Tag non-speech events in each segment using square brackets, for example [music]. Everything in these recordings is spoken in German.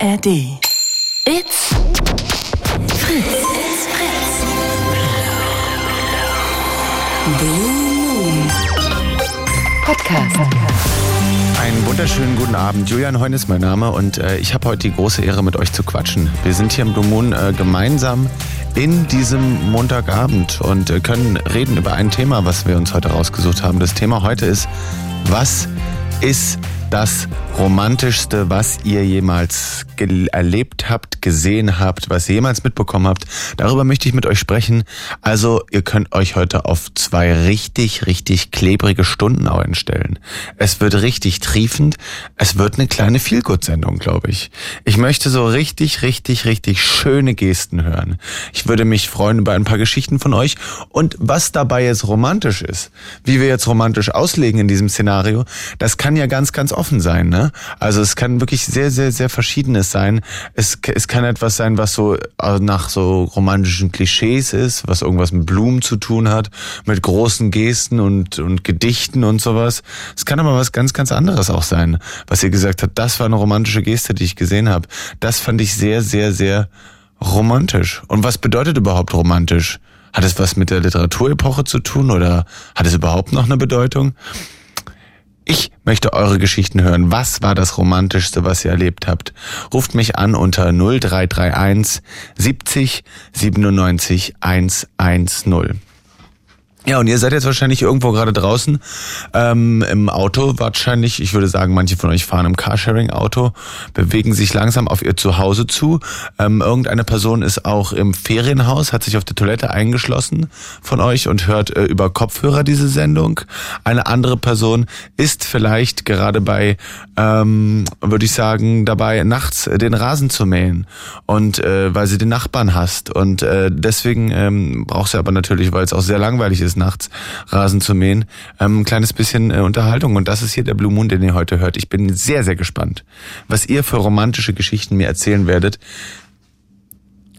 ARD. It's Fritz. It's Fritz. Blue Moon. Podcast. Einen wunderschönen guten Abend. Julian Heun ist mein Name und äh, ich habe heute die große Ehre, mit euch zu quatschen. Wir sind hier im Blue Moon äh, gemeinsam in diesem Montagabend und äh, können reden über ein Thema, was wir uns heute rausgesucht haben. Das Thema heute ist, was ist das romantischste, was ihr jemals erlebt habt, gesehen habt, was ihr jemals mitbekommen habt. Darüber möchte ich mit euch sprechen. Also ihr könnt euch heute auf zwei richtig, richtig klebrige Stunden einstellen. Es wird richtig triefend. Es wird eine kleine Feelgood-Sendung, glaube ich. Ich möchte so richtig, richtig, richtig schöne Gesten hören. Ich würde mich freuen über ein paar Geschichten von euch und was dabei jetzt romantisch ist, wie wir jetzt romantisch auslegen in diesem Szenario, das kann ja ganz, ganz offen sein. Ne? Also es kann wirklich sehr, sehr, sehr verschiedenes sein. Es, es kann etwas sein, was so äh, nach so romantischen Klischees ist, was irgendwas mit Blumen zu tun hat, mit großen Gesten und, und Gedichten und sowas. Es kann aber was ganz, ganz anderes auch sein, was ihr gesagt habt. Das war eine romantische Geste, die ich gesehen habe. Das fand ich sehr, sehr, sehr romantisch. Und was bedeutet überhaupt romantisch? Hat es was mit der Literaturepoche zu tun oder hat es überhaupt noch eine Bedeutung? Ich möchte eure Geschichten hören. Was war das Romantischste, was ihr erlebt habt? Ruft mich an unter 0331 70 97 110. Ja, und ihr seid jetzt wahrscheinlich irgendwo gerade draußen ähm, im Auto. Wahrscheinlich, ich würde sagen, manche von euch fahren im Carsharing-Auto, bewegen sich langsam auf ihr Zuhause zu. Ähm, irgendeine Person ist auch im Ferienhaus, hat sich auf der Toilette eingeschlossen von euch und hört äh, über Kopfhörer diese Sendung. Eine andere Person ist vielleicht gerade bei, ähm, würde ich sagen, dabei nachts den Rasen zu mähen und äh, weil sie den Nachbarn hasst und äh, deswegen ähm, braucht sie aber natürlich, weil es auch sehr langweilig ist nachts Rasen zu mähen. Ähm, ein kleines bisschen äh, Unterhaltung. Und das ist hier der Blue Moon, den ihr heute hört. Ich bin sehr, sehr gespannt, was ihr für romantische Geschichten mir erzählen werdet.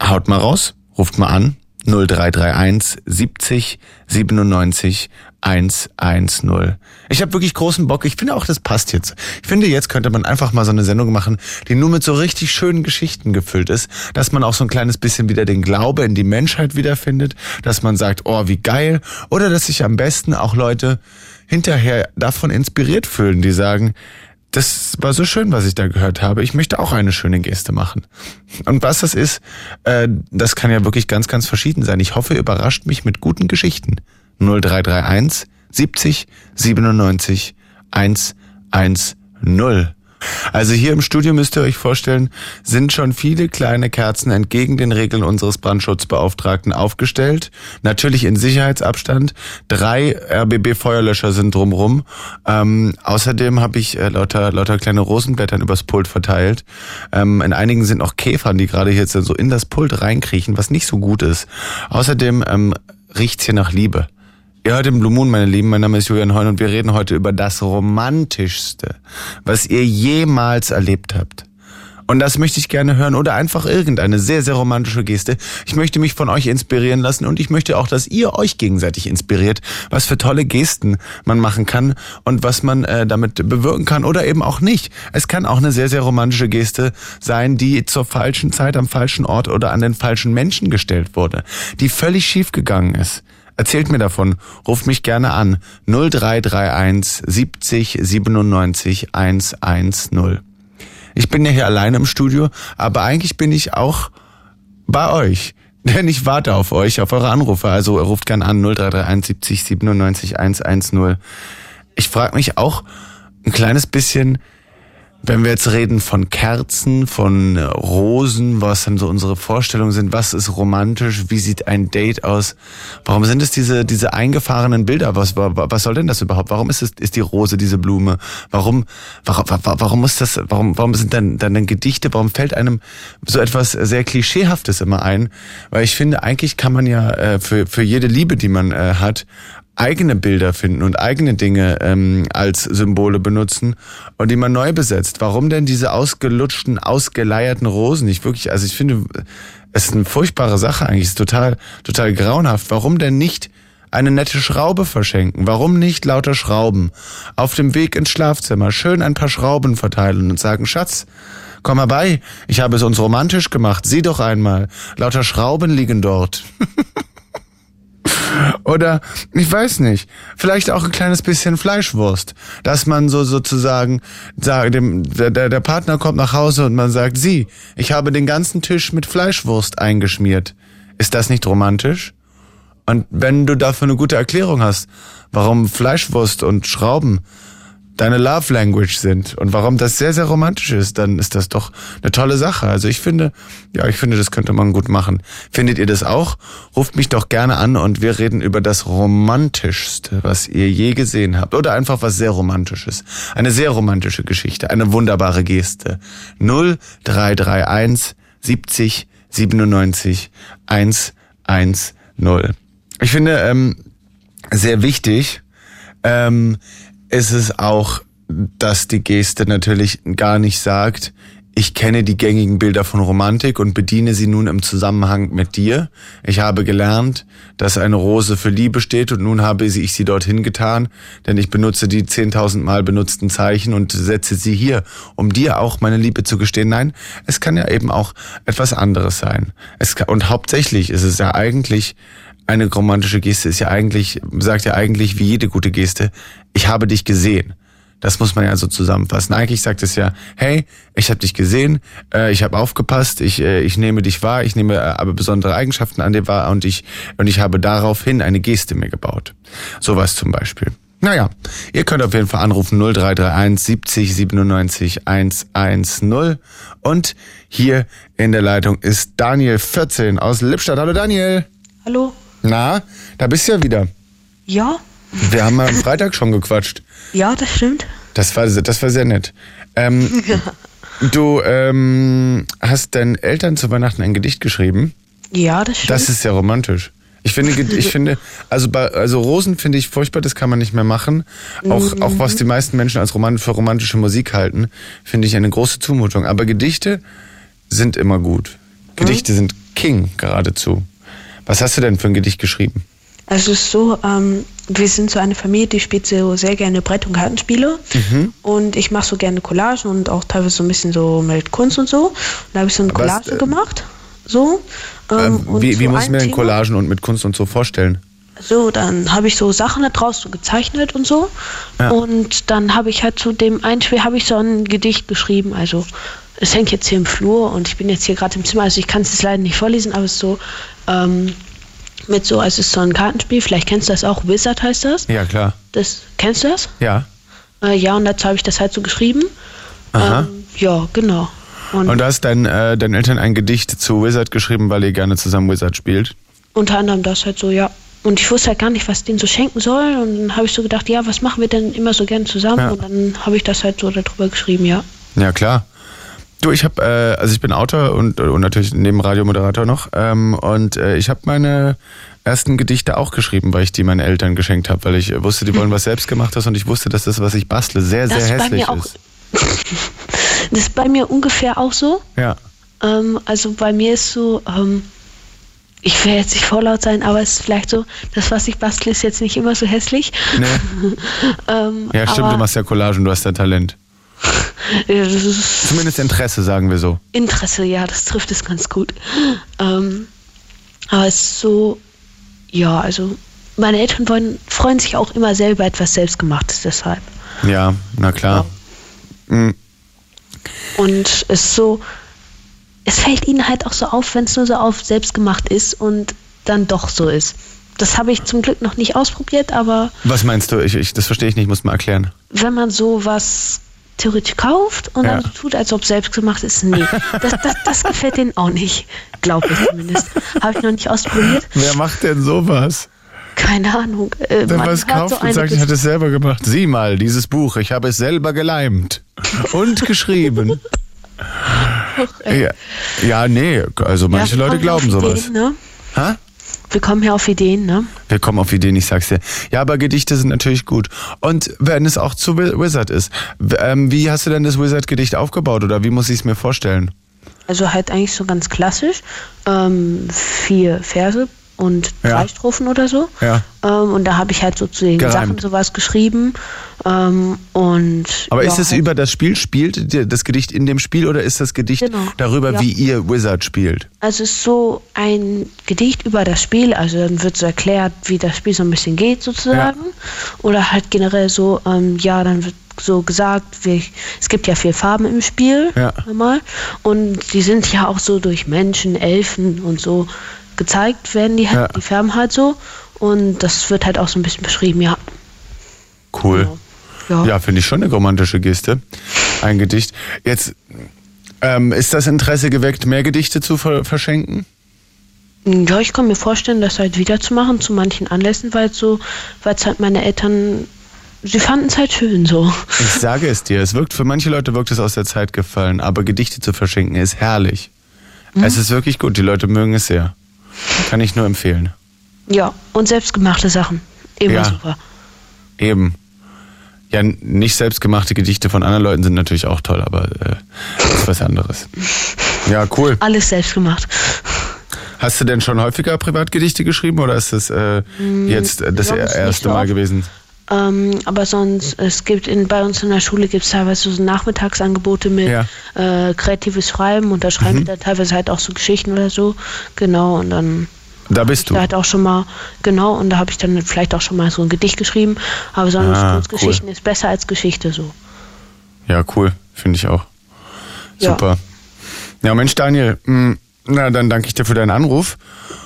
Haut mal raus, ruft mal an. 0331 70 97 110. Ich habe wirklich großen Bock. Ich finde auch, das passt jetzt. Ich finde, jetzt könnte man einfach mal so eine Sendung machen, die nur mit so richtig schönen Geschichten gefüllt ist, dass man auch so ein kleines bisschen wieder den Glaube in die Menschheit wiederfindet, dass man sagt, oh, wie geil, oder dass sich am besten auch Leute hinterher davon inspiriert fühlen, die sagen, das war so schön, was ich da gehört habe. Ich möchte auch eine schöne Geste machen. Und was das ist, äh, das kann ja wirklich ganz, ganz verschieden sein. Ich hoffe, ihr überrascht mich mit guten Geschichten. 0331 70 97 110. Also hier im Studio müsst ihr euch vorstellen, sind schon viele kleine Kerzen entgegen den Regeln unseres Brandschutzbeauftragten aufgestellt. Natürlich in Sicherheitsabstand. Drei RBB-Feuerlöscher sind drumrum. Ähm, außerdem habe ich äh, lauter, lauter kleine Rosenblättern übers Pult verteilt. Ähm, in einigen sind noch Käfern, die gerade jetzt so in das Pult reinkriechen, was nicht so gut ist. Außerdem ähm, riecht's hier nach Liebe. Ihr hört den Blue Moon, meine Lieben. Mein Name ist Julian Heun und wir reden heute über das Romantischste, was ihr jemals erlebt habt. Und das möchte ich gerne hören oder einfach irgendeine sehr, sehr romantische Geste. Ich möchte mich von euch inspirieren lassen und ich möchte auch, dass ihr euch gegenseitig inspiriert, was für tolle Gesten man machen kann und was man äh, damit bewirken kann oder eben auch nicht. Es kann auch eine sehr, sehr romantische Geste sein, die zur falschen Zeit am falschen Ort oder an den falschen Menschen gestellt wurde, die völlig schief gegangen ist. Erzählt mir davon. Ruft mich gerne an. 0331 70 97 110. Ich bin ja hier alleine im Studio, aber eigentlich bin ich auch bei euch. [laughs] Denn ich warte auf euch, auf eure Anrufe. Also ruft gerne an 0331 70 97 110. Ich frage mich auch ein kleines bisschen, wenn wir jetzt reden von Kerzen, von Rosen, was dann so unsere Vorstellungen sind, was ist romantisch, wie sieht ein Date aus? Warum sind es diese diese eingefahrenen Bilder? Was was soll denn das überhaupt? Warum ist es ist die Rose diese Blume? Warum warum warum ist das warum warum sind dann dann, dann Gedichte? Warum fällt einem so etwas sehr klischeehaftes immer ein? Weil ich finde, eigentlich kann man ja äh, für für jede Liebe, die man äh, hat, eigene Bilder finden und eigene Dinge ähm, als Symbole benutzen und die man neu besetzt. Warum denn diese ausgelutschten, ausgeleierten Rosen? nicht wirklich, also ich finde, es ist eine furchtbare Sache eigentlich, es ist total, total grauenhaft. Warum denn nicht eine nette Schraube verschenken? Warum nicht lauter Schrauben? Auf dem Weg ins Schlafzimmer schön ein paar Schrauben verteilen und sagen, Schatz, Komm mal bei, ich habe es uns romantisch gemacht. Sieh doch einmal, lauter Schrauben liegen dort. [laughs] Oder, ich weiß nicht, vielleicht auch ein kleines bisschen Fleischwurst. Dass man so sozusagen sagt, dem, der, der Partner kommt nach Hause und man sagt, sie, ich habe den ganzen Tisch mit Fleischwurst eingeschmiert. Ist das nicht romantisch? Und wenn du dafür eine gute Erklärung hast, warum Fleischwurst und Schrauben deine Love Language sind und warum das sehr, sehr romantisch ist, dann ist das doch eine tolle Sache. Also ich finde, ja, ich finde, das könnte man gut machen. Findet ihr das auch? Ruft mich doch gerne an und wir reden über das Romantischste, was ihr je gesehen habt. Oder einfach was sehr Romantisches. Eine sehr romantische Geschichte, eine wunderbare Geste. 0331 70 97 110. Ich finde ähm, sehr wichtig, ähm, ist es auch, dass die Geste natürlich gar nicht sagt, ich kenne die gängigen Bilder von Romantik und bediene sie nun im Zusammenhang mit dir. Ich habe gelernt, dass eine Rose für Liebe steht und nun habe ich sie dorthin getan, denn ich benutze die 10.000 Mal benutzten Zeichen und setze sie hier, um dir auch meine Liebe zu gestehen. Nein, es kann ja eben auch etwas anderes sein. Es kann, und hauptsächlich ist es ja eigentlich eine romantische Geste ist ja eigentlich, sagt ja eigentlich wie jede gute Geste, ich habe dich gesehen. Das muss man ja so zusammenfassen. Eigentlich sagt es ja, hey, ich habe dich gesehen, äh, ich habe aufgepasst, ich, äh, ich nehme dich wahr, ich nehme äh, aber besondere Eigenschaften an dir wahr und ich, und ich habe daraufhin eine Geste mir gebaut. Sowas zum Beispiel. Naja, ihr könnt auf jeden Fall anrufen 0331 70 97 110 und hier in der Leitung ist Daniel 14 aus Lippstadt. Hallo Daniel. Hallo. Na, da bist du ja wieder. Ja, Wir haben am Freitag schon gequatscht. ja, das stimmt. Das war, das war sehr nett. Ähm, [laughs] du ähm, hast deinen Eltern zu Weihnachten ein Gedicht geschrieben. Ja, das stimmt. Das ist sehr romantisch. Ich finde, ich finde, also bei, also Rosen finde ich furchtbar, das kann man nicht mehr machen. Auch, auch was die meisten Menschen als roman für romantische Musik halten, finde ich eine große Zumutung. Aber Gedichte sind immer gut. Gedichte sind King geradezu. Was hast du denn für ein Gedicht geschrieben? Also es ist so, ähm, wir sind so eine Familie, die spielt so sehr gerne Brett- und Kartenspiele. Mhm. Und ich mache so gerne Collagen und auch teilweise so ein bisschen so mit Kunst und so. Und da habe ich so eine Was, Collage äh, gemacht. So. Ähm, Ähm, wie wie muss ich mir denn Collagen und mit Kunst und so vorstellen? So, dann habe ich so Sachen da draus so gezeichnet und so. Ja. Und dann habe ich halt zu dem einen Spiel habe ich so ein Gedicht geschrieben. Also es hängt jetzt hier im Flur und ich bin jetzt hier gerade im Zimmer. Also ich kann es jetzt leider nicht vorlesen, aber es ist so ähm, mit so, also es ist so ein Kartenspiel. Vielleicht kennst du das auch. Wizard heißt das. Ja, klar. Das kennst du das? Ja. Äh, ja, und dazu habe ich das halt so geschrieben. Aha. Ähm, ja, genau. Und, Und du hast dein, äh, deinen Eltern ein Gedicht zu Wizard geschrieben, weil ihr gerne zusammen Wizard spielt. unter anderem das halt so, ja. Und ich wusste halt gar nicht, was denen so schenken soll. Und dann habe ich so gedacht, ja, was machen wir denn immer so gern zusammen? Ja. Und dann habe ich das halt so darüber geschrieben, ja. Ja, klar. Du, ich habe, äh, also ich bin Autor und, und natürlich neben Radiomoderator noch. Ähm, und äh, ich habe meine ersten Gedichte auch geschrieben, weil ich die meinen Eltern geschenkt habe, weil ich äh, wusste, die wollen was selbstgemachtes und ich wusste, dass das, was ich bastle, sehr, Das sehr ist bei hässlich ist. [laughs] Das ist bei mir ungefähr auch so. Ja. Ähm, also bei mir ist so, ähm, ich will jetzt nicht vorlaut sein, aber es ist vielleicht so, das, was ich bastle, ist jetzt nicht immer so hässlich. Nee. [laughs] ähm, Ja, stimmt, du machst ja Collagen, du hast ja Talent. [laughs] Ja, Zumindest Interesse, sagen wir so. Interesse, ja, das trifft es ganz gut. Ähm, aber es ist so, ja, also meine Eltern wollen, freuen sich auch immer selber etwas Selbstgemachtes deshalb. Ja, na klar. Mm, Und es ist so, es fällt ihnen halt auch so auf, wenn es nur so auf selbstgemacht ist und dann doch so ist. Das habe ich zum Glück noch nicht ausprobiert, aber Was meinst du? Ich, ich, das verstehe ich nicht, muss mal erklären. wenn man sowas theoretisch kauft und Ja. dann tut, als ob selbstgemacht ist, nee, das, das, das gefällt denen auch nicht. Glaube ich zumindest. Habe ich noch nicht ausprobiert. Wer macht denn sowas? Keine Ahnung. Äh, Wer man was hört kauft so und sagt, ich hatte es selber gemacht. Sieh mal, dieses Buch, ich habe es selber geleimt und geschrieben. ja, ja, nee, also manche Ja, Leute glauben sowas. Ideen, ne? Ha? Wir kommen hier auf Ideen, ne? Wir kommen auf Ideen, ich sag's dir. Ja, aber Gedichte sind natürlich gut. Und wenn es auch zu Wi- Wizard ist, ähm, wie hast du denn das Wizard-Gedicht aufgebaut oder wie muss ich es mir vorstellen? Also halt eigentlich so ganz klassisch. Ähm, vier Verse und Ja. drei Strophen oder so. Ja. Ähm, und da habe ich halt so zu den Gereimt. Sachen sowas geschrieben. Ähm, und Aber ja, ist es halt, über das Spiel, spielt das Gedicht in dem Spiel oder ist das Gedicht Genau. darüber, Ja. wie ihr Wizard spielt? Also es ist so ein Gedicht über das Spiel, also dann wird so erklärt, wie das Spiel so ein bisschen geht sozusagen. Oder halt generell so, ähm, ja, dann wird so gesagt, wie, es gibt ja vier Farben im Spiel Ja. normal. Und die sind ja auch so durch Menschen, Elfen und so gezeigt werden, die, Ja. die Farben halt so. Und das wird halt auch so ein bisschen beschrieben, ja. Cool. Ja. Ja, finde ich schon eine romantische Geste. Ein Gedicht. Jetzt ähm, ist das Interesse geweckt, mehr Gedichte zu ver verschenken? Ja, ich kann mir vorstellen, das halt wiederzumachen zu manchen Anlässen, weil es so, weil es halt meine Eltern, sie fanden es halt schön so. Ich sage es dir, es wirkt für manche Leute wirkt es aus der Zeit gefallen, aber Gedichte zu verschenken ist herrlich. Es ist wirklich gut, die Leute mögen es sehr. Kann ich nur empfehlen. Ja, und selbstgemachte Sachen. Immer Ja. super. Eben. Ja, nicht selbstgemachte Gedichte von anderen Leuten sind natürlich auch toll, aber äh, das ist was anderes. [laughs] Ja, cool. Alles selbst gemacht. Hast du denn schon häufiger Privatgedichte geschrieben oder ist das äh, jetzt äh, das nicht erste Mal gewesen? Ähm, aber sonst, es gibt in, bei uns in der Schule gibt es teilweise so Nachmittagsangebote mit Ja. äh, kreatives Schreiben und da schreiben Mhm. wir dann teilweise halt auch so Geschichten oder so. Genau, und dann Da bist du. da halt auch schon mal, genau, und da habe ich dann vielleicht auch schon mal so ein Gedicht geschrieben. Aber sonst Ah, Kurzgeschichten ist besser als Geschichte so. Ja, cool. Finde ich auch. Ja. Super. Ja, Mensch, Daniel, mh, na, dann danke ich dir für deinen Anruf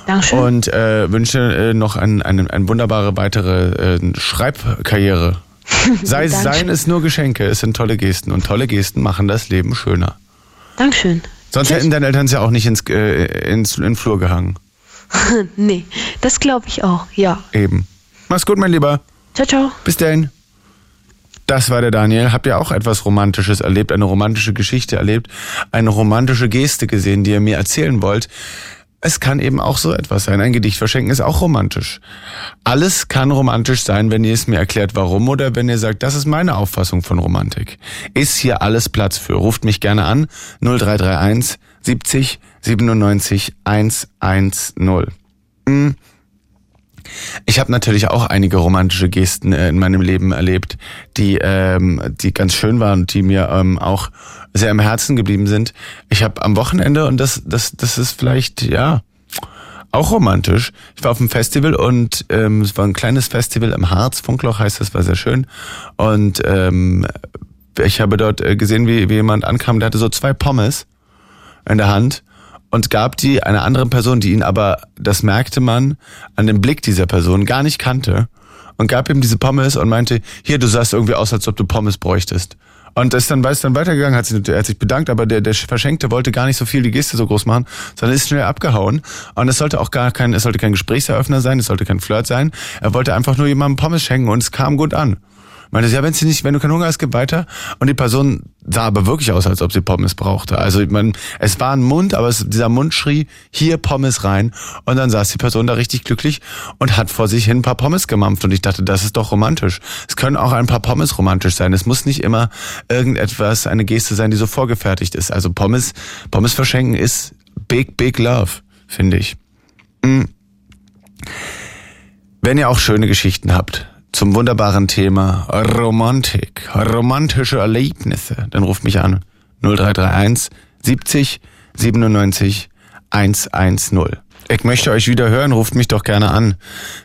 Dankeschön. und äh, wünsche äh, noch ein, eine, eine wunderbare weitere äh, Schreibkarriere. [laughs] Sei, seien es nur Geschenke, es sind tolle Gesten und tolle Gesten machen das Leben schöner. Dankeschön. Sonst Tschüss. hätten deine Eltern es ja auch nicht ins, äh, ins, in den Flur gehangen. [laughs] nee, das glaube ich auch, ja. Eben. Mach's gut, mein Lieber. Ciao, ciao. Bis dahin. Das war der Daniel. Habt ihr auch etwas Romantisches erlebt, eine romantische Geschichte erlebt, eine romantische Geste gesehen, die ihr mir erzählen wollt? Es kann eben auch so etwas sein. Ein Gedicht verschenken ist auch romantisch. Alles kann romantisch sein, wenn ihr es mir erklärt, warum oder wenn ihr sagt, das ist meine Auffassung von Romantik. Ist hier alles Platz für. Ruft mich gerne an. 0331 70 97 110. Hm. Ich habe natürlich auch einige romantische Gesten äh, in meinem Leben erlebt, die ähm, die ganz schön waren und die mir ähm, auch sehr im Herzen geblieben sind. Ich habe am Wochenende und das das das ist vielleicht ja auch romantisch. Ich war auf einem Festival und ähm, es war ein kleines Festival im Harz, Funkloch heißt das, war sehr schön und ähm, ich habe dort äh, gesehen, wie, wie jemand ankam, der hatte so zwei Pommes in der Hand und gab die einer anderen Person, die ihn aber, das merkte man an dem Blick dieser Person, gar nicht kannte und gab ihm diese Pommes und meinte, hier, du sahst irgendwie aus, als ob du Pommes bräuchtest. Und ist dann, ist dann weitergegangen, hat sich, hat sich bedankt, aber der, der Verschenkte wollte gar nicht so viel die Geste so groß machen, sondern ist schnell abgehauen. Und es sollte auch gar kein, es sollte kein Gesprächseröffner sein, es sollte kein Flirt sein. Er wollte einfach nur jemandem Pommes schenken und es kam gut an. Meinte, sie, ja, wenn sie nicht, wenn du keinen Hunger hast, gib weiter. Und die Person sah aber wirklich aus, als ob sie Pommes brauchte. Also man, es war ein Mund, aber es, dieser Mund schrie, hier Pommes rein. Und dann saß die Person da richtig glücklich und hat vor sich hin ein paar Pommes gemampft. Und ich dachte, das ist doch romantisch. Es können auch ein paar Pommes romantisch sein. Es muss nicht immer irgendetwas, eine Geste sein, die so vorgefertigt ist. Also Pommes, Pommes verschenken ist big, big love, finde ich. Mm. Wenn ihr auch schöne Geschichten habt zum wunderbaren Thema Romantik, romantische Erlebnisse, dann ruft mich an 0331 70 97 110. Ich möchte euch wieder hören, ruft mich doch gerne an.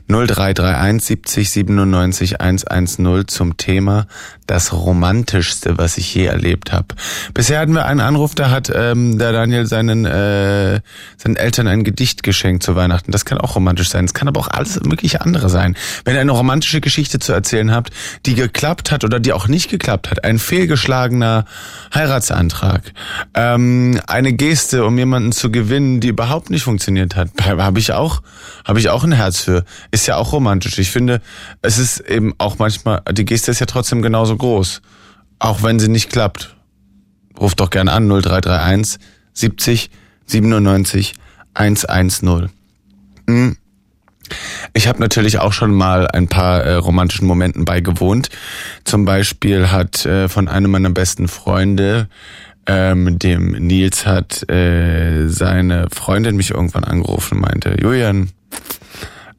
0331 70 97 110 zum Thema das Romantischste, was ich je erlebt habe. Bisher hatten wir einen Anruf, da hat ähm, der Daniel seinen, äh, seinen Eltern ein Gedicht geschenkt zu Weihnachten. Das kann auch romantisch sein. Es kann aber auch alles mögliche andere sein. Wenn ihr eine romantische Geschichte zu erzählen habt, die geklappt hat oder die auch nicht geklappt hat, ein fehlgeschlagener Heiratsantrag, ähm, eine Geste, um jemanden zu gewinnen, die überhaupt nicht funktioniert hat, habe ich auch, habe ich auch ein Herz für. Ist ja auch romantisch. Ich finde, es ist eben auch manchmal, die Geste ist ja trotzdem genauso groß, auch wenn sie nicht klappt. Ruft doch gerne an 0331 70 97 110. Hm. Ich habe natürlich auch schon mal ein paar äh, romantischen Momenten beigewohnt. Zum Beispiel hat äh, von einem meiner besten Freunde, ähm, dem Nils, hat äh, seine Freundin mich irgendwann angerufen und meinte, Julian,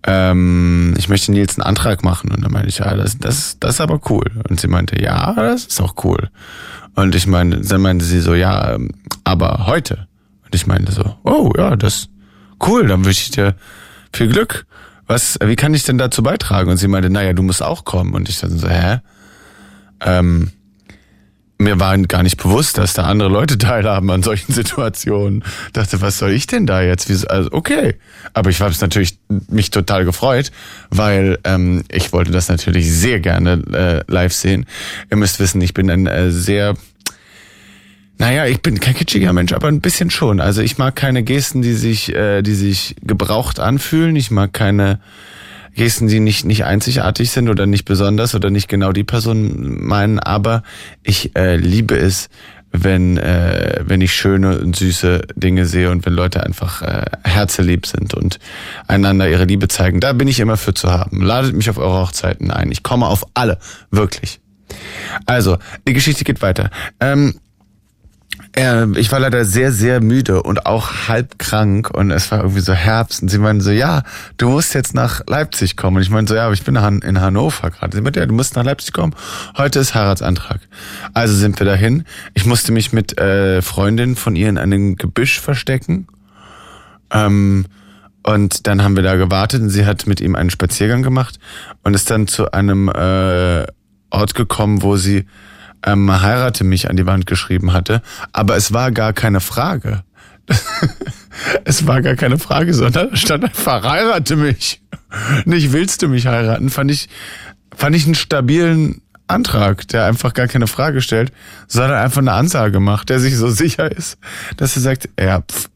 ähm, ich möchte Nils einen Antrag machen. Und dann meinte ich, ja, das, das, das ist aber cool. Und sie meinte, ja, das ist auch cool. Und ich meine, dann meinte sie so, ja, ähm, aber heute. Und ich meinte so, oh ja, das cool, dann wünsche ich dir viel Glück. Was, wie kann ich denn dazu beitragen? Und sie meinte, naja, du musst auch kommen. Und ich dann so, hä? Ähm, mir war gar nicht bewusst, dass da andere Leute [laughs] teilhaben an solchen Situationen. Dachte, was soll ich denn da jetzt? Also okay, aber ich habe es natürlich mich total gefreut, weil ähm, ich wollte das natürlich sehr gerne äh, live sehen. Ihr müsst wissen, ich bin ein äh, sehr naja, ich bin kein kitschiger Mensch, aber ein bisschen schon. Also ich mag keine Gesten, die sich, äh, die sich gebraucht anfühlen. Ich mag keine Gesten, die nicht, nicht einzigartig sind oder nicht besonders oder nicht genau die Person meinen, aber ich äh, liebe es, wenn, äh, wenn ich schöne und süße Dinge sehe und wenn Leute einfach äh, herzelieb sind und einander ihre Liebe zeigen. Da bin ich immer für zu haben. Ladet mich auf eure Hochzeiten ein. Ich komme auf alle, wirklich. Also, die Geschichte geht weiter. Ähm, äh, ich war leider sehr, sehr müde und auch halb krank und es war irgendwie so Herbst und sie meinen so, ja, du musst jetzt nach Leipzig kommen. Und ich meinte so, ja, aber ich bin in Hannover gerade. Sie meinte, ja, du musst nach Leipzig kommen. Heute ist Heiratsantrag. Also sind wir dahin. Ich musste mich mit äh, Freundin von ihr in einem Gebüsch verstecken. Ähm, und dann haben wir da gewartet und sie hat mit ihm einen Spaziergang gemacht und ist dann zu einem äh, Ort gekommen, wo sie ähm, heirate mich an die Wand geschrieben hatte. Aber es war gar keine Frage. [laughs] es war gar keine Frage, sondern stand einfach, heirate mich. Nicht willst du mich heiraten, fand ich, fand ich einen stabilen Antrag, der einfach gar keine Frage stellt, sondern einfach eine Ansage macht, der sich so [laughs] sicher ist, dass er sagt, ja, pff,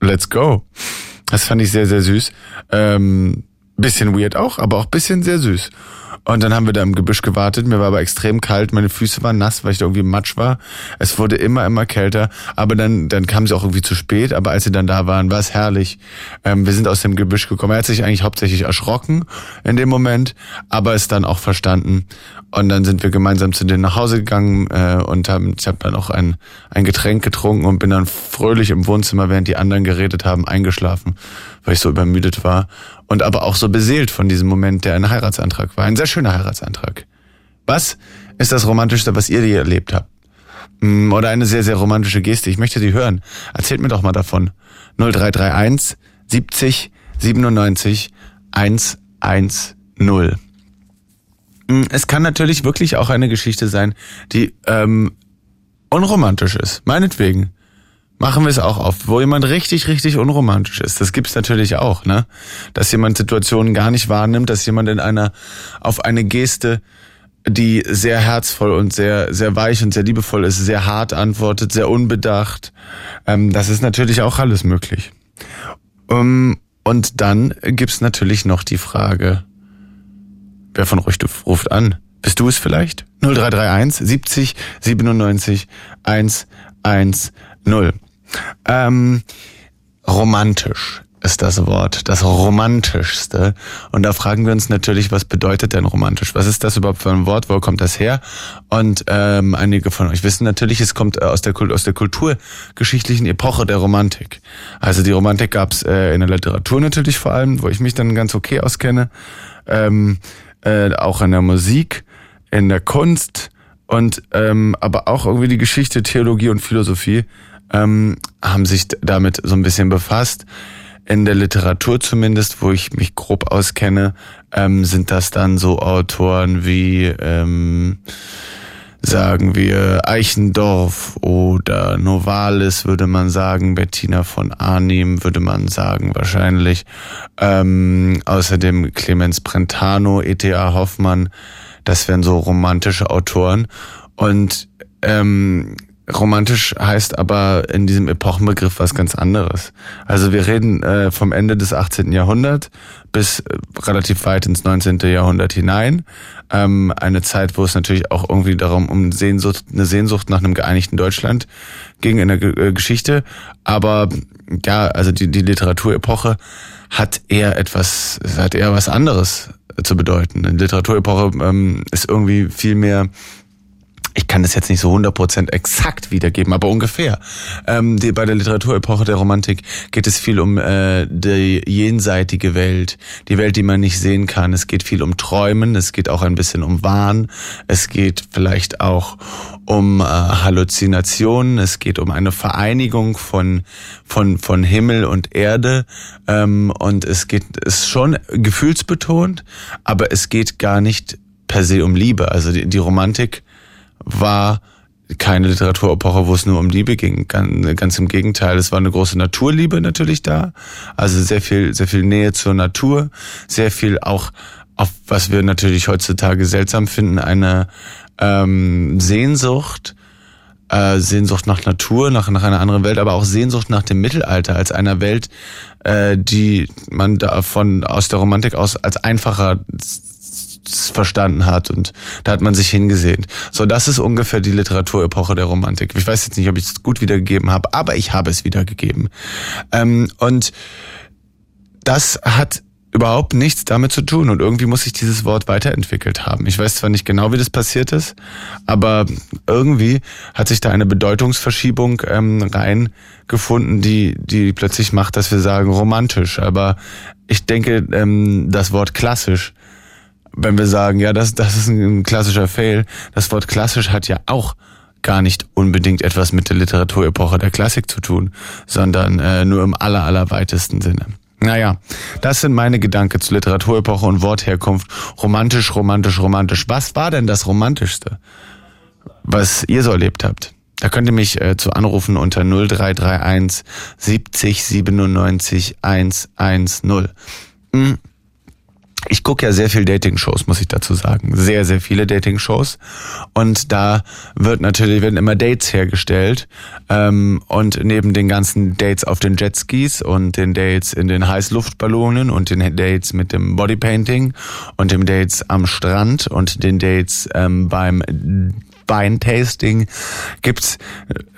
let's go. Das fand ich sehr, sehr süß. Ähm, bisschen weird auch, aber auch bisschen sehr süß. Und dann haben wir da im Gebüsch gewartet. Mir war aber extrem kalt. Meine Füße waren nass, weil ich da irgendwie Matsch war. Es wurde immer, immer kälter. Aber dann, dann kam sie auch irgendwie zu spät. Aber als sie dann da waren, war es herrlich. Ähm, wir sind aus dem Gebüsch gekommen. Er hat sich eigentlich hauptsächlich erschrocken in dem Moment, aber es dann auch verstanden. Und dann sind wir gemeinsam zu denen nach Hause gegangen äh, und haben, ich habe dann auch ein, ein Getränk getrunken und bin dann fröhlich im Wohnzimmer, während die anderen geredet haben, eingeschlafen, weil ich so übermüdet war. Und aber auch so beseelt von diesem Moment, der ein Heiratsantrag war. Ein sehr schöner Heiratsantrag. Was ist das Romantischste, was ihr je erlebt habt? Hm, oder eine sehr, sehr romantische Geste. Ich möchte sie hören. Erzählt mir doch mal davon. 0331 70 97 110. Mm, es kann natürlich wirklich auch eine Geschichte sein, die ähm, unromantisch ist. Meinetwegen. Machen wir es auch auf, wo jemand richtig, richtig unromantisch ist. Das gibt's natürlich auch, ne? Dass jemand Situationen gar nicht wahrnimmt, dass jemand in einer, auf eine Geste, die sehr herzvoll und sehr, sehr weich und sehr liebevoll ist, sehr hart antwortet, sehr unbedacht. Ähm, das ist natürlich auch alles möglich. Um, und dann gibt's natürlich noch die Frage, Wer von euch ruft an? Bist du es vielleicht? 0331 70 97 110. Ähm, romantisch ist das Wort, das romantischste. Und da fragen wir uns natürlich, was bedeutet denn romantisch? Was ist das überhaupt für ein Wort? Wo kommt das her? Und ähm, einige von euch wissen natürlich, es kommt aus der, aus der kulturgeschichtlichen Epoche der Romantik. Also die Romantik gab es äh, in der Literatur natürlich vor allem, wo ich mich dann ganz okay auskenne. Ähm, äh, auch in der Musik, in der Kunst und ähm, aber auch irgendwie die Geschichte, Theologie und Philosophie ähm, haben sich damit so ein bisschen befasst. In der Literatur zumindest, wo ich mich grob auskenne, ähm, sind das dann so Autoren wie ähm, sagen wir Eichendorf oder Novalis würde man sagen, Bettina von Arnim würde man sagen wahrscheinlich. Ähm, außerdem Clemens Brentano, E.T.A. Hoffmann, das wären so romantische Autoren. Und ähm, romantisch heißt aber in diesem Epochenbegriff was ganz anderes. Also wir reden äh, vom Ende des 18. Jahrhunderts bis äh, relativ weit ins 19. Jahrhundert hinein. Ähm, eine Zeit, wo es natürlich auch irgendwie darum um Sehnsucht, eine Sehnsucht nach einem geeinigten Deutschland ging in der G äh, Geschichte. Aber ja, also die, die Literaturepoche hat eher etwas, hat eher was anderes zu bedeuten. Die Literaturepoche ähm, ist irgendwie viel mehr ich kann das jetzt nicht so 100% exakt wiedergeben, aber ungefähr. Ähm, die, bei der Literaturepoche der Romantik geht es viel um äh, die jenseitige Welt, die Welt, die man nicht sehen kann. Es geht viel um Träumen, es geht auch ein bisschen um Wahn, es geht vielleicht auch um äh, Halluzinationen, es geht um eine Vereinigung von von von Himmel und Erde ähm, und es geht ist schon gefühlsbetont, aber es geht gar nicht per se um Liebe. Also die, die Romantik war keine Literaturepoche, wo es nur um Liebe ging. Ganz, im Gegenteil, es war eine große Naturliebe natürlich da. Also sehr viel, sehr viel Nähe zur Natur, sehr viel auch auf was wir natürlich heutzutage seltsam finden, eine ähm, Sehnsucht, äh, Sehnsucht nach Natur, nach, nach einer anderen Welt, aber auch Sehnsucht nach dem Mittelalter als einer Welt, äh, die man da von aus der Romantik aus als einfacher verstanden hat und da hat man sich hingesehen. So, das ist ungefähr die Literaturepoche der Romantik. Ich weiß jetzt nicht, ob ich es gut wiedergegeben habe, aber ich habe es wiedergegeben. Ähm, und das hat überhaupt nichts damit zu tun und irgendwie muss sich dieses Wort weiterentwickelt haben. Ich weiß zwar nicht genau, wie das passiert ist, aber irgendwie hat sich da eine Bedeutungsverschiebung ähm, reingefunden, die die plötzlich macht, dass wir sagen romantisch. Aber ich denke, ähm, das Wort klassisch wenn wir sagen, ja, das, das ist ein klassischer Fail, das Wort klassisch hat ja auch gar nicht unbedingt etwas mit der Literaturepoche der Klassik zu tun, sondern äh, nur im aller, allerweitesten Sinne. Naja, das sind meine Gedanken zur Literaturepoche und Wortherkunft. Romantisch, romantisch, romantisch. Was war denn das Romantischste, was ihr so erlebt habt? Da könnt ihr mich äh, zu anrufen unter 0331 70 97 110. Hm ich gucke ja sehr viel Dating-Shows, muss ich dazu sagen. Sehr, sehr viele Dating-Shows. Und da wird natürlich, werden immer Dates hergestellt. Ähm, und neben den ganzen Dates auf den Jetskis und den Dates in den Heißluftballonen und den Dates mit dem Bodypainting und den Dates am Strand und den Dates ähm, beim Weintasting gibt's,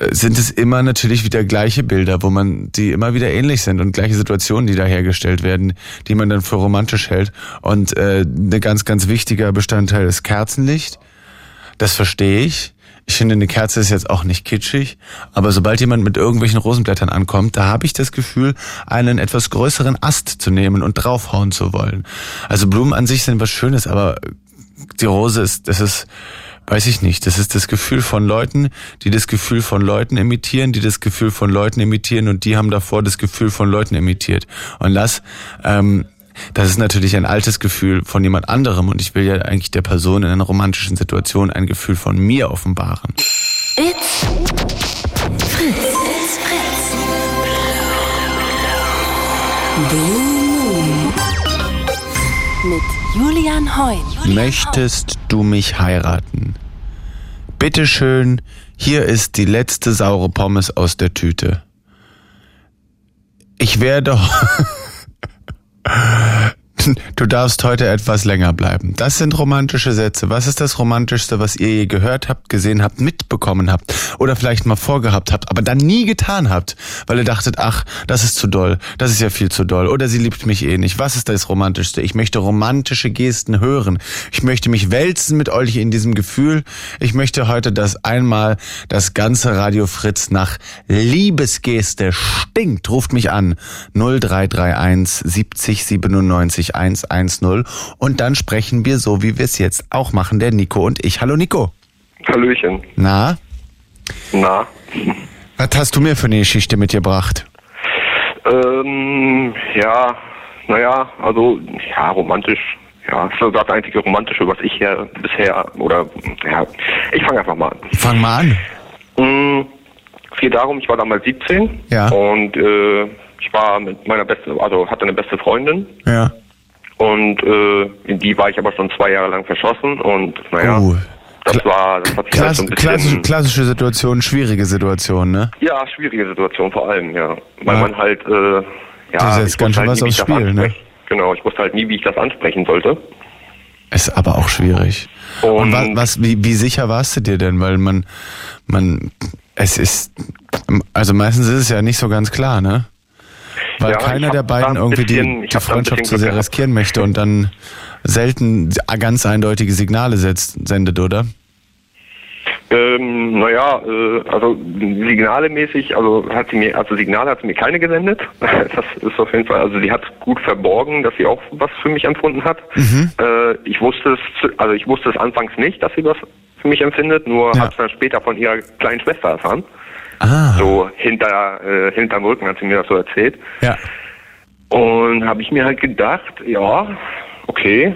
äh, sind es immer natürlich wieder gleiche Bilder, wo man, die immer wieder ähnlich sind und gleiche Situationen, die da hergestellt werden, die man dann für romantisch hält. Und äh, ein ganz, ganz wichtiger Bestandteil ist Kerzenlicht. Das verstehe ich. Ich finde, eine Kerze ist jetzt auch nicht kitschig, aber sobald jemand mit irgendwelchen Rosenblättern ankommt, da habe ich das Gefühl, einen etwas größeren Ast zu nehmen und draufhauen zu wollen. Also Blumen an sich sind was Schönes, aber die Rose ist, das ist, weiß ich nicht, das ist das Gefühl von Leuten, die das Gefühl von Leuten imitieren, die das Gefühl von Leuten imitieren und die haben davor das Gefühl von Leuten imitiert. Und das, ähm, das ist natürlich ein altes Gefühl von jemand anderem und ich will ja eigentlich der Person in einer romantischen Situation ein Gefühl von mir offenbaren. It's Fritz. It's Fritz. Blue. Mit Julian Heun. Möchtest du mich heiraten? Bitteschön, hier ist die letzte saure Pommes aus der Tüte. Ich werde [laughs] [laughs] Du darfst heute etwas länger bleiben. Das sind romantische Sätze. Was ist das Romantischste, was ihr je gehört habt, gesehen habt, mitbekommen habt oder vielleicht mal vorgehabt habt, aber dann nie getan habt, weil ihr dachtet, ach, das ist zu doll, das ist ja viel zu doll oder sie liebt mich eh nicht. Was ist das Romantischste? Ich möchte romantische Gesten hören. Ich möchte mich wälzen mit euch in diesem Gefühl. Ich möchte heute, dass einmal das ganze Radio Fritz nach Liebesgeste stinkt. Ruft mich an 0331 70 97 110 und dann sprechen wir so, wie wir es jetzt auch machen, der Nico und ich. Hallo Nico. Hallöchen. Na, Na, was hast du mir für eine Geschichte mitgebracht? ähm, ja, naja, also, ja, romantisch. Ja, das ist das einzige Romantische, was ich hier bisher, oder, ja, ich fange einfach mal an. Fang mal an. Mm, Es geht darum, ich war damals 17 Ja. und äh, ich war mit meiner besten, also hatte eine beste Freundin Ja. Und äh, in die war ich aber schon zwei Jahre lang verschossen und naja, Uh, das war, das hat sich halt Klass, so ein klassische, bisschen, klassische Situation, schwierige Situation, ne? ja, schwierige Situation vor allem, ja, weil Ja. man halt, äh, ja, Du setzt ich ganz schön halt was aufs das Spiel, ne? Genau, ich wusste halt nie, wie ich das ansprechen sollte. Ist aber auch schwierig. Und, Und- was, was wie, wie sicher warst du dir denn? Weil man, man, es ist, also meistens ist es ja nicht so ganz klar, ne? Weil Ja, keiner der beiden irgendwie bisschen- die, die Freundschaft zu sehr gehabt. riskieren möchte und dann selten ganz eindeutige Signale setzt, sendet, oder? Ähm, naja, äh, also Signale mäßig, also hat sie mir, also Signale hat sie mir keine gesendet. [laughs] Das ist auf jeden Fall, also sie hat gut verborgen, dass sie auch was für mich empfunden hat. Äh, ich wusste es, also ich wusste es anfangs nicht, dass sie was für mich empfindet, nur Ja. habe es dann später von ihrer kleinen Schwester erfahren. Ah. So hinter, äh, hinterm Rücken hat sie mir das so erzählt. Ja. Und habe ich mir halt gedacht, ja, okay,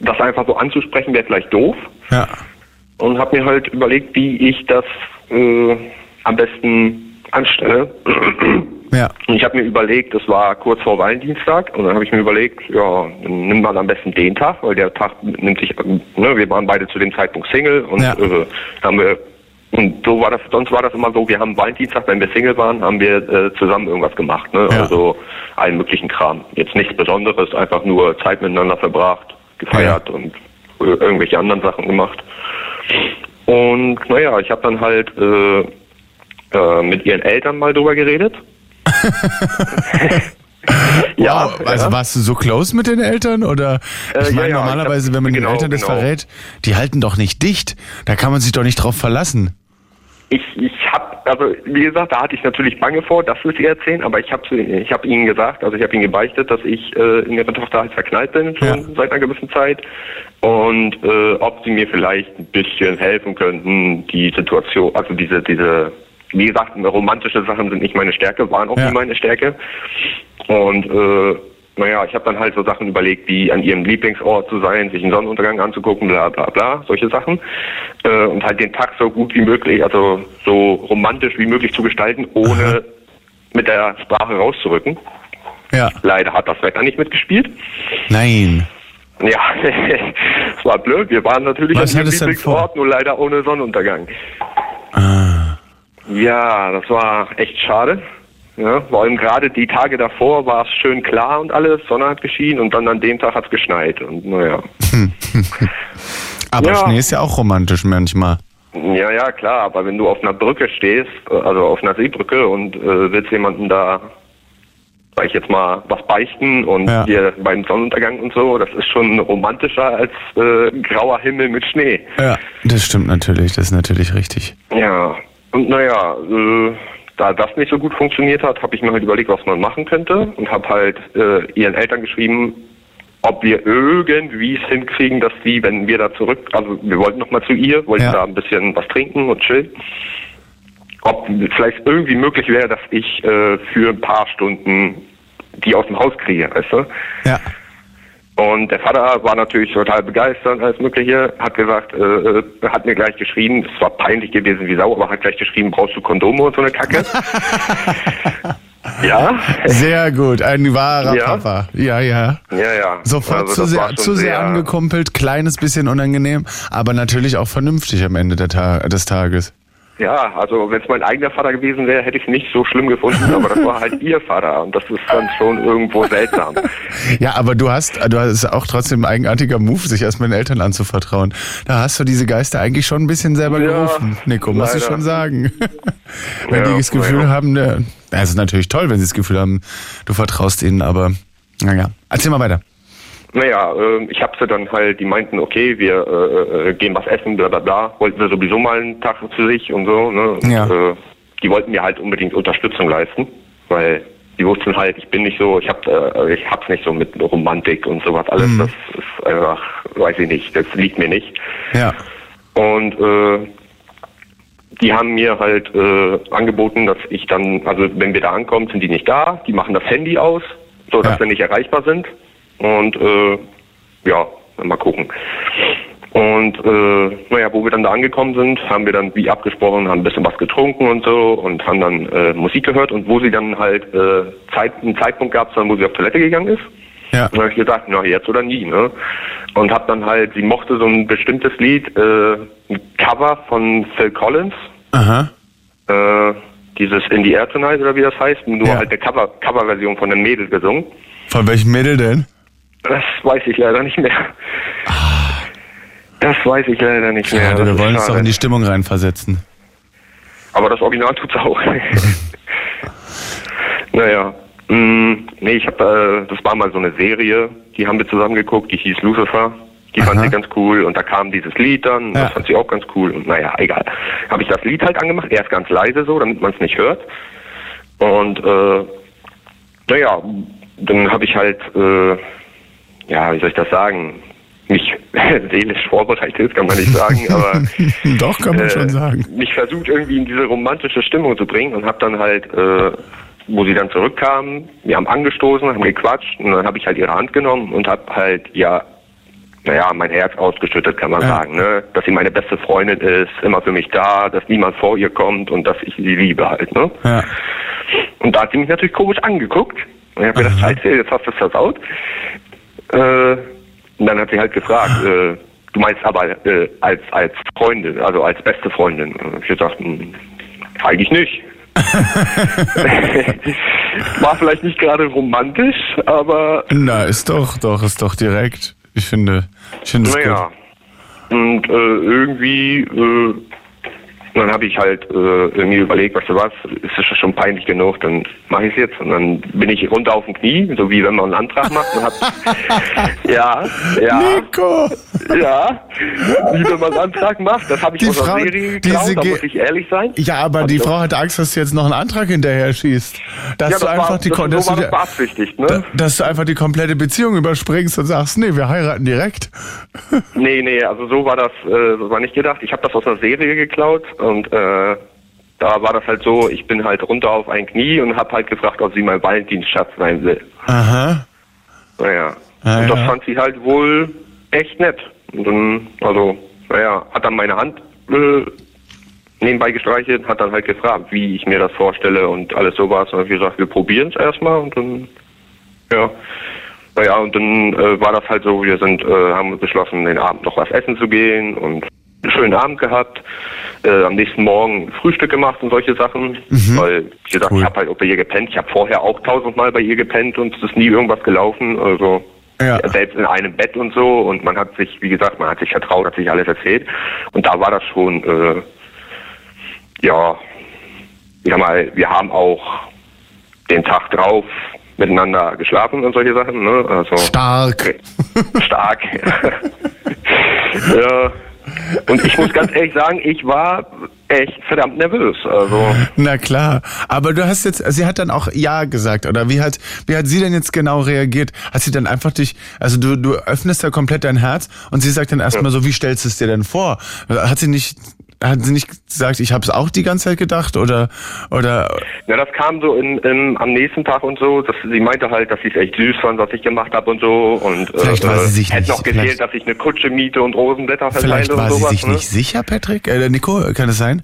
das einfach so anzusprechen wäre vielleicht doof. Ja. Und habe mir halt überlegt, wie ich das äh, am besten anstelle. Ja. Und ich habe mir überlegt, das war kurz vor Valentinstag, und dann habe ich mir überlegt, ja, dann nimm mal am besten den Tag, weil der Tag nimmt sich, ne, wir waren beide zu dem Zeitpunkt Single und Ja. äh, haben wir und so war das, sonst war das immer so, wir haben Valentinstag, wenn wir Single waren, haben wir äh, zusammen irgendwas gemacht, ne? Ja. Also allen möglichen Kram. Jetzt nichts Besonderes, einfach nur Zeit miteinander verbracht, gefeiert und äh, irgendwelche anderen Sachen gemacht. Und naja, ich habe dann halt äh, äh, mit ihren Eltern mal drüber geredet. [laughs] ja, wow. Also ja. warst du so close mit den Eltern oder? Äh, ich ja, meine, ja, normalerweise, hab- wenn man den genau, Eltern das genau. verrät, die halten doch nicht dicht. Da kann man sich doch nicht drauf verlassen. Ich, ich habe, also wie gesagt, da hatte ich natürlich Bange vor, das wird sie erzählen, aber ich habe ich hab ihnen gesagt, also ich habe ihnen gebeichtet, dass ich äh, in ihre Tochter halt verknallt bin schon Ja. seit einer gewissen Zeit und äh, ob sie mir vielleicht ein bisschen helfen könnten, die Situation, also diese, diese, wie gesagt, romantische Sachen sind nicht meine Stärke, waren auch Ja. nie meine Stärke und äh, naja, ich habe dann halt so Sachen überlegt, wie an ihrem Lieblingsort zu sein, sich einen Sonnenuntergang anzugucken, bla bla bla, solche Sachen. Äh, und halt den Tag so gut wie möglich, also so romantisch wie möglich zu gestalten, ohne mit der Sprache rauszurücken. Ja. Leider hat das Wetter nicht mitgespielt. Nein. Ja, [laughs] es war blöd. Wir waren natürlich Was an denn Lieblingsort, nur leider ohne Sonnenuntergang. Ah. Ja, das war echt schade. Ja, vor allem gerade die Tage davor war es schön klar und alles, Sonne hat geschienen und dann an dem Tag hat es geschneit. Und naja. [laughs] Aber Ja. Schnee ist ja auch romantisch manchmal. Ja, ja, klar, aber wenn du auf einer Brücke stehst, äh, also auf einer Seebrücke und äh, willst jemanden da, sag ich jetzt mal, was beichten und Ja. dir beim Sonnenuntergang und so, das ist schon romantischer als äh, grauer Himmel mit Schnee. Ja. Das stimmt natürlich, das ist natürlich richtig. Ja, und naja, äh, da das nicht so gut funktioniert hat, habe ich mir halt überlegt, was man machen könnte und habe halt äh, ihren Eltern geschrieben, ob wir irgendwie es hinkriegen, dass sie, wenn wir da zurück, also wir wollten noch mal zu ihr, wollten Ja. da ein bisschen was trinken und chillen, ob vielleicht irgendwie möglich wäre, dass ich äh, für ein paar Stunden die aus dem Haus kriege, weißt du? Ja. Und der Vater war natürlich total begeistert als Mögliche, hat gesagt, äh, äh, hat mir gleich geschrieben, es war peinlich gewesen wie Sau, aber hat gleich geschrieben, brauchst du Kondome und so eine Kacke? [laughs] ja, Sehr gut, ein wahrer Ja. Papa. Ja, ja. ja, ja. Sofort Also zu, sehr, zu sehr angekumpelt, kleines bisschen unangenehm, aber natürlich auch vernünftig am Ende der Ta des Tages. Ja, also wenn es mein eigener Vater gewesen wäre, hätte ich es nicht so schlimm gefunden, aber das war halt [laughs] ihr Vater und das ist dann schon irgendwo seltsam. Ja, aber du hast, du hast auch trotzdem ein eigenartiger Move, sich erstmal den Eltern anzuvertrauen. Da hast du diese Geister eigentlich schon ein bisschen selber Ja, gerufen, Nico, muss ich leider. schon sagen. [laughs] wenn Ja, die das Gefühl ja. haben, ne, es ist natürlich toll, wenn sie das Gefühl haben, du vertraust ihnen, aber naja. Erzähl mal weiter. Naja, äh, ich hab sie dann halt, die meinten, okay, wir äh, äh, gehen was essen, bla bla bla, wollten wir sowieso mal einen Tag für sich und so, ne? Und, Ja. äh, die wollten mir halt unbedingt Unterstützung leisten, weil die wussten halt, ich bin nicht so, ich hab, äh, ich hab's nicht so mit Romantik und sowas alles, Mhm. das ist einfach, weiß ich nicht, das liegt mir nicht. Ja. Und äh, die haben mir halt äh, angeboten, dass ich dann, also wenn wir da ankommen, sind die nicht da, die machen das Handy aus, so dass Ja. wir nicht erreichbar sind. Und äh, ja, mal gucken. Und äh, naja, wo wir dann da angekommen sind, haben wir dann wie abgesprochen, haben ein bisschen was getrunken und so und haben dann äh, Musik gehört und wo sie dann halt äh, Zeit, einen Zeitpunkt gab es dann, wo sie auf Toilette gegangen ist. Ja. Und habe ich gesagt, na jetzt oder nie, ne? Und hab dann halt, sie mochte so ein bestimmtes Lied, äh, ein Cover von Phil Collins, Aha. äh, dieses In the Air Tonight oder wie das heißt, nur Ja. halt eine Cover Coverversion von einem Mädel gesungen. Von welchem Mädel denn? Das weiß ich leider nicht mehr. Das weiß ich leider nicht mehr. Schade, Das wir wollen uns doch in die Stimmung reinversetzen. Aber das Original tut's auch. [laughs] naja. Mm, nee, ich hab, äh, das war mal so eine Serie, die haben wir zusammen geguckt, die hieß Lucifer. Die fand Aha. sie ganz cool und da kam dieses Lied dann, Ja. das fand sie auch ganz cool und naja, egal. Habe ich das Lied halt angemacht, erst ganz leise so, damit man es nicht hört. Und äh, naja, dann habe ich halt, äh, ja, wie soll ich das sagen, mich [laughs] seelisch vorbereitet, kann man nicht sagen, [laughs] aber Doch, kann man äh, schon sagen. mich versucht irgendwie in diese romantische Stimmung zu bringen und habe dann halt, äh, wo sie dann zurückkamen, wir haben angestoßen, haben gequatscht und dann habe ich halt ihre Hand genommen und habe halt ja, naja, mein Herz ausgeschüttet, kann man Ja. sagen, ne? dass sie meine beste Freundin ist, immer für mich da, dass niemand vor ihr kommt und dass ich sie liebe halt, ne? Ja. Und da hat sie mich natürlich komisch angeguckt. Und ich habe gedacht, scheiße, jetzt hast du es versaut. Äh, und dann hat sie halt gefragt, äh, du meinst aber äh, als als Freundin, also als beste Freundin. Und ich gesagt, hm, eigentlich nicht. [laughs] War vielleicht nicht gerade romantisch, aber Na, ist doch, doch, ist doch direkt. Ich finde, ich finde es naja. Und äh, irgendwie, äh, dann habe ich halt äh, irgendwie überlegt, weißt du was, ist es schon peinlich genug, dann mache ich es jetzt. Und dann bin ich runter auf dem Knie, so wie wenn man einen Antrag macht. Und hab, [laughs] ja, ja, Nico! ja, wie wenn man einen Antrag macht. Das habe ich Die aus der Frau- Serie geklaut, da muss ich ehrlich sein. Ja, aber die Frau hatte Angst, dass du jetzt noch einen Antrag hinterher schießt. Dass ja, du das einfach war, die das, so du, das der- ne? da- dass du einfach die komplette Beziehung überspringst und sagst, nee, wir heiraten direkt. [laughs] Nee, nee, also so war das, äh, so war nicht gedacht. Ich habe das aus einer Serie geklaut und äh, da war das halt so, ich bin halt runter auf ein Knie und habe halt gefragt, ob sie mein Valentinsschatz sein will. Aha. Naja. Ah, und das ja. fand sie halt wohl echt nett. Und dann, also, naja, hat dann meine Hand äh, nebenbei gestreichelt, hat dann halt gefragt, wie ich mir das vorstelle und alles sowas. Und ich gesagt, wir probieren es erstmal und dann, ja. Naja, und dann äh, war das halt so, wir sind, äh, haben beschlossen, den Abend noch was essen zu gehen und einen schönen Abend gehabt. Äh, am nächsten Morgen Frühstück gemacht und solche Sachen. Weil, wie gesagt, Cool. ich habe halt bei ihr gepennt. Ich habe vorher auch tausendmal bei ihr gepennt und es ist nie irgendwas gelaufen. Also Ja. selbst in einem Bett und so. Und man hat sich, wie gesagt, man hat sich vertraut, hat sich alles erzählt. Und da war das schon, äh, ja, ich sag mal, wir haben auch den Tag drauf miteinander geschlafen und solche Sachen. Ne? Also Stark. [laughs] stark. [laughs] ja. Und ich muss ganz ehrlich sagen, ich war echt verdammt nervös. Also Na klar. Aber du hast jetzt, sie hat dann auch Ja gesagt, oder wie hat, wie hat sie denn jetzt genau reagiert? Hat sie dann einfach dich, also du, du öffnest da komplett dein Herz und sie sagt dann erstmal so, wie stellst du es dir denn vor? Hat sie nicht, hat sie nicht gesagt, ich habe es auch die ganze Zeit gedacht oder, oder, Ja, das kam so in, in, am nächsten Tag und so. Dass, sie meinte halt, dass sie es echt süß fand, was ich gemacht habe und so. Und Vielleicht war sie sich hätte nicht- noch gefehlt, vielleicht- dass ich eine Kutsche miete und Rosenblätter vielleicht verteile war und sie sich ne? nicht sicher, Patrick? Äh, Nico, kann es sein?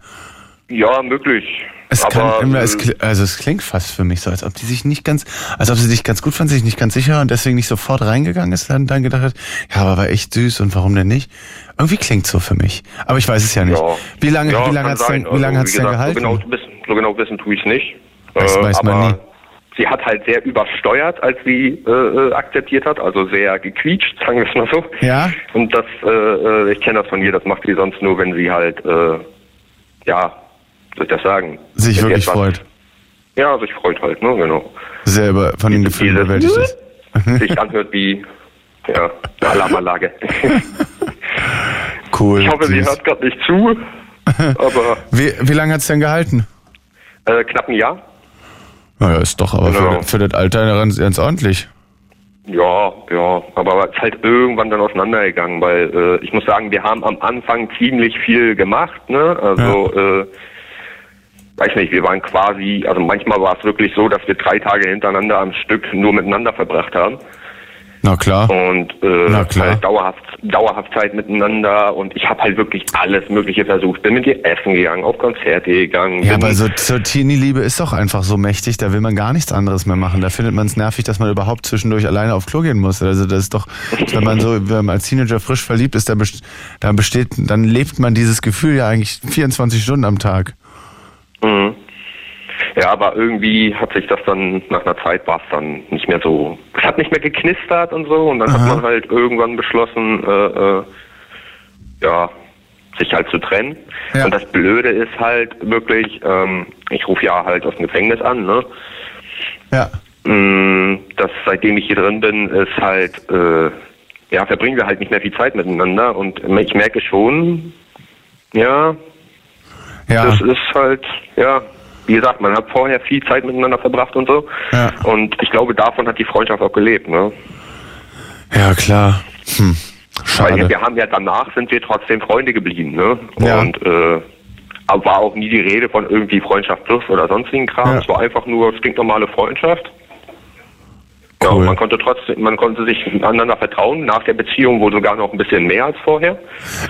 Ja, möglich. Es Aber, kann immer, es, äh, kli- also es klingt fast für mich so, als ob die sich nicht ganz, als ob sie sich ganz gut fand, sich nicht ganz sicher und deswegen nicht sofort reingegangen ist, dann, dann gedacht hat, ja, aber war echt süß und warum denn nicht? Irgendwie klingt so für mich. Aber ich weiß es ja nicht. ja. Wie lange, ja, wie lange hat's denn, sein. wie lange Also, hat's denn gesagt, gehalten? So genau, wissen, so genau wissen tue ich es nicht. Weiß- Äh, weiß man nie. Sie hat halt sehr übersteuert, als sie äh, äh, akzeptiert hat, also sehr gequietscht, sagen wir es mal so. Ja? Und das, äh, äh, ich kenne das von ihr, das macht sie sonst nur, wenn sie halt, äh, ja, soll ich das sagen? Sich Wenn sie wirklich freut. Ja, sich freut halt, ne, genau. Selber von den Gefühlen überwältigt ist. [laughs] Sich anhört wie, ja, eine Alarmanlage. [laughs] Cool. Ich hoffe, sie süß. hört gerade nicht zu, [laughs] aber Wie, wie lange hat's denn gehalten? äh, knapp ein Jahr. Naja, ist doch aber Genau. für, für das Alter ganz, ganz ordentlich. Ja, ja, aber es ist halt irgendwann dann auseinandergegangen, weil äh, ich muss sagen, wir haben am Anfang ziemlich viel gemacht, ne? Also, äh, weiß nicht, wir waren quasi, also manchmal war es wirklich so, dass wir drei Tage hintereinander am Stück nur miteinander verbracht haben Na klar. und äh, Na klar. halt dauerhaft, dauerhaft Zeit miteinander und ich habe halt wirklich alles Mögliche versucht. Bin mit ihr essen gegangen, auf Konzerte gegangen. Ja, aber so zur Teenie-Liebe ist doch einfach so mächtig, da will man gar nichts anderes mehr machen. Da findet man es nervig, dass man überhaupt zwischendurch alleine auf Klo gehen muss. Also das ist doch, wenn man so, [laughs] wenn man als Teenager frisch verliebt ist, da best- da besteht, dann lebt man dieses Gefühl ja eigentlich 24 Stunden am Tag. Mhm. Ja, aber irgendwie hat sich das dann, nach einer Zeit war es dann nicht mehr so, es hat nicht mehr geknistert und so und dann hat Aha. man halt irgendwann beschlossen, äh, äh, ja, sich halt zu trennen. Ja. Und das Blöde ist halt wirklich, ähm, ich rufe ja halt aus dem Gefängnis an, ne? Ja. Mm, Das, seitdem ich hier drin bin, ist halt, äh, ja, verbringen wir halt nicht mehr viel Zeit miteinander und ich merke schon, ja, Ja. das ist halt, ja, wie gesagt, man hat vorher viel Zeit miteinander verbracht und so. Ja. Und ich glaube, davon hat die Freundschaft auch gelebt, ne? Ja, klar. Hm. Weil Schade. wir haben ja danach sind wir trotzdem Freunde geblieben, ne? Ja. Und äh, war auch nie die Rede von irgendwie Freundschaft plus oder sonstigen Kram. Ja. Es war einfach nur stinknormale Freundschaft. Ja, Cool. und man konnte trotzdem, man konnte sich einander vertrauen. Nach der Beziehung wohl sogar noch ein bisschen mehr als vorher.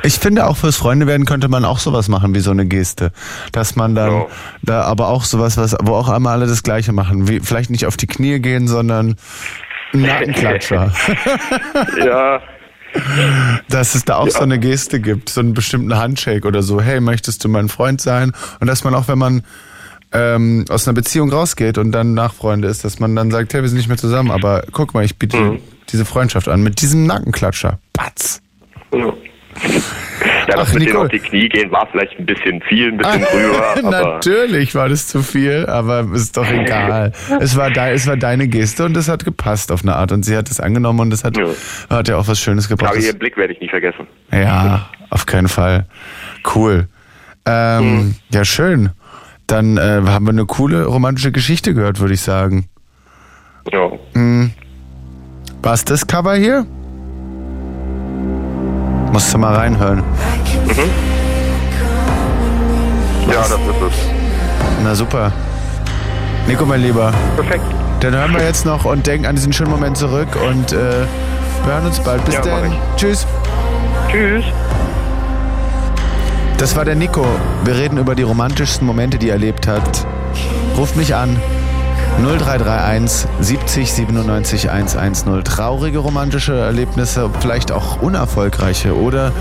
Ich finde auch fürs Freundewerden könnte man auch sowas machen wie so eine Geste, dass man dann Ja. da aber auch sowas, was wo auch einmal alle das Gleiche machen, wie vielleicht nicht auf die Knie gehen, sondern Nackenklatscher, [laughs] ja, dass es da auch so eine Geste gibt, so einen bestimmten Handshake oder so. Hey, möchtest du mein Freund sein? Und dass man auch, wenn man ähm, aus einer Beziehung rausgeht und dann Nachfreunde ist, dass man dann sagt, hey, wir sind nicht mehr zusammen, aber guck mal, ich biete Mhm. diese Freundschaft an mit diesem Nackenklatscher. Patz. ja. Ja, das Ach, mit denen Nicole. auf die Knie gehen war vielleicht ein bisschen viel, ein bisschen drüber, [laughs] aber Natürlich war das zu viel, aber ist doch egal. [laughs] es war de, es war deine Geste und es hat gepasst auf eine Art und sie hat es angenommen und es hat, Ja. hat ja auch was Schönes gebracht. aber Das- ihren Blick werde ich nicht vergessen. ja, auf keinen Fall. Cool. Ähm, Mhm. Ja, schön. Dann äh, haben wir eine coole romantische Geschichte gehört, würde ich sagen. Ja. War es das Cover hier? Musst du mal reinhören. ja, das ist es. Na super. Nico, mein Lieber. Perfekt. Dann hören wir jetzt noch und denken an diesen schönen Moment zurück und äh, wir hören uns bald. Bis Ja, dann. Tschüss. Tschüss. Das war der Nico. Wir reden über die romantischsten Momente, die er erlebt hat. Ruft mich an. 0331 70 97 110. Traurige romantische Erlebnisse, vielleicht auch unerfolgreiche oder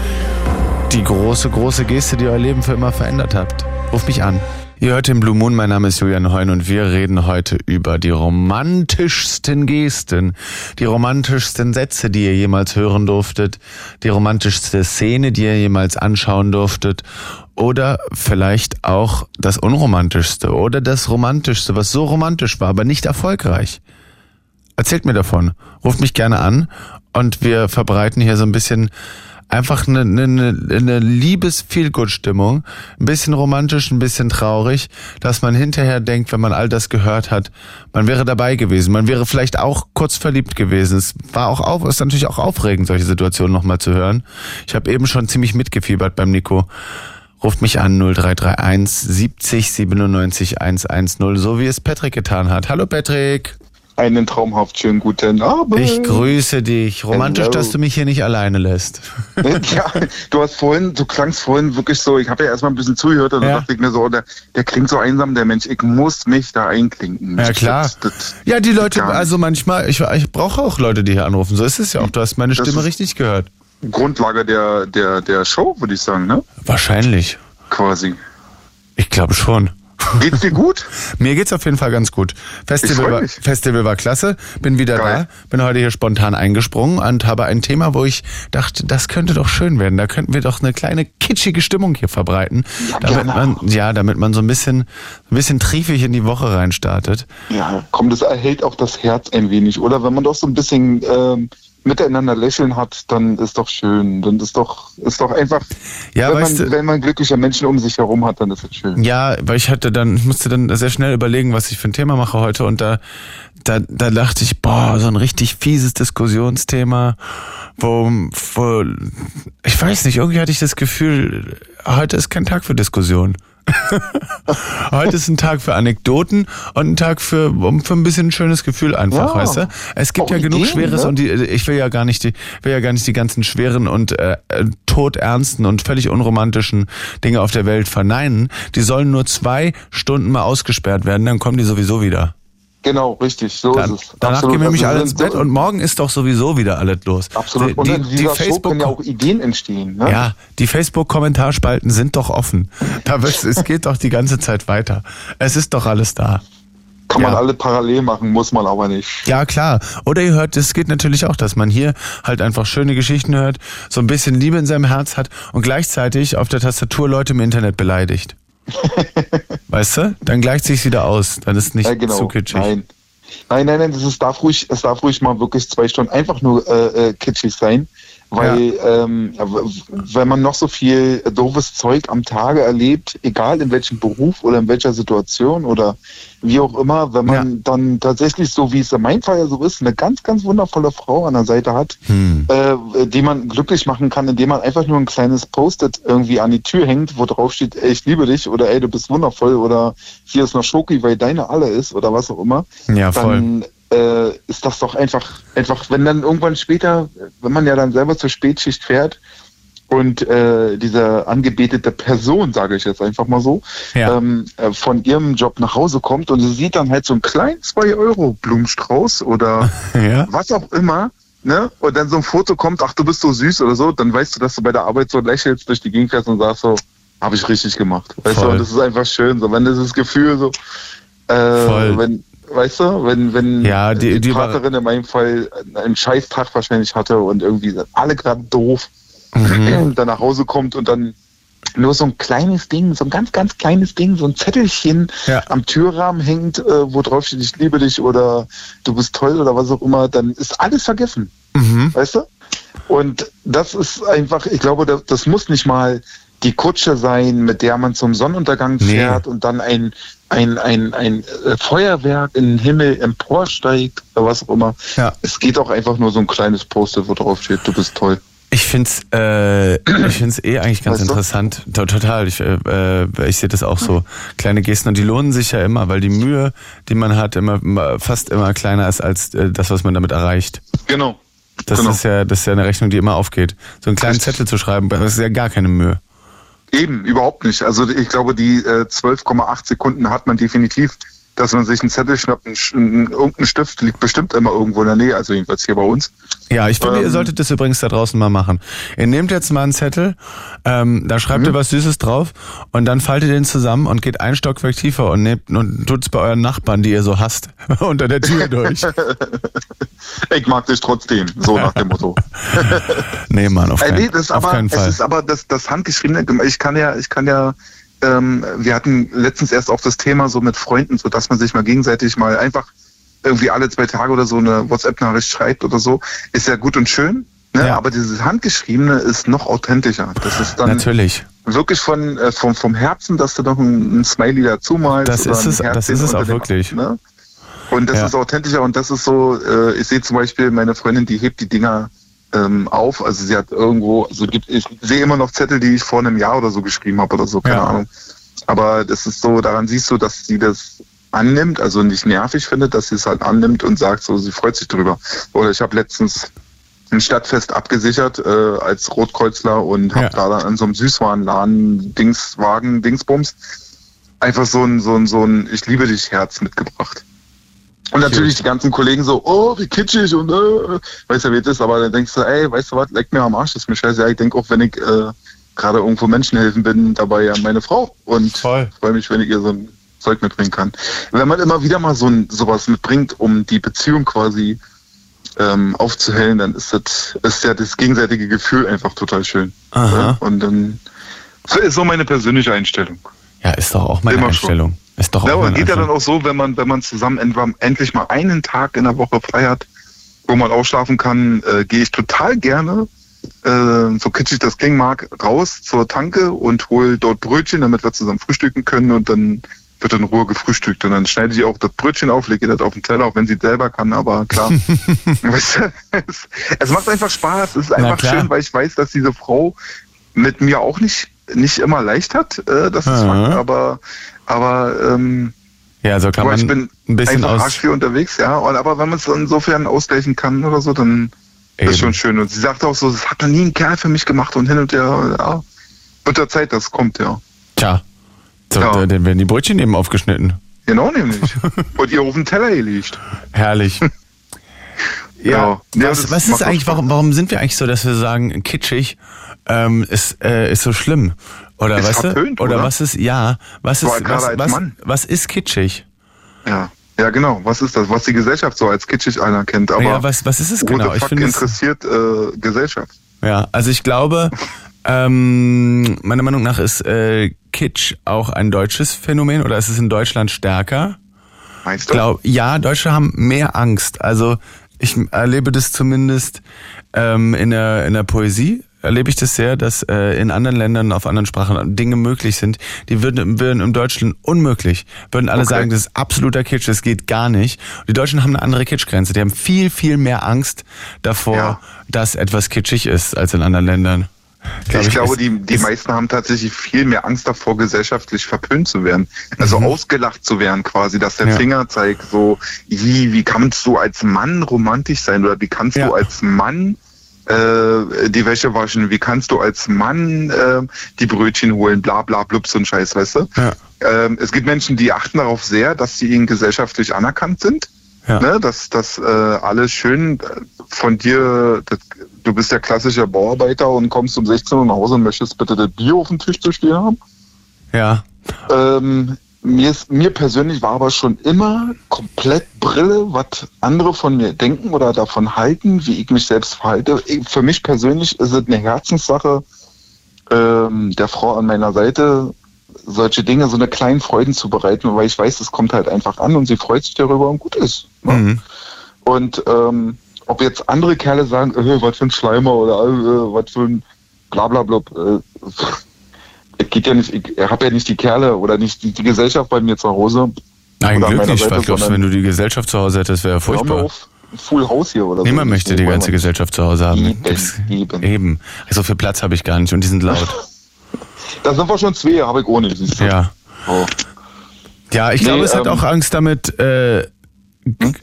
die große, große Geste, die euer Leben für immer verändert habt. Ruft mich an. Ihr hört den Blue Moon, mein Name ist Julian Heun und wir reden heute über die romantischsten Gesten, die romantischsten Sätze, die ihr jemals hören durftet, die romantischste Szene, die ihr jemals anschauen durftet oder vielleicht auch das unromantischste oder das romantischste, was so romantisch war, aber nicht erfolgreich. Erzählt mir davon. Ruft mich gerne an und wir verbreiten hier so ein bisschen einfach eine, eine, eine Liebes-Feelgood-Stimmung. Ein bisschen romantisch, ein bisschen traurig, dass man hinterher denkt, wenn man all das gehört hat, man wäre dabei gewesen. Man wäre vielleicht auch kurz verliebt gewesen. Es war auch auf, ist natürlich auch aufregend, solche Situationen nochmal zu hören. Ich habe eben schon ziemlich mitgefiebert beim Nico. Ruft mich an 0331 70 97 110, so wie es Patrick getan hat. Hallo Patrick. Einen traumhaft schönen guten Abend. Ich grüße dich. Romantisch, Hello. dass du mich hier nicht alleine lässt. [laughs] Ja, du hast vorhin, du klangst vorhin wirklich so, ich habe ja erstmal ein bisschen zugehört und Ja. dann dachte ich mir so, der, der klingt so einsam, der Mensch, ich muss mich da einklinken. Ja klar. Das, das, Ja, die Leute, also manchmal, ich, ich brauche auch Leute, die hier anrufen. So ist es ja auch. Du hast meine Das Stimme richtig gehört. Grundlage der, der, der Show, würde ich sagen, ne? Wahrscheinlich. Quasi. Ich glaube schon. Geht's dir gut? Mir geht's auf jeden Fall ganz gut. Festival war. Festival war klasse. Bin wieder Geil. da. Bin heute hier spontan eingesprungen und habe ein Thema, wo ich dachte, das könnte doch schön werden. Da könnten wir doch eine kleine kitschige Stimmung hier verbreiten. damit gerne. man, ja, damit man so ein bisschen, ein bisschen triefig in die Woche reinstartet. Ja, komm, das erhält auch das Herz ein wenig, oder? Wenn man doch so ein bisschen ähm, miteinander lächeln hat, dann ist doch schön. Dann ist doch, ist doch einfach, Ja, wenn, man, du- wenn man glückliche Menschen um sich herum hat, dann ist es schön. Ja, weil ich hatte dann, ich musste dann sehr schnell überlegen, was ich für ein Thema mache heute und da, da, da dachte ich, boah, so ein richtig fieses Diskussionsthema, wo, wo, ich weiß nicht, irgendwie hatte ich das Gefühl, heute ist kein Tag für Diskussion. [laughs] Heute ist ein Tag für Anekdoten und ein Tag für, für ein bisschen ein schönes Gefühl einfach, Ja. weißt du? Es gibt Auch ja genug Ideen, Schweres ne? und die, ich will ja gar nicht die, will ja gar nicht die ganzen schweren und äh, äh, todernsten und völlig unromantischen Dinge auf der Welt verneinen. Die sollen nur zwei Stunden mal ausgesperrt werden, dann kommen die sowieso wieder. Genau, richtig, so Dann, ist es. danach Absolut. gehen wir nämlich Also alle ins Bett und morgen ist doch sowieso wieder alles los. Absolut. Die, Und in die, dieser die Show Facebook können ja auch Ideen entstehen. Ne? ja, die Facebook-Kommentarspalten sind doch offen. Da es geht doch die ganze Zeit weiter. Es ist doch alles da. Kann man ja. alle parallel machen, muss man aber nicht. Ja, klar. Oder ihr hört, es geht natürlich auch, dass man hier halt einfach schöne Geschichten hört, so ein bisschen Liebe in seinem Herz hat und gleichzeitig auf der Tastatur Leute im Internet beleidigt. [laughs] weißt du? Dann gleicht sich's wieder aus. Dann ist nicht Ja, genau. zu kitschig. Nein. Nein, nein, nein, das ist, darf ruhig, es darf ruhig mal wirklich zwei Stunden einfach nur äh, äh, kitschig sein. Weil ähm, w- wenn man noch so viel doofes Zeug am Tage erlebt, egal in welchem Beruf oder in welcher Situation oder wie auch immer, wenn man Ja. dann tatsächlich, so wie es in meinem Fall ja so ist, eine ganz, ganz wundervolle Frau an der Seite hat, Hm. äh, die man glücklich machen kann, indem man einfach nur ein kleines Post-it irgendwie an die Tür hängt, wo drauf steht, ey, ich liebe dich oder ey, du bist wundervoll oder hier ist noch Schoki, weil deine alle ist oder was auch immer Ja, voll. dann äh, ist das doch einfach, einfach, wenn dann irgendwann später, wenn man ja dann selber zur Spätschicht fährt und äh, diese angebetete Person, sage ich jetzt einfach mal so, Ja. ähm, äh, von ihrem Job nach Hause kommt und sie sieht dann halt so einen kleinen 2-Euro-Blumenstrauß oder [laughs] Ja. was auch immer, ne? Und dann so ein Foto kommt, ach, du bist so süß oder so, dann weißt du, dass du bei der Arbeit so lächelst durch die Gegend fährst und sagst so, habe ich richtig gemacht. Weißt Voll. du, und das ist einfach schön, so wenn dieses Gefühl so, äh, wenn, weißt du, wenn, wenn Ja, die- die, die Partnerin in meinem Fall einen Scheißtag wahrscheinlich hatte und irgendwie sind alle gerade doof, Mhm. [clears throat] dann nach Hause kommt und dann nur so ein kleines Ding, so ein ganz, ganz kleines Ding, so ein Zettelchen Ja. am Türrahmen hängt, äh, wo drauf steht, ich liebe dich oder du bist toll oder was auch immer, dann ist alles vergessen. Mhm. Weißt du? Und das ist einfach, ich glaube, das, das muss nicht mal die Kutsche sein, mit der man zum Sonnenuntergang Nee. fährt und dann ein, ein, ein, ein äh, Feuerwerk in den Himmel emporsteigt oder was auch immer. Ja. Es geht auch einfach nur so ein kleines Poster, wo drauf steht, du bist toll. Ich find's, äh, ich find's eh eigentlich ganz Weißt interessant. To- Total. Ich, äh, äh, ich sehe das auch so. Kleine Gesten und die lohnen sich ja immer, weil die Mühe, die man hat, immer, fast immer kleiner ist als äh, das, was man damit erreicht. Genau. Das Genau. ist ja, das ist ja eine Rechnung, die immer aufgeht. So einen kleinen. Zettel zu schreiben, das ist ja gar keine Mühe. Eben, überhaupt nicht. Also ich glaube, die äh, 12,8 Sekunden hat man definitiv, dass man sich einen Zettel schnappt, ein, Sch- ein, irgendein Stift liegt bestimmt immer irgendwo in der Nähe, also jedenfalls hier bei uns. Ja, ich finde, ihr Ähm. solltet das übrigens da draußen mal machen. Ihr nehmt jetzt mal einen Zettel, ähm, da schreibt Mhm. ihr was Süßes drauf und dann faltet den zusammen und geht ein Stockwerk tiefer und nehmt und tut's bei euren Nachbarn, die ihr so hasst, [laughs] unter der Tür durch. [laughs] Ich mag dich trotzdem, so nach dem Motto. [laughs] nee, Mann, auf, Äh, keinen, nee, das ist auf aber, keinen es Fall. ist aber das, das handgeschriebene, ich kann ja, ich kann ja, ähm, wir hatten letztens erst auch das Thema so mit Freunden, so dass man sich mal gegenseitig mal einfach irgendwie alle zwei Tage oder so eine WhatsApp-Nachricht schreibt oder so, ist ja gut und schön. Ne? Ja. Aber dieses Handgeschriebene ist noch authentischer. Das ist dann Natürlich. wirklich von, äh, vom, vom Herzen, dass du noch ein, ein Smiley dazu malst. Das ist es- das ist es auch wirklich. Ne? Und das Ja. ist authentischer und das ist so, äh, ich sehe zum Beispiel meine Freundin, die hebt die Dinger ähm, auf. Also sie hat irgendwo, also gibt, ich sehe immer noch Zettel, die ich vor einem Jahr oder so geschrieben habe oder so, keine Ja. Ahnung. Aber das ist so, daran siehst du, dass sie das annimmt, also nicht nervig findet, dass sie es halt annimmt und sagt so, sie freut sich drüber. Oder ich habe letztens ein Stadtfest abgesichert äh, als Rotkreuzler und habe Ja. da dann an so einem Süßwarenladen Dingswagen, Dingsbums einfach so ein, so ein, so ein Ich liebe dich Herz mitgebracht. Und natürlich die ganzen Kollegen so, oh, wie kitschig und äh, weißt du, wie es ist, aber dann denkst du, ey, weißt du was, leck mir am Arsch, das ist mir scheiße. Ja, ich denke auch, wenn ich äh, gerade irgendwo Menschen helfen bin, dabei ja meine Frau und freue mich, wenn ich ihr so ein Zeug mitbringen kann. Wenn man immer wieder mal so ein, sowas mitbringt, um die Beziehung quasi ähm, aufzuhellen, dann ist das ist ja das gegenseitige Gefühl einfach total schön. Aha. Ja? Und dann das ist so meine persönliche Einstellung. Ja, ist doch auch meine Immer schon. Ist doch auch Ja, aber meine geht ja dann auch so, wenn man, wenn man zusammen endlich mal einen Tag in der Woche feiert, wo man ausschlafen kann, äh, gehe ich total gerne, äh, so kitschig das klingen mag, raus zur Tanke und hol dort Brötchen, damit wir zusammen frühstücken können und dann wird in Ruhe gefrühstückt. Und dann schneide ich auch das Brötchen auf, lege das auf den Teller, auch wenn sie selber kann, aber klar. [laughs] [laughs] weißt du, es, macht einfach Spaß, es ist einfach schön, weil ich weiß, dass diese Frau mit mir auch nicht, nicht immer leicht hat, äh, das ist Aha. Fakt, aber, aber ähm, Ja, so kann aber man ich bin ein bisschen aus. arsch viel unterwegs, ja. Und, aber wenn man es insofern ausgleichen kann oder so, dann Eben. ist schon schön. Und sie sagt auch so, das hat noch nie ein Kerl für mich gemacht und hin und her, ja. Wird der Zeit, das kommt, ja. Tja. So, Ja. Dann werden die Brötchen eben aufgeschnitten. Genau nämlich. [laughs] und ihr auf den Teller gelegt. Herrlich. [laughs] Ja. Ja, was, was ist eigentlich, warum, warum sind wir eigentlich so, dass wir sagen, kitschig ähm, ist, äh, ist so schlimm? Oder Ist weißt verpönt, du? Oder, oder? was ist, ja, was ist, was, was, was ist kitschig? Ja. Ja, genau. Was ist das? Was die Gesellschaft so als kitschig anerkennt. Aber ja, was, was ist es genau? Ich finde es, interessiert äh, Gesellschaft. ja, also ich glaube, ähm, meiner Meinung nach ist äh, Kitsch auch ein deutsches Phänomen oder ist es in Deutschland stärker? Meinst du? Glaub, ja, Deutsche haben mehr Angst. Also ich erlebe das zumindest ähm, in, der, in der Poesie erlebe ich das sehr, dass äh, in anderen Ländern auf anderen Sprachen Dinge möglich sind, die würden, würden im Deutschen unmöglich. Würden alle Okay. sagen, das ist absoluter Kitsch, das geht gar nicht. Und die Deutschen haben eine andere Kitschgrenze. Die haben viel, viel mehr Angst davor, Ja. dass etwas kitschig ist als in anderen Ländern. Glaub ich, glaube, ist- die, die ist- meisten haben tatsächlich viel mehr Angst davor, gesellschaftlich verpönt zu werden. Also ausgelacht zu werden quasi, dass der Mhm. Ja. Finger zeigt, so, wie, wie kannst du als Mann romantisch sein oder wie kannst Ja. du als Mann äh, die Wäsche waschen, wie kannst du als Mann äh, die Brötchen holen, bla bla blub, so ein Scheiß, weißt du? Ja. Ähm, es gibt Menschen, die achten darauf sehr, dass sie ihnen gesellschaftlich anerkannt sind. Ja. Ne, dass das äh, alles schön äh, von dir, das, du bist der klassische Bauarbeiter und kommst um 16 Uhr nach Hause und möchtest bitte das Bier auf dem Tisch zu stehen haben. Ja. Ähm, mir, ist, mir persönlich war aber schon immer komplett Brille, was andere von mir denken oder davon halten, wie ich mich selbst verhalte. Für mich persönlich ist es eine Herzenssache, ähm, der Frau an meiner Seite solche Dinge, so eine kleinen Freuden zu bereiten, weil ich weiß, es kommt halt einfach an und sie freut sich darüber und gut ist. Ne? Mhm. Und ähm, ob jetzt andere Kerle sagen, äh, was für ein Schleimer oder äh, was für ein Blablablub, äh, [laughs] geht ja nicht, ich habe ja nicht die Kerle oder nicht die, die Gesellschaft bei mir zu Hause. Nein, glücklich. Seite, Was glaubst du, wenn du die Gesellschaft zu Hause hättest, wäre furchtbar. auf, Full House hier oder Niemand so. möchte die ganze nicht. Gesellschaft zu Hause haben. Eben, eben. eben. So viel Platz habe ich gar nicht und die sind laut. [laughs] Da sind wir schon zwei, habe ich ohne. Ja. Oh. Ja, ich Nee, glaube, es hat ähm, auch Angst damit, äh, äh,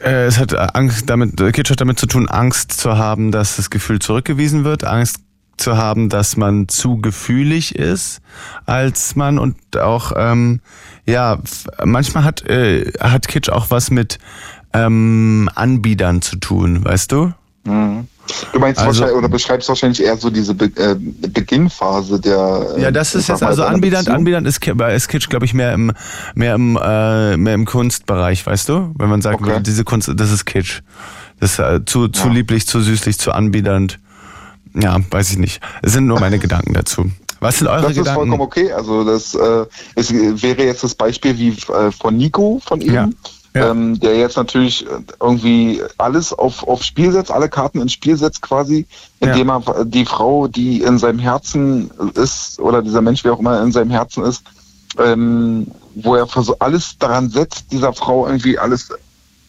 es hat Angst damit, äh, Kitsch hat damit zu tun, Angst zu haben, dass das Gefühl zurückgewiesen wird, Angst zu haben, dass man zu gefühlig ist als man und auch, ähm, ja, manchmal hat, äh, hat Kitsch auch was mit ähm, Anbietern zu tun, weißt du? Du meinst Also- wahrscheinlich, oder beschreibst wahrscheinlich eher so diese Be äh, Beginnphase der. äh, Ja, das ist jetzt also anbiedernd, anbiedernd ist, ist Kitsch, glaube ich, mehr im mehr im äh, mehr im Kunstbereich, weißt du? Wenn man sagt, Okay. diese Kunst, das ist Kitsch. Das ist äh, zu zu Ja. lieblich, zu süßlich, zu anbiedernd. Ja, weiß ich nicht. Es sind nur meine Gedanken dazu. Was sind eure Das ist Gedanken? vollkommen okay. Also das äh, es wäre jetzt das Beispiel wie äh, von Nico von ihm, Ja. Ja. Ähm, der jetzt natürlich irgendwie alles auf, auf Spiel setzt, alle Karten ins Spiel setzt quasi, indem er die Frau, die in seinem Herzen ist, oder dieser Mensch, wie auch immer in seinem Herzen ist, ähm, wo er alles daran setzt, dieser Frau irgendwie alles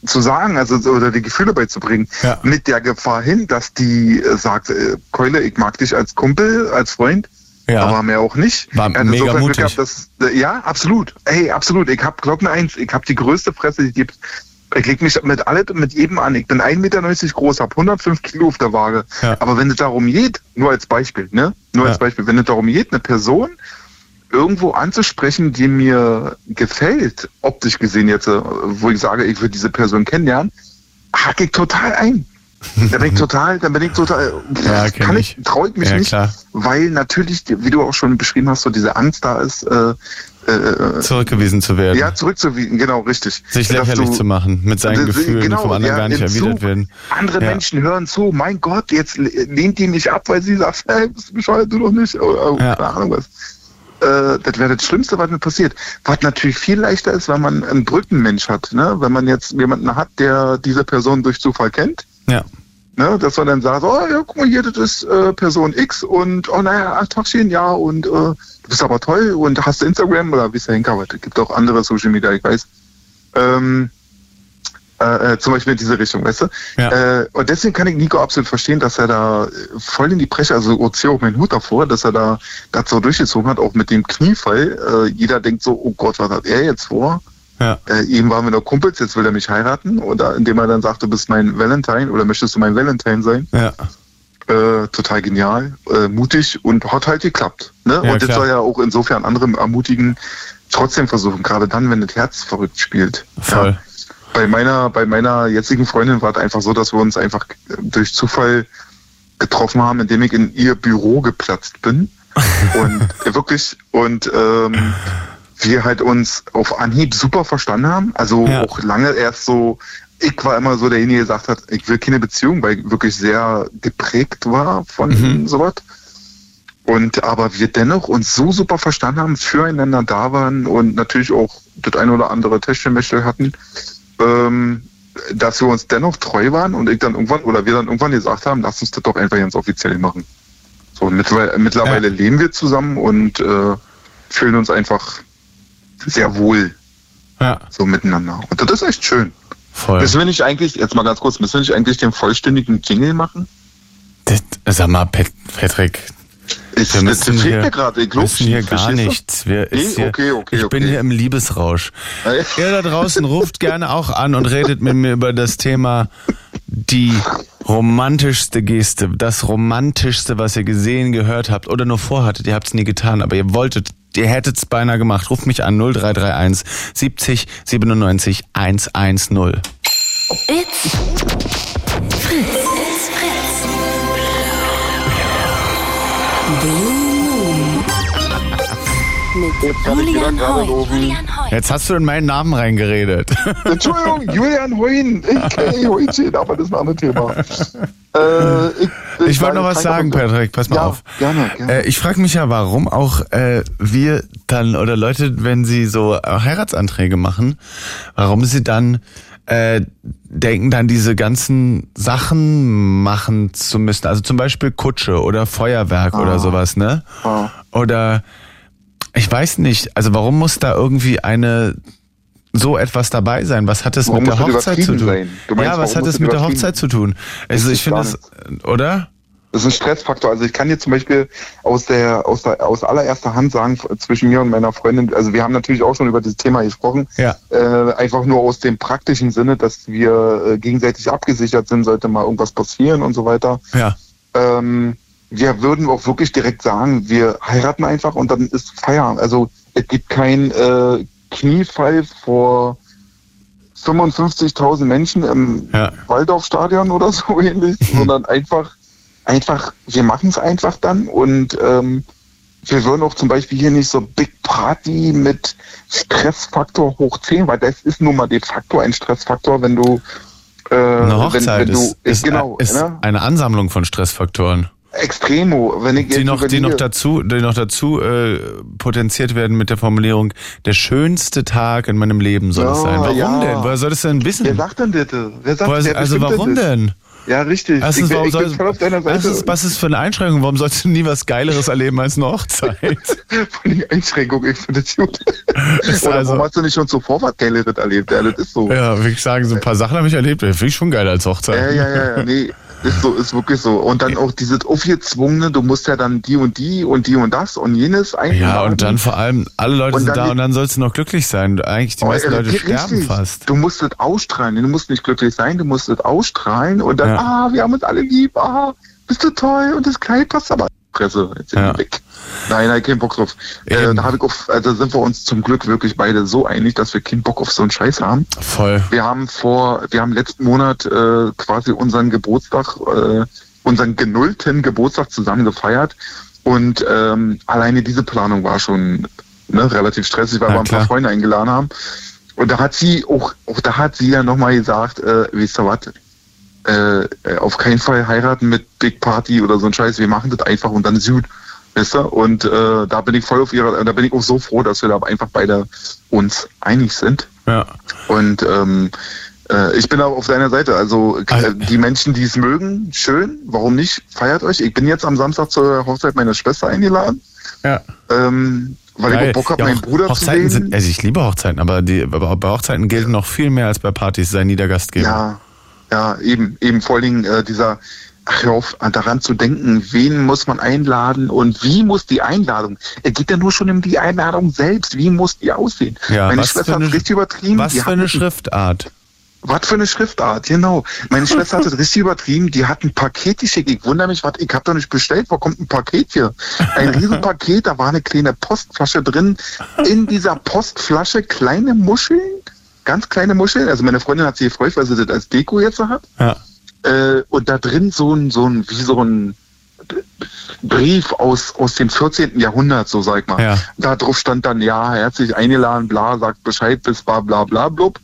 zu sagen, also so- oder die Gefühle beizubringen, Ja. mit der Gefahr hin, dass die sagt, äh, Keule, ich mag dich als Kumpel, als Freund, Ja. aber mehr auch nicht. War hat mega mutig. Glück gehabt, dass, äh, ja, absolut. Ey, absolut. Ich hab Glocken eins. Ich hab die größte Fresse, die es gibt. Ich leg mich mit alle, mit jedem an. Ich bin 1,90 Meter groß, hab 105 Kilo auf der Waage. Ja. Aber wenn es darum geht, nur als Beispiel, ne? Nur Ja. als Beispiel, wenn es darum geht, eine Person irgendwo anzusprechen, die mir gefällt, optisch gesehen jetzt, äh, wo ich sage, ich würde diese Person kennenlernen, hack ich total ein. Da bin ich [laughs] total, da bin ich total, Ja, kann ich. traue ich mich Ja, nicht, klar. weil natürlich, wie du auch schon beschrieben hast, so diese Angst da ist, äh, äh, Zurückgewiesen zu werden. ja, zurückzuwiegen, genau, richtig. sich lächerlich du- zu machen, mit seinen das- Gefühlen, die vom anderen ja, gar nicht erwidert Zug. werden. Andere Ja. Menschen hören zu, mein Gott, jetzt lehnt die mich ab, weil sie sagt, hey, bist du bescheuert, du doch nicht, oder, oder Ja. keine Ahnung was. Äh, das wäre das Schlimmste, was mir passiert. Was natürlich viel leichter ist, wenn man einen Brückenmensch hat, ne? Wenn man jetzt jemanden hat, der diese Person durch Zufall kennt, Ja. ne? Dass man dann sagt, oh ja, guck mal hier, das ist äh, Person X und oh naja, ach, Tagchen, ja, und äh, du bist aber toll und hast Instagram oder wie ist der Henker? Es gibt auch andere Social Media, ich weiß. Ähm, äh, äh, zum Beispiel in diese Richtung, weißt du? Ja. Äh, und deswegen kann ich Nico absolut verstehen, dass er da äh, voll in die Bresche, also ich ziehe auch meinen Hut davor, dass er da das so durchgezogen hat, auch mit dem Kniefall. Äh, jeder denkt so, oh Gott, was hat er jetzt vor? Ja. Äh, eben waren wir noch Kumpels, jetzt will er mich heiraten. Oder indem er dann sagt, du bist mein Valentine oder möchtest du mein Valentine sein? Ja. Äh, total genial, äh, mutig und hat halt geklappt. Ne? Ja, und das klar. soll ja auch insofern andere ermutigen, trotzdem versuchen, gerade dann, wenn das Herz verrückt spielt. Voll. Ja. Bei meiner, bei meiner jetzigen Freundin war es einfach so, dass wir uns einfach durch Zufall getroffen haben, indem ich in ihr Büro geplatzt bin. [laughs] und äh, wirklich, und ähm, wir halt uns auf Anhieb super verstanden haben. Also Ja. auch lange erst so, ich war immer so derjenige, der gesagt hat, ich will keine Beziehung, weil ich wirklich sehr geprägt war von Mhm. sowas. Und aber wir dennoch uns so super verstanden haben, füreinander da waren und natürlich auch das ein oder andere Täschchenmäschel hatten. Ähm, dass wir uns dennoch treu waren und ich dann irgendwann, oder wir dann irgendwann gesagt haben, lass uns das doch einfach ganz offiziell machen. So, mittlerweile, mittlerweile Ja. leben wir zusammen und äh, fühlen uns einfach sehr wohl Ja, so miteinander. Und das ist echt schön. voll. Müssen wir nicht eigentlich, jetzt mal ganz kurz, müssen wir nicht eigentlich den vollständigen Jingle machen? Das, sag mal, Pat Patrick, Ich, wir das müssen fehlt hier, mir gerade. Wir müssen hier gar nichts. Wir, Nee, ist hier, okay, okay, ich bin okay. hier im Liebesrausch. Ja. Ihr da draußen ruft gerne auch an und redet mit mir über das Thema die romantischste Geste, das romantischste, was ihr gesehen, gehört habt oder nur vorhattet. Ihr habt es nie getan, aber ihr wolltet, ihr hättet es beinahe gemacht. Ruft mich an 0331 70 97 110. It's Mit Julian Hoy. Julian Hoy. Jetzt hast du in meinen Namen reingeredet. [laughs] Entschuldigung, Julian Hoyn. Ich kenne Hoynchen, aber das ist ein anderes Thema. Äh, ich Ich wollte noch was sagen, Patrick, pass mal ja, auf. Gerne, gerne. Äh, ich frage mich ja, warum auch äh, wir dann oder Leute, wenn sie so äh, Heiratsanträge machen, warum sie dann äh, denken, dann diese ganzen Sachen machen zu müssen. Also zum Beispiel Kutsche oder Feuerwerk Ah. oder sowas, ne? Ah. Oder ich weiß nicht, also warum muss da irgendwie eine so etwas dabei sein? Was hat es Warum mit der Hochzeit zu tun? meinst, ja, was hat es mit der Hochzeit zu tun? Also ich finde es, oder? Das ist ein Stressfaktor. Also ich kann dir zum Beispiel aus der, aus der, aus allererster Hand sagen, zwischen mir und meiner Freundin, also wir haben natürlich auch schon über dieses Thema gesprochen, Ja. äh, einfach nur aus dem praktischen Sinne, dass wir äh, gegenseitig abgesichert sind, sollte mal irgendwas passieren und so weiter. Ja. Ähm, wir würden auch wirklich direkt sagen, wir heiraten einfach und dann ist Feierabend. Also es gibt kein äh, Kniefall vor 55.000 Menschen im Ja. Waldorfstadion oder so [laughs] ähnlich, sondern einfach, einfach, wir machen es einfach dann und ähm, wir würden auch zum Beispiel hier nicht so Big Party mit Stressfaktor hoch 10, weil das ist nun mal de facto ein Stressfaktor, wenn du äh, Eine Hochzeit wenn, wenn du, ist, ist, genau, ist ne? eine Ansammlung von Stressfaktoren, Extremo, wenn ich die jetzt noch, die noch dazu, die noch dazu äh, potenziert werden mit der Formulierung: Der schönste Tag in meinem Leben soll es Ja, sein. Warum ja. denn? Woher soll das denn Wer wissen? sagt denn das? Wer sagt, Woher, wer also warum das? denn? Ja, richtig. Erstens, ich, bin- warum ich soll, voll auf deiner Seite. erstens, was ist für eine Einschränkung? Warum sollst du nie was Geileres erleben als eine Hochzeit? [laughs] Von die Einschränkung, ich finde das gut. Oder also- warum hast du nicht schon zuvor was Geileres erlebt? Ja, das ist so. ja, will ich sagen, so ein paar Sachen habe ich erlebt. Finde ich schon geil als Hochzeit. Ja, ja, ja, ja, nee, ist so, ist wirklich so. Und dann auch dieses aufgezwungene, du musst ja dann die und die und die und das und jenes einladen. Ja, und dann vor allem, alle Leute sind da und dann sollst du noch glücklich sein. Eigentlich, die Oh, meisten Leute richtig. sterben fast. Du musst es ausstrahlen. Du musst nicht glücklich sein, du musst es ausstrahlen und dann, Ja. ah, wir haben uns alle lieb, ah, bist du toll und das Kleid passt aber. Presse, jetzt sind Ja. wir weg. Nein, nein, kein Bock drauf. Äh, da habe ich auf, also sind wir uns zum Glück wirklich beide so einig, dass wir keinen Bock auf so einen Scheiß haben. Voll. Wir haben vor, wir haben letzten Monat äh, quasi unseren Geburtstag, äh, unseren genullten Geburtstag zusammen gefeiert. Und ähm, alleine diese Planung war schon ne, relativ stressig, weil Ja, wir ein paar. Freunde eingeladen haben. Und da hat sie auch, auch da hat sie ja nochmal gesagt, äh, wisst ihr was, äh, äh, auf keinen Fall heiraten mit Big Party oder so ein Scheiß. Wir machen das einfach und dann gut. Wisst ihr? Und äh, da bin ich voll auf ihrer, da bin ich auch so froh, dass wir da einfach beide uns einig sind. Ja. Und ähm, äh, ich bin auch auf deiner Seite. Also äh, Also- die Menschen, die es mögen, schön. Warum nicht? Feiert euch. Ich bin jetzt am Samstag zur Hochzeit meiner Schwester eingeladen, Ja. ähm, weil ich Geil. auch Bock habe, Ja, meinen Bruder zu Hochzeiten sehen. sind, also ich liebe Hochzeiten, aber die, aber bei Hochzeiten gelten noch viel mehr als bei Partys, sei nie der Gastgeber. ja, ja, eben, eben vor allen Dingen äh, dieser, ach hör auf, daran zu denken, wen muss man einladen und wie muss die Einladung, es geht ja nur schon um die Einladung selbst, wie muss die aussehen? Ja, Meine Schwester hat eine- richtig übertrieben. Was für eine Schriftart. Was für eine Schriftart, genau. Meine Schwester hat das richtig übertrieben. Die hat ein Paket geschickt. Ich wundere mich, was, ich habe doch nicht bestellt. Wo kommt ein Paket hier? Ein Riesenpaket, da war eine kleine Postflasche drin. In dieser Postflasche kleine Muscheln, ganz kleine Muscheln. Also meine Freundin hat sich gefreut, weil sie das als Deko jetzt hat. Ja. Äh, und da drin so ein, so ein, wie so ein Brief aus, aus dem 14. Jahrhundert, so sag ich mal. Ja. Da drauf stand dann, ja, herzlich eingeladen, bla, sagt Bescheid, bis bla, bla, bla, blub.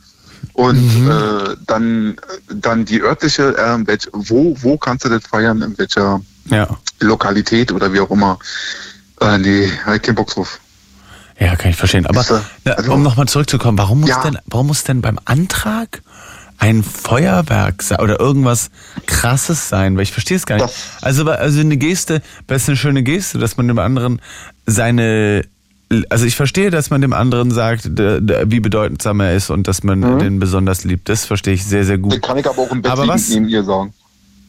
Und Mhm. äh, dann, dann die örtliche, äh, welch, wo, wo kannst du das feiern, in welcher Ja. Lokalität oder wie auch immer. Äh, nee, hab ich keinen Bock drauf. Ja, kann ich verstehen. Aber na, also- um nochmal zurückzukommen, warum muss Ja. denn, warum muss denn beim Antrag ein Feuerwerk sein oder irgendwas krasses sein? Weil ich verstehe es gar nicht. Das- also, also eine Geste, das ist eine schöne Geste, dass man dem anderen seine also ich verstehe, dass man dem anderen sagt, wie bedeutsam er ist und dass man Mhm. den besonders liebt. Das verstehe ich sehr, sehr Den gut. kann ich aber auch im Bett Aber was- neben ihr sagen.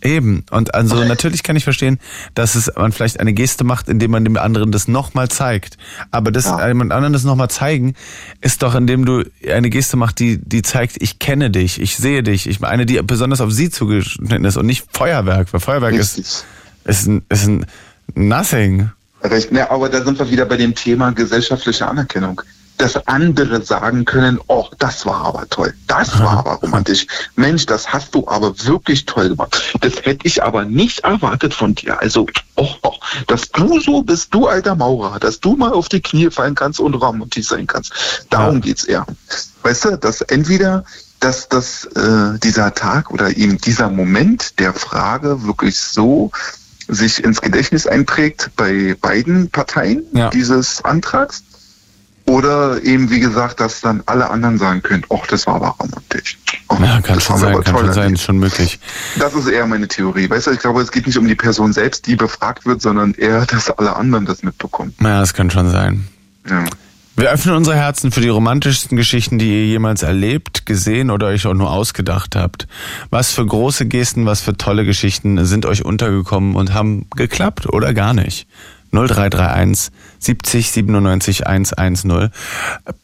Eben. Und also natürlich kann ich verstehen, dass es man vielleicht eine Geste macht, indem man dem anderen das nochmal zeigt. Aber das Ja. jemand anderen das nochmal zeigen, ist doch, indem du eine Geste machst, die, die zeigt, ich kenne dich, ich sehe dich. Ich eine, die besonders auf sie zugeschnitten ist und nicht Feuerwerk, weil Feuerwerk ist, Richtig. ist ein, ist ein nothing. Recht. Ja, aber da sind wir wieder bei dem Thema gesellschaftliche Anerkennung. Dass andere sagen können, oh, das war aber toll, das war aber romantisch. Mensch, das hast du aber wirklich toll gemacht. Das hätte ich aber nicht erwartet von dir. Also, oh, oh, dass du so bist, du alter Maurer, dass du mal auf die Knie fallen kannst und romantisch sein kannst. Darum Ja. geht's eher. Weißt du, dass entweder dass das äh, dieser Tag oder eben dieser Moment der Frage wirklich so sich ins Gedächtnis einträgt bei beiden Parteien Ja. dieses Antrags. Oder eben, wie gesagt, dass dann alle anderen sagen können, ach, das war aber romantisch. Oh, Ja, kann das schon sein, kann schon sein, ist schon möglich. Das ist eher meine Theorie. Weißt du, ich glaube, es geht nicht um die Person selbst, die befragt wird, sondern eher, [laughs] dass alle anderen das mitbekommen. Ja, das kann schon sein. Ja. Wir öffnen unsere Herzen für die romantischsten Geschichten, die ihr jemals erlebt, gesehen oder euch auch nur ausgedacht habt. Was für große Gesten, was für tolle Geschichten sind euch untergekommen und haben geklappt oder gar nicht? 0331 70 97 110.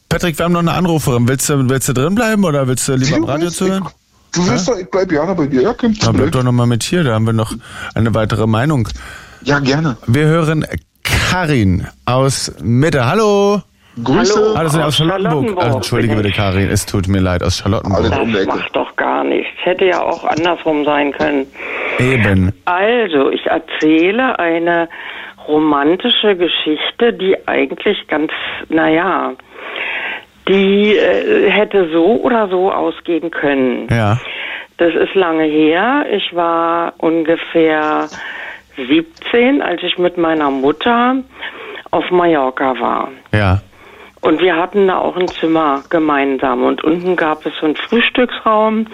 Patrick, wir haben noch eine Anruferin. Willst du, willst du drin bleiben oder willst du lieber am Radio zuhören? Du willst doch, ich bleib gerne bei dir. Ja, kein Na, bleib doch noch mal mit hier, da haben wir noch eine weitere Meinung. Ja, gerne. Wir hören Karin aus Mitte. Hallo! Grüße. Ah, das sind aus aus Charlottenburg. Charlottenburg Ah, Entschuldige bitte. Karin, es tut mir leid, aus Charlottenburg. Das macht doch gar nichts. Hätte ja auch andersrum sein können. Eben. Also, ich erzähle eine romantische Geschichte, die eigentlich ganz, naja, die äh, hätte so oder so ausgehen können. Ja. Das ist lange her. Ich war ungefähr 17, als ich mit meiner Mutter auf Mallorca war. Ja. Und wir hatten da auch ein Zimmer gemeinsam. Und unten gab es so einen Frühstücksraum.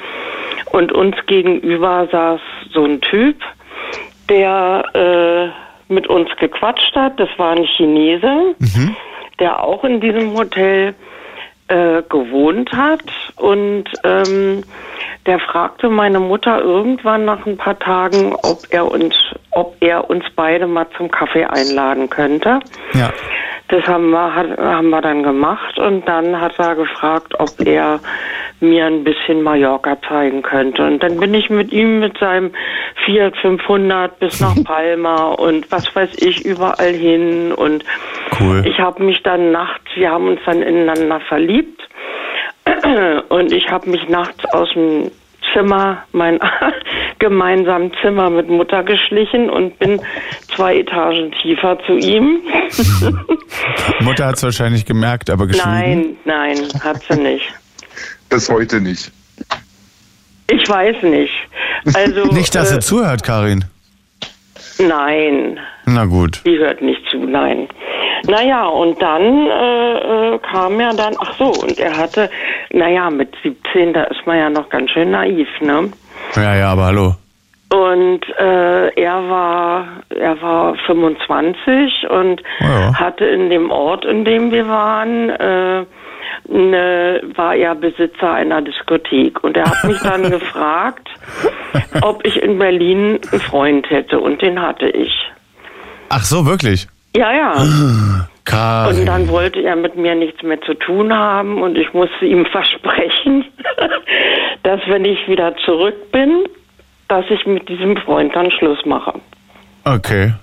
Und uns gegenüber saß so ein Typ, der äh, mit uns gequatscht hat. Das war ein Chinese, der auch in diesem Hotel äh, gewohnt hat. Und ähm, der fragte meine Mutter irgendwann nach ein paar Tagen, ob er uns, ob er uns beide mal zum Kaffee einladen könnte. Ja. Das haben wir, hat, haben wir dann gemacht und dann hat er gefragt, ob er mir ein bisschen Mallorca zeigen könnte. Und dann bin ich mit ihm mit seinem Fiat 500 bis nach [laughs] Palma und was weiß ich überall hin und Cool. ich habe mich dann nachts, wir haben uns dann ineinander verliebt [clears throat] und ich habe mich nachts aus dem Zimmer, mein [laughs] gemeinsamen Zimmer mit Mutter geschlichen und bin zwei Etagen tiefer zu ihm. [laughs] Mutter hat es wahrscheinlich gemerkt, aber geschwiegen. Nein, nein, hat sie nicht. Bis heute nicht. Ich weiß nicht. Also [laughs] Nicht, dass äh, er zuhört, Karin. Nein, Na gut. die hört nicht zu, nein. Naja, und dann äh, äh, kam er dann, ach so, und er hatte, naja, mit 17, da ist man ja noch ganz schön naiv, ne? Ja, ja, aber hallo. Und äh, er war er war 25 und Ja. hatte in dem Ort, in dem wir waren, äh, ne, war er Besitzer einer Diskothek. Und er hat mich dann [laughs] gefragt, ob ich in Berlin einen Freund hätte. Und den hatte ich. Ach so, wirklich? Ja, ja. Karin. Und dann wollte er mit mir nichts mehr zu tun haben und ich musste ihm [laughs] versprechen, dass wenn ich wieder zurück bin, dass ich mit diesem Freund dann Schluss mache. Okay.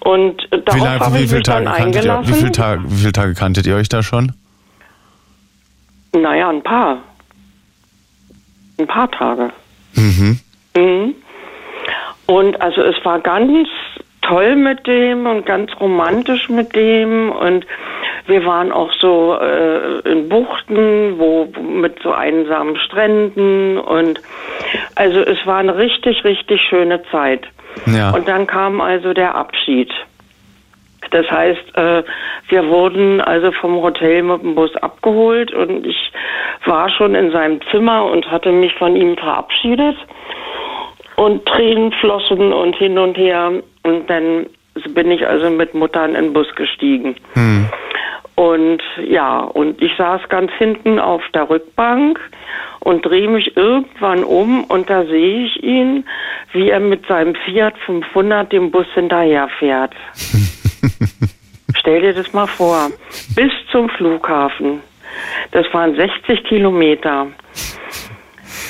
Und äh, Wie, darauf lange, habe wie, ich dann Tage kanntet ihr, wie, viele Tage, wie viele Tage kanntet ihr euch da schon? Naja, ein paar. Ein paar Tage. Mhm. Mhm. Und also es war ganz toll mit dem und ganz romantisch mit dem und wir waren auch so äh, in Buchten, wo mit so einsamen Stränden und also es war eine richtig, richtig schöne Zeit. Ja. Und dann kam also der Abschied. Das heißt, äh, wir wurden also vom Hotel mit dem Bus abgeholt und ich war schon in seinem Zimmer und hatte mich von ihm verabschiedet. Und Tränen flossen und hin und her. Und dann bin ich also mit Mutter in den Bus gestiegen. Hm. Und ja, und ich saß ganz hinten auf der Rückbank und drehe mich irgendwann um und da sehe ich ihn, wie er mit seinem Fiat 500 dem Bus hinterherfährt. [laughs] Stell dir das mal vor. Bis zum Flughafen. Das waren 60 Kilometer.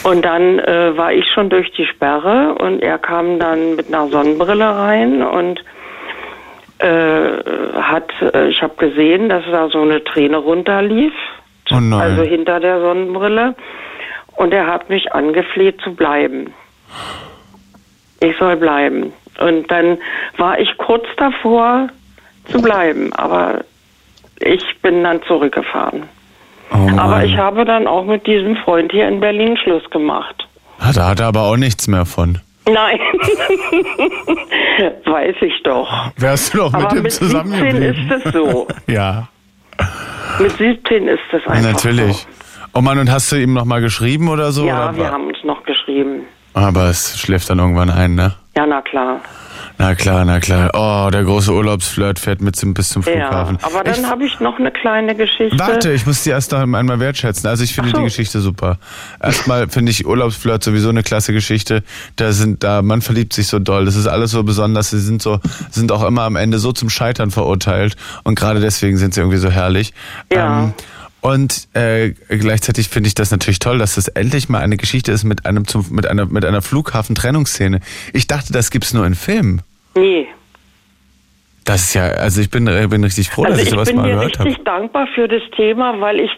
Und dann äh, war ich schon durch die Sperre und er kam dann mit einer Sonnenbrille rein und äh, hat, äh, ich habe gesehen, dass da so eine Träne runterlief. Oh. Also hinter der Sonnenbrille. Und er hat mich angefleht zu bleiben. Ich soll bleiben. Und dann war ich kurz davor zu bleiben, aber ich bin dann zurückgefahren. Oh. Aber ich habe dann auch mit diesem Freund hier in Berlin Schluss gemacht. Ah, da hat er aber auch nichts mehr von. Nein, [laughs] weiß ich doch. Wärst du doch mit Aber ihm mit 17 zusammengeblieben? ist es so. [laughs] Ja, Mit 17 ist es einfach natürlich. Oh Mann, und hast du ihm nochmal geschrieben oder so? So. Ja, oder? wir haben uns noch geschrieben. Aber es schläft dann irgendwann ein, ne? Ja, na klar. Na klar, na klar. Oh, der große Urlaubsflirt fährt mit zum, bis zum Ja, Flughafen. aber ich, dann habe ich noch eine kleine Geschichte. Warte, ich muss die erst noch einmal wertschätzen. Also ich finde so. die Geschichte super. Erstmal finde ich Urlaubsflirt sowieso eine klasse Geschichte. Da sind da, man verliebt sich so doll. Das ist alles so besonders. Sie sind so, sind auch immer am Ende so zum Scheitern verurteilt. Und gerade deswegen sind sie irgendwie so herrlich. Ja. Ähm, und äh, gleichzeitig finde ich das natürlich toll, dass das endlich mal eine Geschichte ist mit einem zum, mit einer mit einer Flughafentrennungsszene. Ich dachte, das gibt's nur in Filmen. Nee. Das ist ja, also ich bin, äh, bin richtig froh, Also dass ich ich sowas bin mal gehört habe. richtig dankbar für das Thema, weil ich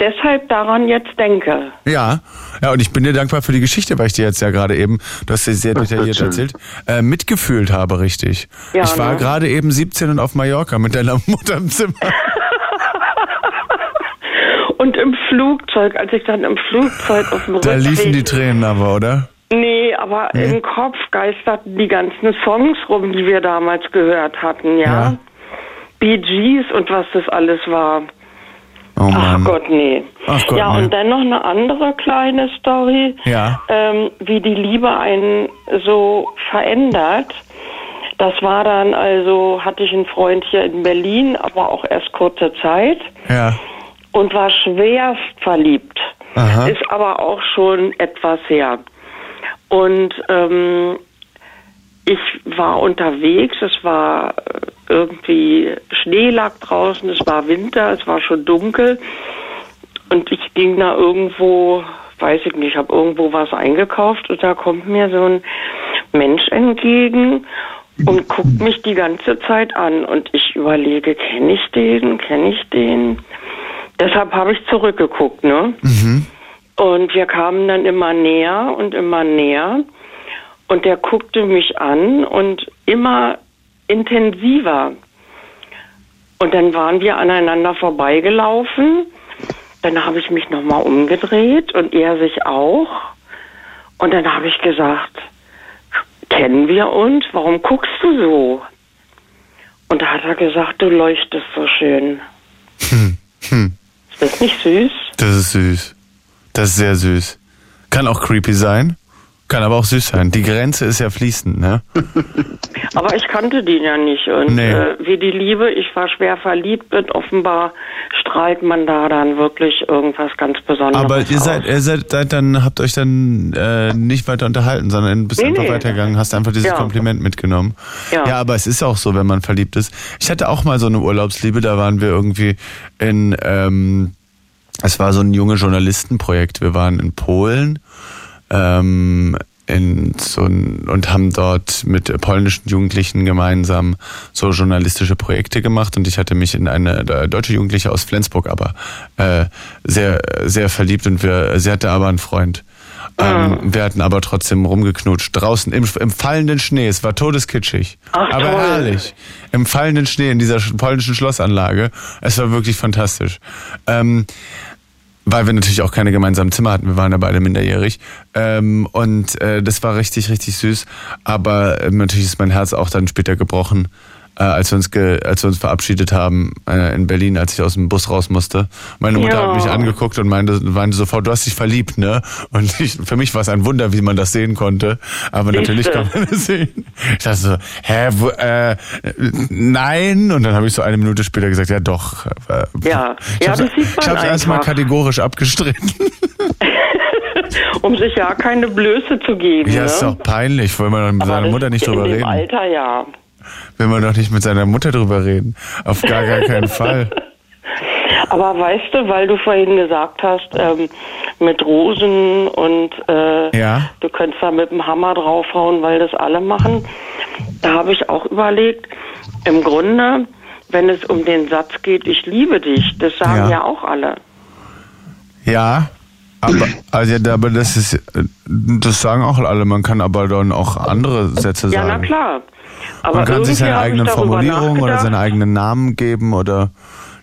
deshalb daran jetzt denke. Ja, ja, und ich bin dir dankbar für die Geschichte, weil ich dir jetzt ja gerade eben, du hast sie sehr detailliert erzählt, äh, mitgefühlt habe, richtig. Ja, ich war ne? gerade eben 17 und auf Mallorca mit deiner [laughs] Mutter im Zimmer. Und im Flugzeug, als ich dann im Flugzeug auf dem Da Rückweg... liefen die Tränen aber, oder? Nee, aber Nee? im Kopf geisterten die ganzen Songs rum, die wir damals gehört hatten, ja. Ja. Bee Gees und was das alles war. Oh Ach. Gott, nee. Ach Gott, ja, nee. und dann noch eine andere kleine Story, Ja. ähm, wie die Liebe einen so verändert. Das war dann also, hatte ich einen Freund hier in Berlin, aber auch erst kurze Zeit Ja. und war schwerst verliebt. Aha. Ist aber auch schon etwas her. Und ähm, ich war unterwegs, es war äh, irgendwie Schnee lag draußen, es war Winter, es war schon dunkel und ich ging da irgendwo, weiß ich nicht, habe irgendwo was eingekauft und da kommt mir so ein Mensch entgegen und guckt mich die ganze Zeit an und ich überlege, kenne ich den, kenne ich den? Deshalb habe ich zurückgeguckt, ne? Und wir kamen dann immer näher und immer näher. Und der guckte mich an und immer intensiver. Und dann waren wir aneinander vorbeigelaufen. Dann habe ich mich nochmal umgedreht und er sich auch. Und dann habe ich gesagt, kennen wir uns? Warum guckst du so? Und da hat er gesagt, du leuchtest so schön. Ist das nicht süß? Das ist süß. Das ist sehr süß. Kann auch creepy sein, kann aber auch süß sein. Die Grenze ist ja fließend, ne? [laughs] Aber ich kannte den ja nicht. Und Nee. äh, wie die Liebe, ich war schwer verliebt und offenbar strahlt man da dann wirklich irgendwas ganz Besonderes Aber ihr seid, ihr seid, seid dann, habt euch dann äh, nicht weiter unterhalten, sondern bist Nee, einfach nee. weitergegangen, hast einfach dieses Ja. Kompliment mitgenommen. Ja. ja, aber es ist auch so, wenn man verliebt ist. Ich hatte auch mal so eine Urlaubsliebe, da waren wir irgendwie in, ähm, es war so ein junge Journalistenprojekt. Wir waren in Polen ähm, in so ein, und haben dort mit polnischen Jugendlichen gemeinsam so journalistische Projekte gemacht und ich hatte mich in eine äh, deutsche Jugendliche aus Flensburg aber äh, sehr sehr verliebt und wir sie hatte aber einen Freund. Ähm, wir hatten aber trotzdem rumgeknutscht draußen im, im fallenden Schnee. Es war todeskitschig, Ach, aber toll. herrlich. Im fallenden Schnee in dieser sch- polnischen Schlossanlage. Es war wirklich fantastisch. Ähm, weil wir natürlich auch keine gemeinsamen Zimmer hatten. Wir waren ja beide minderjährig. Ähm, und äh, das war richtig, richtig süß. Aber äh, natürlich ist mein Herz auch dann später gebrochen, äh, als wir uns ge, als wir uns verabschiedet haben äh, in Berlin, als ich aus dem Bus raus musste. Meine Mutter Ja. hat mich angeguckt und meinte, meinte sofort, du hast dich verliebt, ne? Und ich, für mich war es ein Wunder, wie man das sehen konnte. Aber natürlich Siehste. kann man das sehen. Ich dachte so, hä, wo, äh, nein. Und dann habe ich so eine Minute später gesagt, ja doch. Äh, Ja. ich Ja, hab's- das sieht Ich man habe es erstmal kategorisch abgestritten. [laughs] um sich ja keine Blöße zu geben. Ja, ne? ist doch peinlich, man doch mit Aber seiner Mutter nicht drüber reden. Alter ja. Will man doch nicht mit seiner Mutter drüber reden. Auf gar, gar keinen [laughs] Fall. Aber weißt du, weil du vorhin gesagt hast, ähm, mit Rosen und äh, Ja. du könntest da mit dem Hammer draufhauen, weil das alle machen. Da habe ich auch überlegt, im Grunde, wenn es um den Satz geht, ich liebe dich, das sagen Ja. ja, auch alle. Ja, aber, also, aber das ist, äh, das sagen auch alle. Man kann aber dann auch andere Sätze Ja, na sagen. klar. Aber Man kann sich seine eigenen Formulierungen oder nachgedacht. seine eigenen Namen geben oder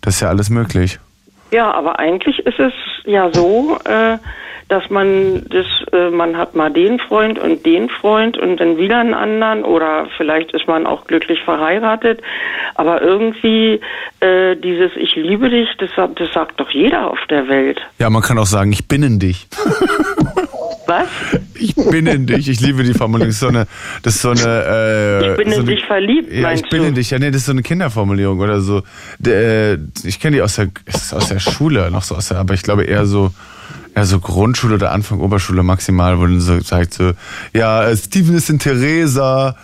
das ist ja alles möglich. Ja, aber eigentlich ist es ja so, äh, dass man das, äh, man hat mal den Freund und den Freund und dann wieder einen anderen oder vielleicht ist man auch glücklich verheiratet. Aber irgendwie äh, dieses Ich liebe dich, das, sagt- das sagt doch jeder auf der Welt. Ja, man kann auch sagen, ich bin in dich. Was? [laughs] Ich bin in dich. Ich liebe die Formulierung. Das ist so eine, das ist so eine, äh, Ich bin so in eine, dich verliebt, Ja, ich bin du? in dich. Ja, nee, das ist so eine Kinderformulierung oder so. Der, äh, ich kenne die aus der, aus der Schule, noch so aus der, aber ich glaube eher so, eher so Grundschule oder Anfang Oberschule maximal, wo dann so sagt so, ja, äh, Steven ist in Theresa.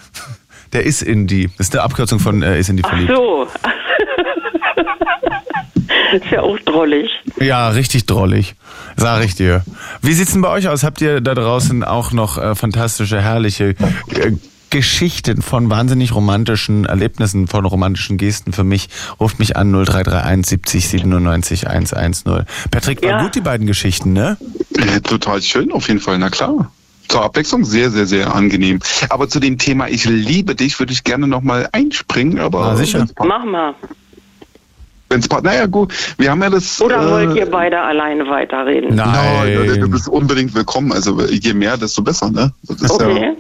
Der ist in die. Das ist eine Abkürzung von äh, ist in die Ach verliebt. so. Ist ja auch drollig. Ja, richtig drollig. Sag ich dir. Wie sieht's denn bei euch aus? Habt ihr da draußen auch noch äh, fantastische, herrliche äh, Geschichten von wahnsinnig romantischen Erlebnissen, von romantischen Gesten für mich? Ruft mich an 0331 70 97 110. Patrick, war Ja. gut die beiden Geschichten, ne? Total schön, auf jeden Fall, na klar. Zur Abwechslung sehr, sehr, sehr angenehm. Aber zu dem Thema Ich liebe dich würde ich gerne nochmal einspringen, aber Na, sicher. Mach mal. Wenn's pa- naja gut, wir haben ja das. Oder äh, wollt ihr beide alleine weiterreden? Nein. Nein. du bist unbedingt willkommen. Also je mehr, desto besser, ne? Das ist ja, Okay.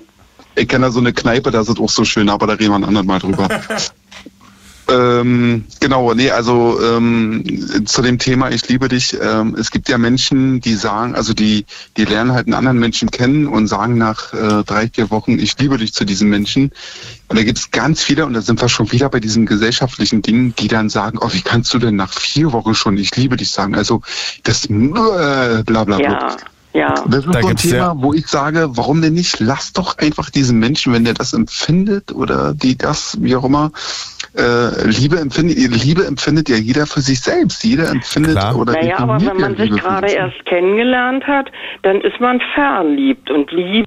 ich kenne da so eine Kneipe, da ist es auch so schön, aber da reden wir ein andermal Mal drüber. [laughs] ähm, genau, nee, also ähm, zu dem Thema Ich liebe dich. Ähm, es gibt ja Menschen, die sagen, also die, die lernen halt einen anderen Menschen kennen und sagen nach äh, drei, vier Wochen, ich liebe dich zu diesem Menschen. Und da gibt es ganz viele, und da sind wir schon wieder bei diesen gesellschaftlichen Dingen, die dann sagen, oh, wie kannst du denn nach vier Wochen schon ich liebe dich sagen? Also das äh, bla bla bla. Ja, ja. Das ist Da so ein gibt's Thema, ja- wo ich sage, warum denn nicht? Lass doch einfach diesen Menschen, wenn der das empfindet oder die das, wie auch immer, äh, Liebe empfindet, Liebe empfindet ja jeder für sich selbst. Jeder empfindet Klar. oder Naja, aber wenn man ja sich Liebe gerade erst kennengelernt hat, dann ist man verliebt. Und Liebe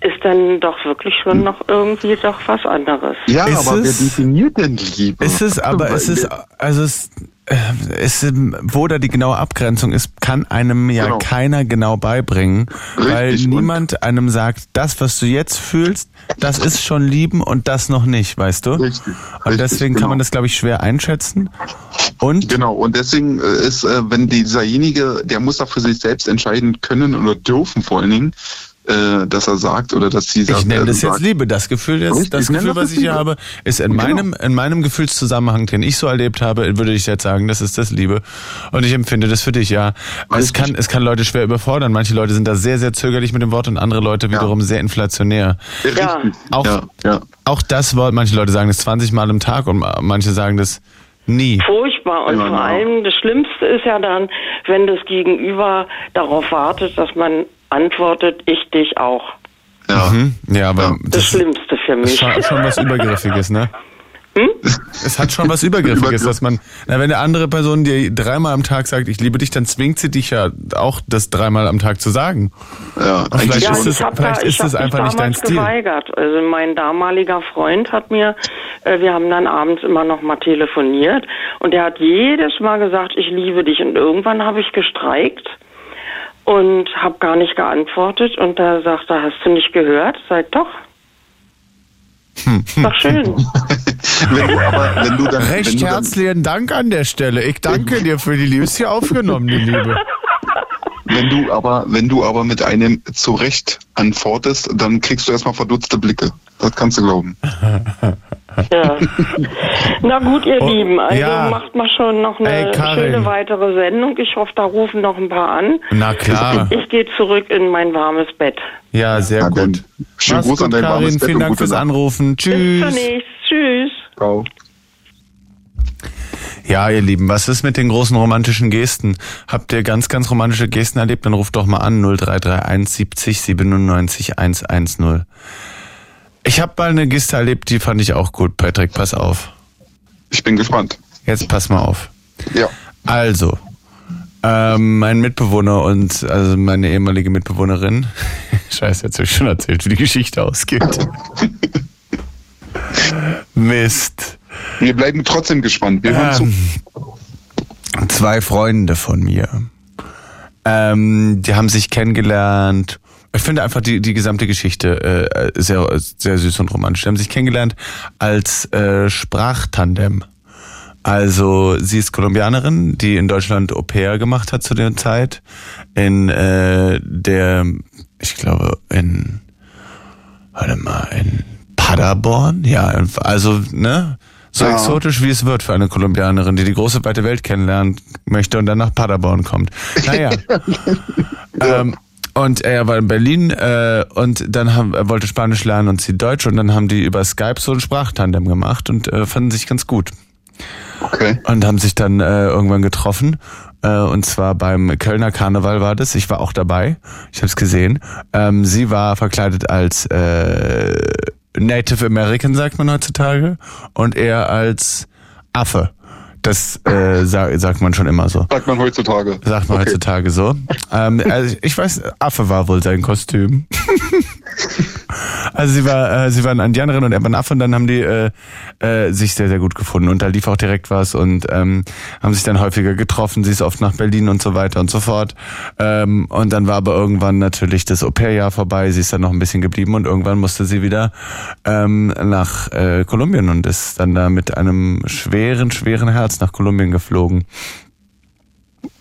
ist dann doch wirklich schon noch irgendwie doch was anderes. Ja, Ist aber wer es- definiert denn Liebe? Ist es, aber es ist, also es, äh, es, ähm, wo da die genaue Abgrenzung ist, kann einem ja Genau. keiner genau beibringen, weil Richtig, und- niemand einem sagt, das, was du jetzt fühlst, das ist schon lieben und das noch nicht, weißt du? Richtig, Und richtig, deswegen kann genau. man das, glaube ich, schwer einschätzen. Und Genau, und deswegen äh, ist, äh, wenn dieserjenige, der muss da für sich selbst entscheiden können oder dürfen vor allen Dingen, äh, dass er sagt oder dass sie sagt. ich nenne äh, das jetzt sagt, Liebe. Das Gefühl, das, Richtig, das Gefühl, das was ich Liebe. hier habe, ist in Genau. meinem, in meinem Gefühlszusammenhang, den ich so erlebt habe, würde ich jetzt sagen, das ist das Liebe. Und ich empfinde das für dich, ja. Es kann, es kann Leute schwer überfordern. Manche Leute sind da sehr, sehr zögerlich mit dem Wort und andere Leute wiederum sehr inflationär. Ja. Auch- ja, ja. Auch das Wort, manche Leute sagen das 20 Mal im Tag und manche sagen das nie. Furchtbar. Und Ja, vor allem das Schlimmste ist ja dann, wenn das Gegenüber darauf wartet, dass man antwortet, ich dich auch. Ja. Hm? Ja, aber Ja. Das das Schlimmste für mich. schon, schon was Übergriffiges, ne? Hm? Es hat schon was Übergriffiges, Übergriff. dass man, na, wenn eine andere Person dir dreimal am Tag sagt, ich liebe dich, dann zwingt sie dich ja auch, das dreimal am Tag zu sagen. Ja, Und vielleicht Ja, ist es- vielleicht da, ist es mich einfach nicht dein damals Stil. geweigert. Also mein damaliger Freund hat mir, äh, wir haben dann abends immer noch mal telefoniert und er hat jedes Mal gesagt, ich liebe dich. Und irgendwann habe ich gestreikt und habe gar nicht geantwortet und da sagt er, hast du nicht gehört? Sag doch. Ist doch schön. [laughs] wenn du aber, wenn du dann, wenn Recht du dann, herzlichen Dank an der Stelle. Ich danke dir für die Liebe. Ist hier aufgenommen, die Liebe. wenn du aber, wenn du aber mit einem zurecht antwortest, dann kriegst du erstmal verdutzte Blicke. Das kannst du glauben. [laughs] Ja. [laughs] Na gut, ihr Oh, Lieben, also ja. macht mal schon noch eine Ey, schöne weitere Sendung. Ich hoffe, da rufen noch ein paar an. Na klar. Ich gehe zurück in mein warmes Bett. Ja, sehr Na gut. schönen Gruß an dein warmes Karin. Bett Vielen Dank fürs Nacht. Anrufen. Bis Tschüss. zunächst. Tschüss. Ciao. Ja, ihr Lieben, was ist mit den großen romantischen Gesten? Habt ihr ganz, ganz romantische Gesten erlebt? Dann ruft doch mal an 0331 70 97 110. Ich habe mal eine Geste erlebt, die fand ich auch gut. Patrick, pass auf. Ich bin gespannt. Jetzt pass mal auf. Ja. Also, ähm, mein Mitbewohner und also meine ehemalige Mitbewohnerin. [laughs] Scheiße, jetzt habe ich schon erzählt, wie die Geschichte ausgeht. [laughs] Mist. Wir bleiben trotzdem gespannt. Wir hören zu. Ähm, zwei Freunde von mir. Ähm, die haben sich kennengelernt. Ich finde einfach die, die gesamte Geschichte äh, sehr, sehr süß und romantisch. Die haben sich kennengelernt als äh, Sprachtandem. Also sie ist Kolumbianerin, die in Deutschland Au pair gemacht hat zu der Zeit. In äh, der, ich glaube, in, warte mal, in Paderborn? Ja, also, ne? So Ja. exotisch wie es wird für eine Kolumbianerin, die die große weite Welt kennenlernen möchte und dann nach Paderborn kommt. Naja. [laughs] ähm, und er war in Berlin äh, und dann haben, er wollte Spanisch lernen und sie Deutsch und dann haben die über Skype so ein Sprachtandem gemacht und äh, fanden sich ganz gut Okay. und haben sich dann äh, irgendwann getroffen. Äh, und zwar beim Kölner Karneval war das. Ich war auch dabei. Ich habe es gesehen. Ähm, sie war verkleidet als äh, Native American, sagt man heutzutage, und er als Affe. Das äh, sa sagt man schon immer so. Sagt man heutzutage. Sagt man Okay. heutzutage so. Ähm, also ich weiß, Affe war wohl sein Kostüm. [laughs] also sie war, äh, sie war eine Indianerin und er war ein Affe und dann haben die äh, äh, sich sehr, sehr gut gefunden und da lief auch direkt was und ähm, haben sich dann häufiger getroffen. Sie ist oft nach Berlin und so weiter und so fort. Ähm, und dann war aber irgendwann natürlich das Au-pair-Jahr vorbei. Sie ist dann noch ein bisschen geblieben und irgendwann musste sie wieder ähm, nach äh, Kolumbien und ist dann da mit einem schweren, schweren Herz nach Kolumbien geflogen.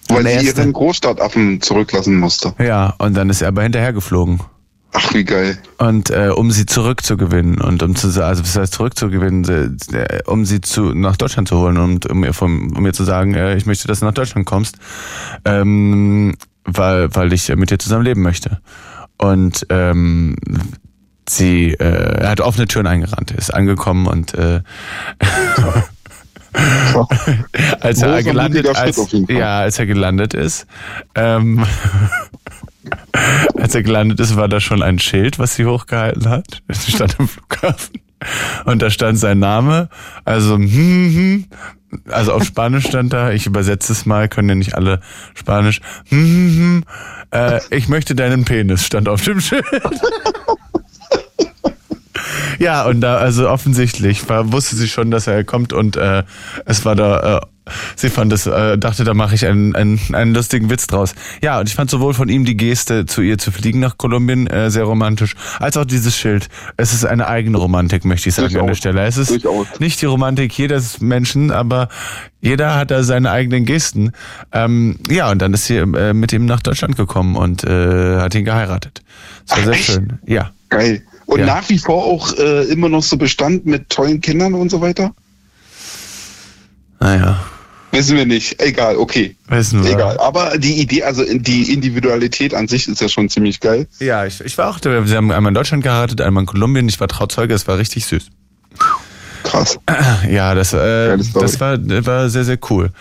Weil sie ihren Großstadtaffen zurücklassen musste. Ja, und dann ist er aber hinterher geflogen. Ach, wie geil. Und äh, um sie zurückzugewinnen und um zu also was heißt zurückzugewinnen, äh, äh, um sie zu nach Deutschland zu holen und um ihr vom, um ihr zu sagen, äh, ich möchte, dass du nach Deutschland kommst, ähm, weil weil ich mit dir zusammen leben möchte. Und ähm, sie äh, er hat offene Türen eingerannt, ist angekommen und äh, [laughs] als er gelandet, als, ja, als er gelandet ist, ähm, [laughs] als er gelandet ist, war da schon ein Schild, was sie hochgehalten hat. Es stand am Flughafen. Und da stand sein Name. Also, hm, hm, also auf Spanisch stand da, ich übersetze es mal, können ja nicht alle Spanisch. Hm, hm, hm, äh, ich möchte deinen Penis, stand auf dem Schild. Ja, und da, also offensichtlich war, wusste sie schon, dass er kommt und äh, es war da, äh, sie fand es, äh, dachte, da mache ich einen, einen, einen lustigen Witz draus. Ja, und ich fand sowohl von ihm die Geste, zu ihr zu fliegen nach Kolumbien, äh, sehr romantisch, als auch dieses Schild. Es ist eine eigene Romantik, möchte ich sagen an der Durchaus. Stelle. Es ist Durchaus. nicht die Romantik jedes Menschen, aber jeder hat da seine eigenen Gesten. Ähm, ja, und dann ist sie äh, mit ihm nach Deutschland gekommen und äh, hat ihn geheiratet. Das war Ach, sehr echt? schön. Ja. Geil. Und Ja. nach wie vor auch äh, immer noch so Bestand mit tollen Kindern und so weiter? Naja. Wissen wir nicht. Egal, okay. Wissen wir. Egal. Aber die Idee, also die Individualität an sich ist ja schon ziemlich geil. Ja, ich, ich war auch, da. sie haben einmal in Deutschland geheiratet, einmal in Kolumbien, ich war Trauzeuge, es war richtig süß. Krass. Ja, das, äh, das war, das war sehr, sehr cool.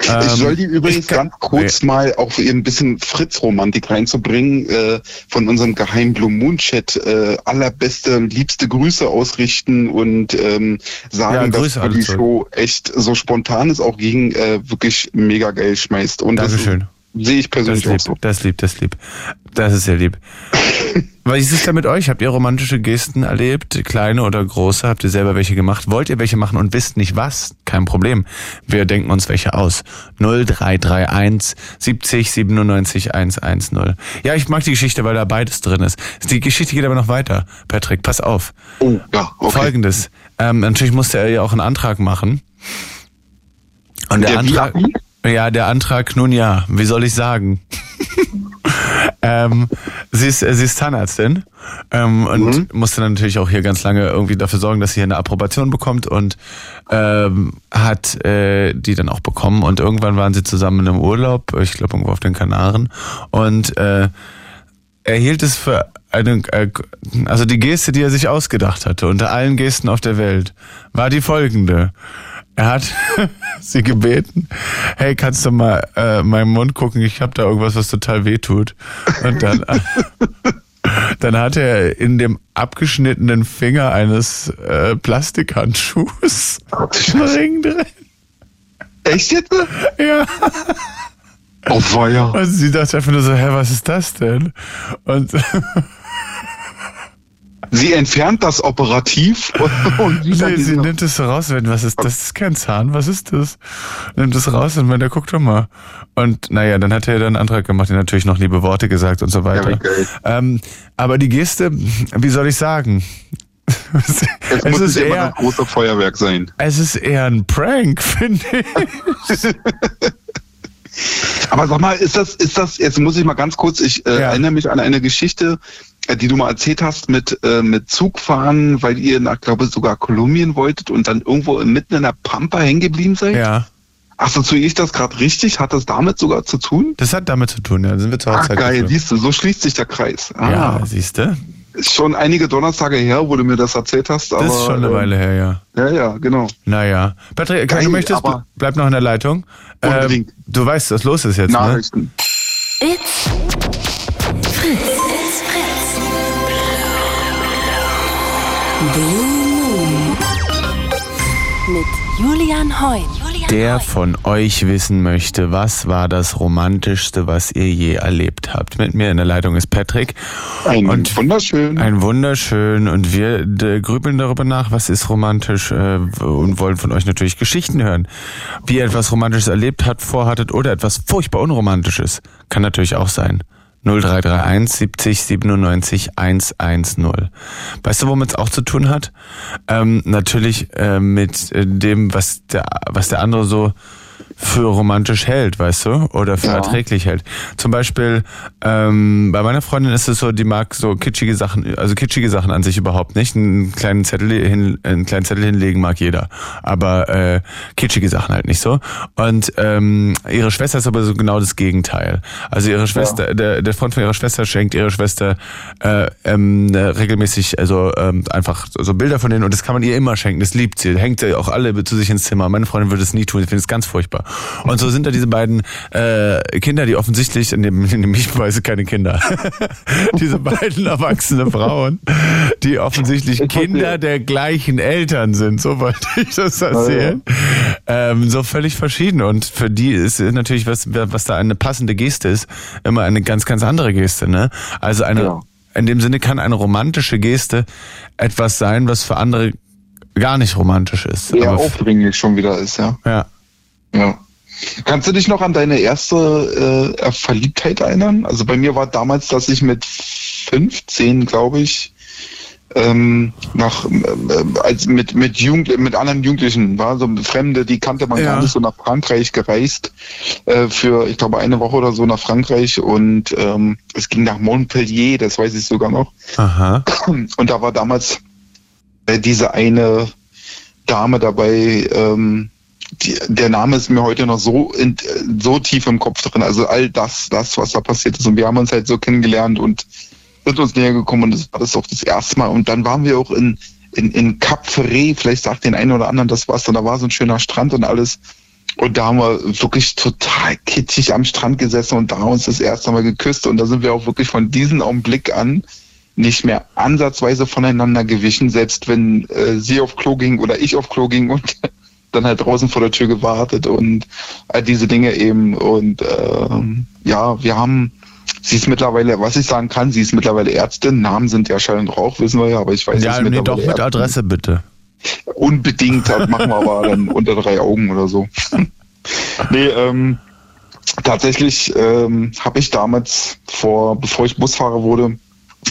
Ich Ähm, soll die übrigens ich kann- ganz kurz mal auch ein bisschen Fritz-Romantik reinzubringen, äh, von unserem geheimen Blue Moon Chat äh, allerbeste, liebste Grüße ausrichten und ähm, sagen, Ja, dass die. Show echt so spontan ist, auch gegen äh, wirklich mega geil schmeißt. Und Dankeschön. das sehe ich Das persönlich auch lieb, so. das lieb, das ist lieb. Das ist sehr lieb. [laughs] Was ist es da mit euch? Habt ihr romantische Gesten erlebt? Kleine oder große? Habt ihr selber welche gemacht? Wollt ihr welche machen und wisst nicht was? Kein Problem. Wir denken uns welche aus. 0331 70 97 110. Ja, ich mag die Geschichte, weil da beides drin ist. Die Geschichte geht aber noch weiter. Patrick, pass auf. Oh, ja, okay. Folgendes. Ähm, natürlich musste er ja auch einen Antrag machen. Und der, Der Antrag. Viapi? Ja, der Antrag, nun ja, wie soll ich sagen? [laughs] ähm, sie, ist, sie ist Zahnärztin ähm, und mhm. musste dann natürlich auch hier ganz lange irgendwie dafür sorgen, dass sie hier eine Approbation bekommt und ähm, hat äh, die dann auch bekommen und irgendwann waren sie zusammen im Urlaub, ich glaube irgendwo auf den Kanaren und äh, erhielt es für eine, äh, also die Geste, die er sich ausgedacht hatte, unter allen Gesten auf der Welt, war die folgende. Er hat [laughs] sie gebeten, hey, kannst du mal äh, meinen Mund gucken, ich habe da irgendwas, was total weh tut. Und dann, [laughs] dann hat er in dem abgeschnittenen Finger eines äh, Plastikhandschuhs einen Ring drin. Echt jetzt? Ja. Oh, feuer. Und sie dachte einfach nur so, hä, was ist das denn? Und Sie entfernt das operativ und, [laughs] und nee, sie nimmt es raus, wenn was ist das? Das ist kein Zahn, was ist das? Nimmt es raus und wenn der guckt doch mal. Und naja, dann hat er dann einen Antrag gemacht, der natürlich noch liebe Worte gesagt und so weiter. Ja, ähm, aber die Geste, wie soll ich sagen? [laughs] es, es muss ist eher ein großes Feuerwerk sein. Es ist eher ein Prank, [laughs] finde ich. Aber sag mal, ist das, ist das, jetzt muss ich mal ganz kurz, ich äh, ja. erinnere mich an eine Geschichte, die du mal erzählt hast mit, äh, mit Zugfahren, weil ihr nach, glaube ich, sogar Kolumbien wolltet und dann irgendwo mitten in der Pampa hängen geblieben seid? Ja. Ach so, ich das gerade richtig? Hat das damit sogar zu tun? Das hat damit zu tun, ja. Sind wir zur Hochzeit. Ach geil, siehst du, so schließt sich der Kreis. Ah. Ja, siehst du. Ist schon einige Donnerstage her, wo du mir das erzählt hast. Aber, das ist schon eine ähm, Weile her, ja. Ja, ja, genau. Naja. Patrick, Geil, du möchtest, bleib noch in der Leitung. Unbedingt. Ähm, du weißt, was los ist jetzt, ne? Nachrichten. Ne? It's Mit Julian Heun. Der von euch wissen möchte, was war das Romantischste, was ihr je erlebt habt. Mit mir in der Leitung ist Patrick. Ein und wunderschön. Ein wunderschön. Und wir grübeln darüber nach, was ist romantisch äh, und wollen von euch natürlich Geschichten hören. Wie ihr etwas Romantisches erlebt habt, vorhattet oder etwas furchtbar Unromantisches. Kann natürlich auch sein. 0331 70 97 110. Weißt du, womit es auch zu tun hat? Ähm, natürlich äh, mit äh, dem, was der, was der andere so für romantisch hält, weißt du, oder für ja. erträglich hält. Zum Beispiel ähm, bei meiner Freundin ist es so, die mag so kitschige Sachen, also kitschige Sachen an sich überhaupt nicht. Einen kleinen Zettel hin, einen kleinen Zettel hinlegen mag jeder, aber äh, kitschige Sachen halt nicht so. Und ähm, ihre Schwester ist aber so genau das Gegenteil. Also ihre Schwester, ja. der, der Freund von ihrer Schwester schenkt ihre Schwester äh, ähm, regelmäßig, also ähm, einfach so Bilder von denen und das kann man ihr immer schenken. Das liebt sie, hängt sie auch alle zu sich ins Zimmer. Meine Freundin würde es nie tun, ich finde es ganz furchtbar. Und so sind da diese beiden äh, Kinder, die offensichtlich, in dem, in dem ich weiß keine Kinder, [laughs] diese beiden erwachsene Frauen, die offensichtlich Kinder der gleichen Eltern sind, so wollte ich das erzählen. Ähm, so völlig verschieden. Und für die ist natürlich, was, was da eine passende Geste ist, immer eine ganz, ganz andere Geste. Ne? Also eine, ja. in dem Sinne kann eine romantische Geste etwas sein, was für andere gar nicht romantisch ist. Eher aufdringlich schon wieder ist, ja. Ja. Ja. Kannst du dich noch an deine erste äh, Verliebtheit erinnern? Also bei mir war damals, dass ich mit 15, glaube ich, ähm, nach äh, als mit mit Jugend mit anderen Jugendlichen war so Fremde, die kannte man ja. gar nicht so nach Frankreich gereist äh, für ich glaube eine Woche oder so nach Frankreich und ähm, es ging nach Montpellier, das weiß ich sogar noch. Aha. Und da war damals äh, diese eine Dame dabei. Ähm, die, der Name ist mir heute noch so in, so tief im Kopf drin. Also all das, das, was da passiert ist. Und wir haben uns halt so kennengelernt und sind uns näher gekommen und das war das auch das erste Mal. Und dann waren wir auch in, in, in Cap Ferré, vielleicht sagt den einen oder anderen das was, und da war so ein schöner Strand und alles. Und da haben wir wirklich total kitschig am Strand gesessen und da uns das erste Mal geküsst. Und da sind wir auch wirklich von diesem Augenblick an nicht mehr ansatzweise voneinander gewichen, selbst wenn äh, sie auf Klo ging oder ich auf Klo ging und dann halt draußen vor der Tür gewartet und all diese Dinge eben. Und ähm, ja, wir haben, sie ist mittlerweile, was ich sagen kann, sie ist mittlerweile Ärztin. Namen sind ja Schall und Rauch, wissen wir ja, aber ich weiß nicht. Ja, nee, doch mit Adresse bitte. Unbedingt, das [laughs] machen wir aber dann unter drei Augen oder so. [laughs] nee, ähm, tatsächlich ähm, habe ich damals vor, bevor ich Busfahrer wurde,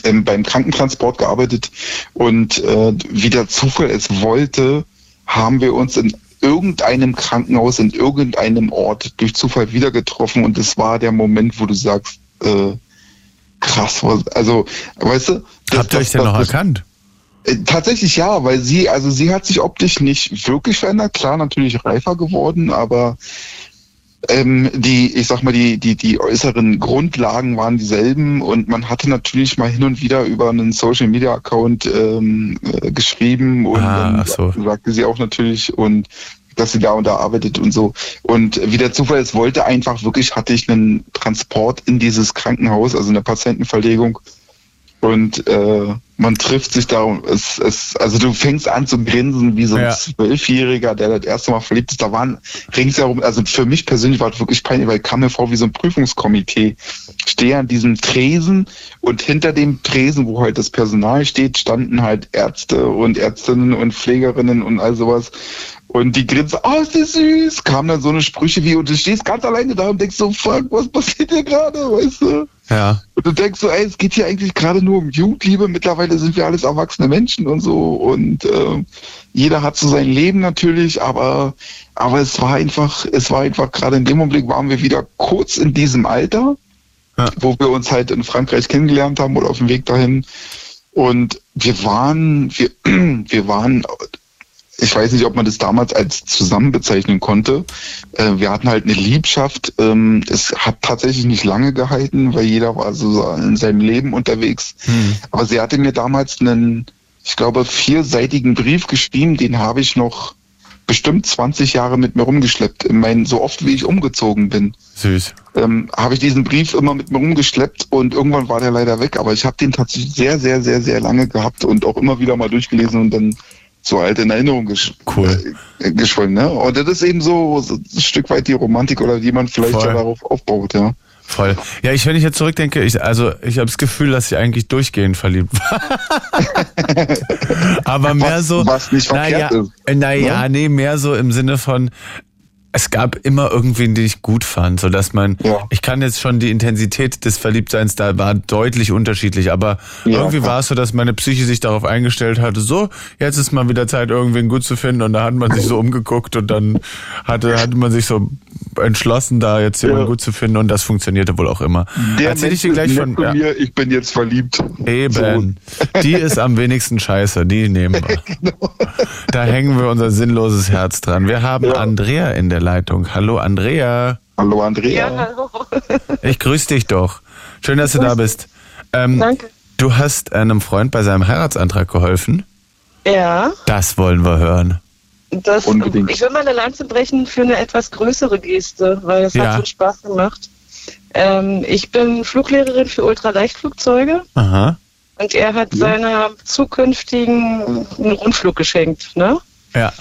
ähm, beim Krankentransport gearbeitet und äh, wie der Zufall es wollte, haben wir uns in irgendeinem Krankenhaus in irgendeinem Ort durch Zufall wieder getroffen und das war der Moment, wo du sagst, äh, krass, was, also, weißt du? das- Habt ihr euch denn noch das- erkannt? Äh, Tatsächlich ja, weil sie, also sie hat sich optisch nicht wirklich verändert, klar natürlich reifer geworden, aber ähm, die, ich sag mal, die, die, die äußeren Grundlagen waren dieselben und man hatte natürlich mal hin und wieder über einen Social Media Account ähm, äh, geschrieben und Ah, so. sagte sie auch natürlich und dass sie da und da arbeitet und so. Und wie der Zufall es wollte, einfach wirklich hatte ich einen Transport in dieses Krankenhaus, also eine Patientenverlegung. Und äh, man trifft sich da und es, es, also du fängst an zu grinsen wie so ein Ja. Zwölfjähriger, der das erste Mal verliebt ist. Da waren ringsherum, also für mich persönlich war es wirklich peinlich, weil ich kam mir vor wie so ein Prüfungskomitee. Stehe an diesem Tresen und hinter dem Tresen, wo halt das Personal steht, standen halt Ärzte und Ärztinnen und Pflegerinnen und all sowas. Und die grinsen, oh, ist das süß. Kam dann so eine Sprüche wie, und du stehst ganz alleine da und denkst so, fuck, was passiert hier gerade, weißt du? Ja. Und du denkst so, ey, es geht hier eigentlich gerade nur um Jugendliebe. Mittlerweile sind wir alles erwachsene Menschen und so. Und äh, jeder hat so sein Leben natürlich, aber, aber es war einfach, es war einfach gerade in dem Augenblick waren wir wieder kurz in diesem Alter, Ja. wo wir uns halt in Frankreich kennengelernt haben oder auf dem Weg dahin. Und wir waren, wir, [clears throat] wir waren, ich weiß nicht, ob man das damals als zusammen bezeichnen konnte. Äh, wir hatten halt eine Liebschaft. Ähm, es hat tatsächlich nicht lange gehalten, weil jeder war so in seinem Leben unterwegs. Hm. Aber sie hatte mir damals einen, ich glaube, vierseitigen Brief geschrieben, den habe ich noch bestimmt 20 Jahre mit mir rumgeschleppt. Ich meine, so oft wie ich umgezogen bin, Süß. ähm, habe ich diesen Brief immer mit mir rumgeschleppt und irgendwann war der leider weg. Aber ich habe den tatsächlich sehr, sehr, sehr, sehr lange gehabt und auch immer wieder mal durchgelesen und dann so alte in Erinnerung gesch Cool. äh, geschwollen. Ne? Und das ist eben so, so ein Stück weit die Romantik oder die man vielleicht ja darauf aufbaut. Ja. Voll. Ja, ich, wenn ich jetzt zurückdenke, ich, also ich habe das Gefühl, dass ich eigentlich durchgehend verliebt war. [laughs] Aber mehr Was- so. was nicht naja, verkehrt ist, naja, nee, mehr so im Sinne von. Es gab immer irgendwen, den ich gut fand, so dass man, Ja. ich kann jetzt schon die Intensität des Verliebtseins da war deutlich unterschiedlich, aber Ja, irgendwie war es so, dass meine Psyche sich darauf eingestellt hatte, so, jetzt ist mal wieder Zeit, irgendwen gut zu finden und da hat man sich so umgeguckt und dann hatte, hatte man sich so entschlossen, da jetzt jemanden Ja. gut zu finden und das funktionierte wohl auch immer. Erzähl ich dir gleich von, ja. mir, ich bin jetzt verliebt. Eben. [laughs] Die ist am wenigsten scheiße, die nehmen wir. [laughs] Da hängen wir unser sinnloses Herz dran. Wir haben. Andrea in der Leitung. Hallo Andrea. Hallo Andrea. hallo. Ich grüße dich doch. Schön, dass du da bist. Ähm, Danke. Du hast einem Freund bei seinem Heiratsantrag geholfen. Ja, Das wollen wir hören. das, Unbedingt. ich will mal eine Lanze brechen für eine etwas größere Geste, weil es Ja. hat so Spaß gemacht. Ähm, ich bin Fluglehrerin für Ultraleichtflugzeuge Aha. und er hat seiner zukünftigen einen Rundflug geschenkt. Ne? Ja.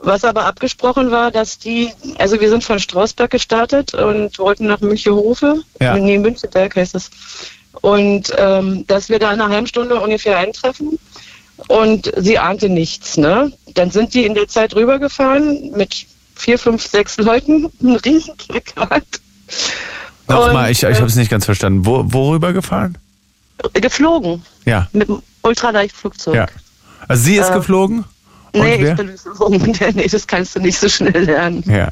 Was aber abgesprochen war, dass die, also wir sind von Strausberg gestartet und wollten nach Münchehofe. Ja. Nee, Münchenberg heißt es. Und ähm, dass wir da in einer halben Stunde ungefähr eintreffen. Und sie ahnte nichts, ne? Dann sind die in der Zeit rübergefahren mit vier, fünf, sechs Leuten, [laughs] ein Riesenplakat. Nochmal, ich, ich äh, habe es nicht ganz verstanden. Wo, worüber gefahren? Geflogen Ja. mit einem Ultraleichtflugzeug. Ja. Also sie ist Äh, geflogen? Nee, wer? ich bin [laughs] geflogen. nee, das kannst du nicht so schnell lernen. Ja.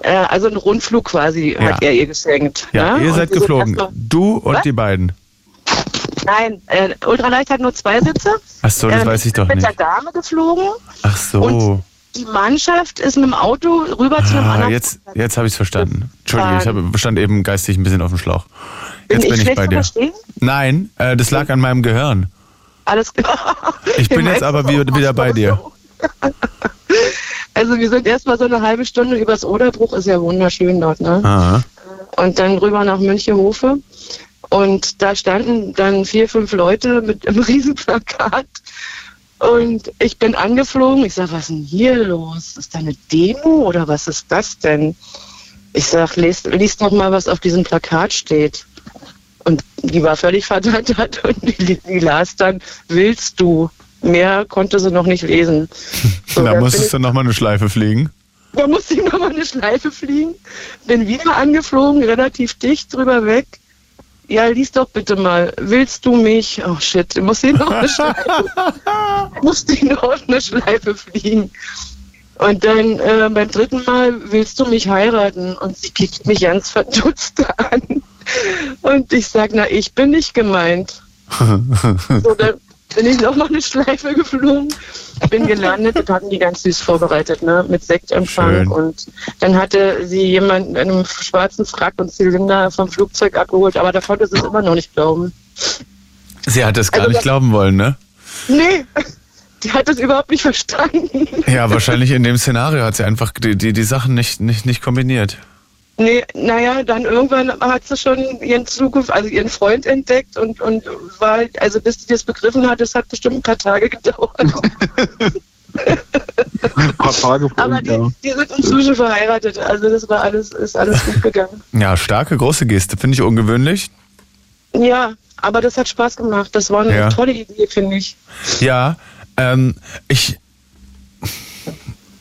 Äh, also ein Rundflug quasi Ja. hat er ihr geschenkt. Ja, ne? ihr seid geflogen. erst Du und Was? die beiden. Nein, äh, Ultraleicht hat nur zwei Sitze. Ach so, das Ähm, weiß ich doch mit nicht. der Dame geflogen. Ach so. Und Die Mannschaft ist mit dem Auto rüber zu einem Ah, anderen. jetzt, jetzt habe ich es verstanden. Entschuldige, ich habe, stand eben geistig ein bisschen auf dem Schlauch. Bin Jetzt bin ich schlecht bei dir. verstehen? Nein, äh, das lag an meinem Gehirn. Alles klar. Ich bin [laughs] jetzt aber wieder, wieder bei so. dir. [laughs] Also wir sind erstmal so eine halbe Stunde übers Oderbruch, ist ja wunderschön dort, ne? Ah, und dann rüber nach Münchehofe. Und da standen dann vier, fünf Leute mit einem [laughs] Riesenplakat. Und ich bin angeflogen. Ich sag, was ist denn hier los? Ist da eine Demo oder was ist das denn? Ich sag, lies, lies doch mal, was auf diesem Plakat steht. Und die war völlig verdattert [laughs] und die, die las dann, willst du? Mehr konnte sie noch nicht lesen. [laughs] So, da musstest du nochmal eine Schleife fliegen. da musste ich nochmal eine Schleife fliegen. Bin wieder angeflogen, relativ dicht drüber weg. Ja, lies doch bitte mal. Willst du mich? Oh shit, ich muss hier noch eine [laughs] Schleife. musste ich noch eine Schleife fliegen. Und dann äh, beim dritten Mal willst du mich heiraten und sie kickt mich ganz verdutzt an. Und ich sag, na, ich bin nicht gemeint. [laughs] so, dann bin ich noch mal eine Schleife geflogen, bin gelandet und hatten die ganz süß vorbereitet, ne, mit Sektempfang. Schön. Und dann hatte sie jemand in einem schwarzen Frack und Zylinder vom Flugzeug abgeholt, aber da konnte sie es immer noch nicht glauben. Sie hat es gar Also nicht das- glauben wollen, ne? Nee, die hat es überhaupt nicht verstanden. Ja, wahrscheinlich in dem Szenario hat sie einfach die, die, die Sachen nicht, nicht, nicht kombiniert. Nee, naja, dann irgendwann hat sie schon ihren Zugriff, also ihren Freund entdeckt und, und war, also bis sie das begriffen hat, das hat bestimmt ein paar Tage [laughs] gedauert. Ein paar Tage vor Aber die, ja. die sind inzwischen verheiratet, also das war alles, ist alles gut gegangen. Ja, starke, große Geste. Finde ich ungewöhnlich. Ja, aber das hat Spaß gemacht. Das war eine Ja. tolle Idee, finde ich. Ja, ähm, ich,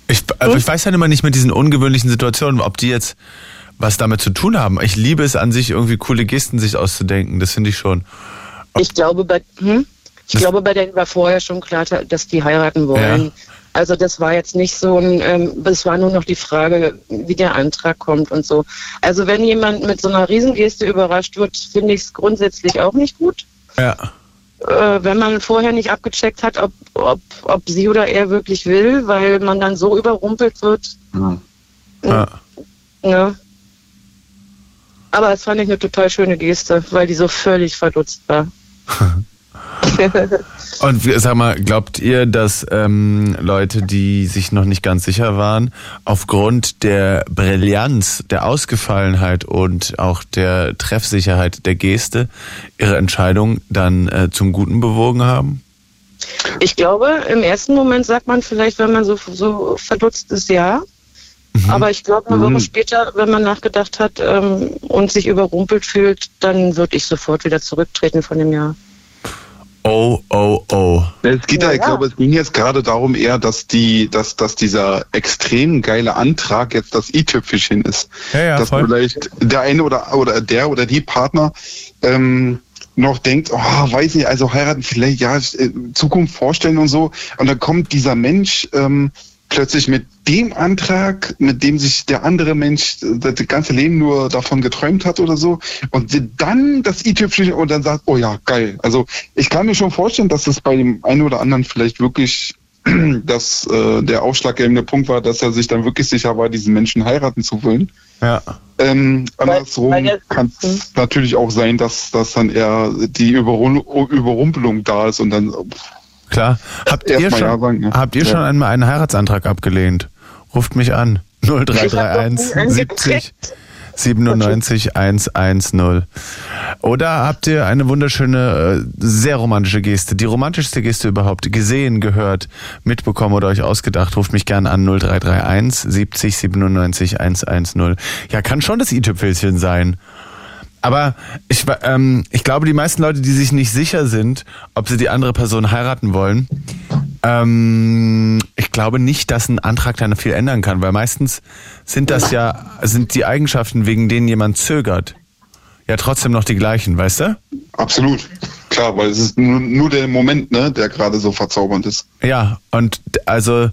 ich, also ich weiß ja immer nicht mit diesen ungewöhnlichen Situationen, ob die jetzt was damit zu tun haben. Ich liebe es an sich, irgendwie coole Gesten sich auszudenken. Das finde ich schon. Ich glaube, bei, hm? ich Das- glaube, bei denen war vorher schon klar, dass die heiraten wollen. Ja. Also das war jetzt nicht so ein, ähm, es war nur noch die Frage, wie der Antrag kommt und so. Also wenn jemand mit so einer Riesengeste überrascht wird, finde ich es grundsätzlich auch nicht gut. Ja. Äh, wenn man vorher nicht abgecheckt hat, ob, ob, ob sie oder er wirklich will, weil man dann so überrumpelt wird. ja. Ne? Aber es fand ich eine total schöne Geste, weil die so völlig verdutzt war. [laughs] [laughs] Und sag mal, glaubt ihr, dass ähm, Leute, die sich noch nicht ganz sicher waren, aufgrund der Brillanz, der Ausgefallenheit und auch der Treffsicherheit der Geste ihre Entscheidung dann äh, zum Guten bewogen haben? Ich glaube, im ersten Moment sagt man vielleicht, wenn man so, so verdutzt ist, ja. Aber ich glaube, eine Woche später, wenn man nachgedacht hat ähm, und sich überrumpelt fühlt, dann würde ich sofort wieder zurücktreten von dem Jahr. Oh, oh, oh. Es geht ja, ich Ja. glaube, es ging jetzt gerade darum eher, dass die, dass, dass dieser extrem geile Antrag jetzt das i-Tüpfelchen ist. Ja, ja, dass voll. vielleicht der eine oder, oder der oder die Partner ähm, noch denkt, oh, weiß nicht, also heiraten vielleicht, ja, äh, Zukunft vorstellen und so. Und dann kommt dieser Mensch ähm, plötzlich mit dem Antrag, mit dem sich der andere Mensch das ganze Leben nur davon geträumt hat oder so. Und dann das i-Tüpfelchen und dann sagt, oh ja, geil. Also ich kann mir schon vorstellen, dass es bei dem einen oder anderen vielleicht wirklich [clears throat] dass äh, der ausschlaggebende Punkt war, dass er sich dann wirklich sicher war, diesen Menschen heiraten zu wollen. Ja. Ähm, andersrum kann es natürlich auch sein, dass, dass dann eher die Überrun Überrumpelung da ist und dann Klar. Habt ihr schon, ja sagen, ja. habt ihr schon einmal einen Heiratsantrag abgelehnt? Ruft mich an. 0331 Ich hab noch nie 70 97 110. Oder habt ihr eine wunderschöne, äh, sehr romantische Geste, die romantischste Geste überhaupt gesehen, gehört, mitbekommen oder euch ausgedacht? Ruft mich gern an 0331 70 97 110. Ja, kann schon das i-Tüpfelchen sein. Aber ich, ähm, ich glaube, die meisten Leute, die sich nicht sicher sind, ob sie die andere Person heiraten wollen, ähm, ich glaube nicht, dass ein Antrag dann viel ändern kann, weil meistens sind das ja, sind die Eigenschaften, wegen denen jemand zögert, ja trotzdem noch die gleichen, weißt du? absolut. Klar, weil es ist nur, nur der Moment, ne, der gerade so verzaubernd ist. Ja, und also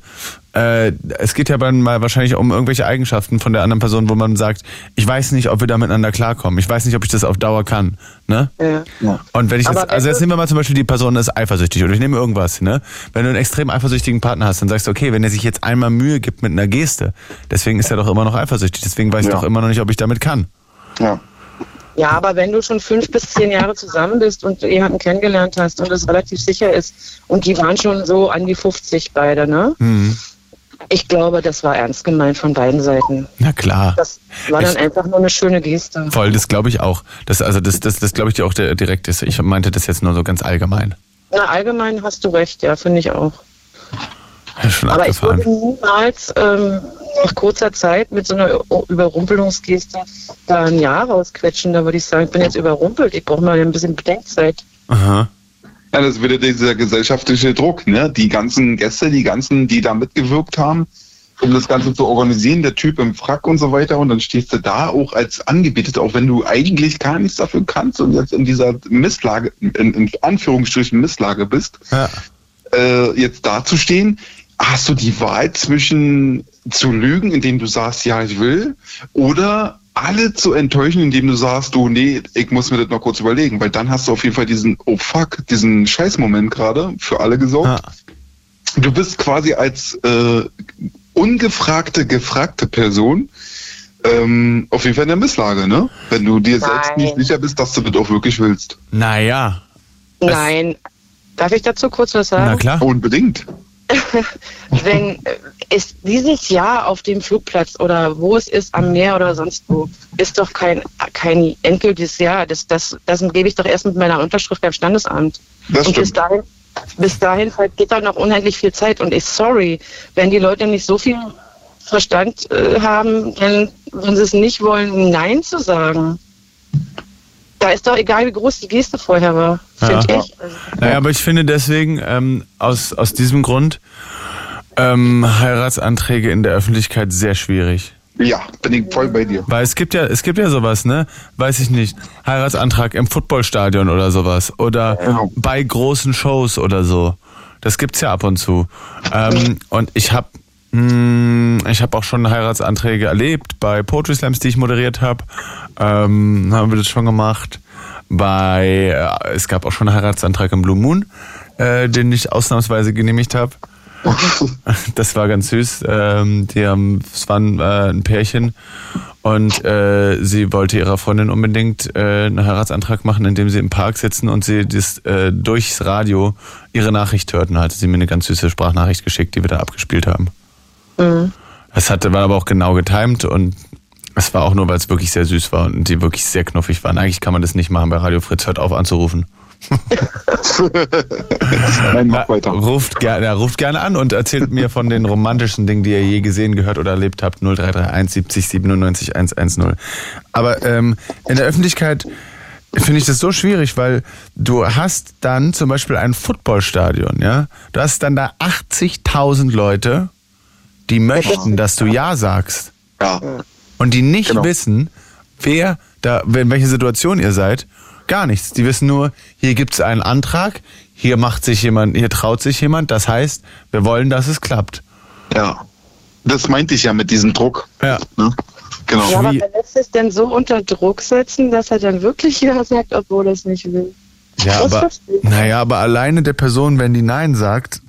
äh, es geht ja dann mal wahrscheinlich um irgendwelche Eigenschaften von der anderen Person, wo man sagt, ich weiß nicht, ob wir da miteinander klarkommen. Ich weiß nicht, ob ich das auf Dauer kann. Ne? Ja. Und wenn ich jetzt, also jetzt du- nehmen wir mal zum Beispiel die Person ist eifersüchtig oder ich nehme irgendwas, ne? Wenn du einen extrem eifersüchtigen Partner hast, dann sagst du, okay, wenn er sich jetzt einmal Mühe gibt mit einer Geste, deswegen ist er doch immer noch eifersüchtig, deswegen weiß ich Ja. doch immer noch nicht, ob ich damit kann. Ja. Ja, aber wenn du schon fünf bis zehn Jahre zusammen bist und jemanden kennengelernt hast und es relativ sicher ist und die waren schon so an die 50 beide, ne? Hm. Ich glaube, das war ernst gemeint von beiden Seiten. Na klar. Das war dann Ich- einfach nur eine schöne Geste. Voll, das glaube ich auch. Das, also das, das, das glaube ich dir auch direkt ist. Ich meinte das jetzt nur so ganz allgemein. Na, allgemein hast du recht, ja, finde ich auch. Ja, Schon Aber ich abgefahren. würde niemals ähm, nach kurzer Zeit mit so einer Überrumpelungsgeste da ein Jahr rausquetschen. Da würde ich sagen, ich bin jetzt überrumpelt, ich brauche mal ein bisschen Bedenkzeit. Aha. Ja, das ist wieder dieser gesellschaftliche Druck, ne? Die ganzen Gäste, die ganzen, die da mitgewirkt haben, um das Ganze zu organisieren, der Typ im Frack und so weiter, und dann stehst du da auch als Angebetet, auch wenn du eigentlich gar nichts dafür kannst und jetzt in dieser Misslage, in, in Anführungsstrichen Misslage bist, Ja. äh, jetzt dazustehen. hast du die Wahl zwischen zu lügen, indem du sagst, ja, ich will, oder alle zu enttäuschen, indem du sagst, du, nee, ich muss mir das noch kurz überlegen, weil dann hast du auf jeden Fall diesen, oh fuck, diesen Scheißmoment gerade für alle gesorgt. Ah. Du bist quasi als äh, ungefragte, gefragte Person ähm, auf jeden Fall in der Misslage, ne? Wenn du dir selbst Nein. nicht sicher bist, dass du das auch wirklich willst. Naja, Nein. Darf ich dazu kurz was sagen? na klar. Unbedingt. [laughs] wenn äh, ist dieses Jahr auf dem Flugplatz oder wo es ist, am Meer oder sonst wo, ist doch kein, kein endgültiges Jahr. Das, das, das gebe ich doch erst mit meiner Unterschrift beim Standesamt. Das und bis dahin, bis dahin geht da noch unheimlich viel Zeit. Und ich sorry, wenn die Leute nicht so viel Verstand äh, haben, dann, wenn sie es nicht wollen, Nein zu sagen. Da ist doch egal, wie groß die Geste vorher war, Ja. finde ich. Also, Naja, aber ich finde deswegen, ähm, aus, aus diesem Grund, ähm, Heiratsanträge in der Öffentlichkeit sehr schwierig. Ja, bin ich voll bei dir. Weil es gibt ja, es gibt ja sowas, ne? Weiß ich nicht. Heiratsantrag im Footballstadion oder sowas. Oder Ja. bei großen Shows oder so. Das gibt's ja ab und zu. Ähm, und ich habe ich habe auch schon Heiratsanträge erlebt bei Poetry Slams, die ich moderiert habe. Ähm, haben wir das schon gemacht. Bei äh, es gab auch schon einen Heiratsantrag im Blue Moon, äh, den ich ausnahmsweise genehmigt habe. [laughs] Das war ganz süß. Ähm, die haben, es waren äh, ein Pärchen und äh, sie wollte ihrer Freundin unbedingt äh, einen Heiratsantrag machen, indem sie im Park sitzen und sie das, äh, durchs Radio ihre Nachricht hörten. Hatte sie mir eine ganz süße Sprachnachricht geschickt, die wir da abgespielt haben. Das hatte, war aber auch genau getimt und es war auch nur, weil es wirklich sehr süß war und die wirklich sehr knuffig waren. Eigentlich kann man das nicht machen bei Radio Fritz. Hört auf anzurufen. [laughs] Nein, mach weiter. Ruft, gerne, ruft gerne an und erzählt mir von den romantischen Dingen, die ihr je gesehen, gehört oder erlebt habt. 0331 70 97 110. Aber ähm, in der Öffentlichkeit finde ich das so schwierig, weil du hast dann zum Beispiel ein Footballstadion, ja. Du hast dann da 80.000 Leute, die möchten, dass du Ja sagst Ja. Und die nicht Genau. wissen, wer da, in welcher Situation ihr seid. Gar nichts. Die wissen nur, hier gibt's einen Antrag, hier macht sich jemand, hier traut sich jemand. Das heißt, wir wollen, dass es klappt. Ja. Das meinte ich ja mit diesem Druck. Ja. Ne? Genau. Ja, aber Wie- wer lässt sich denn so unter Druck setzen, dass er dann wirklich Ja sagt, obwohl er es nicht will? Ja, Das aber, naja, aber alleine der Person, wenn die Nein sagt,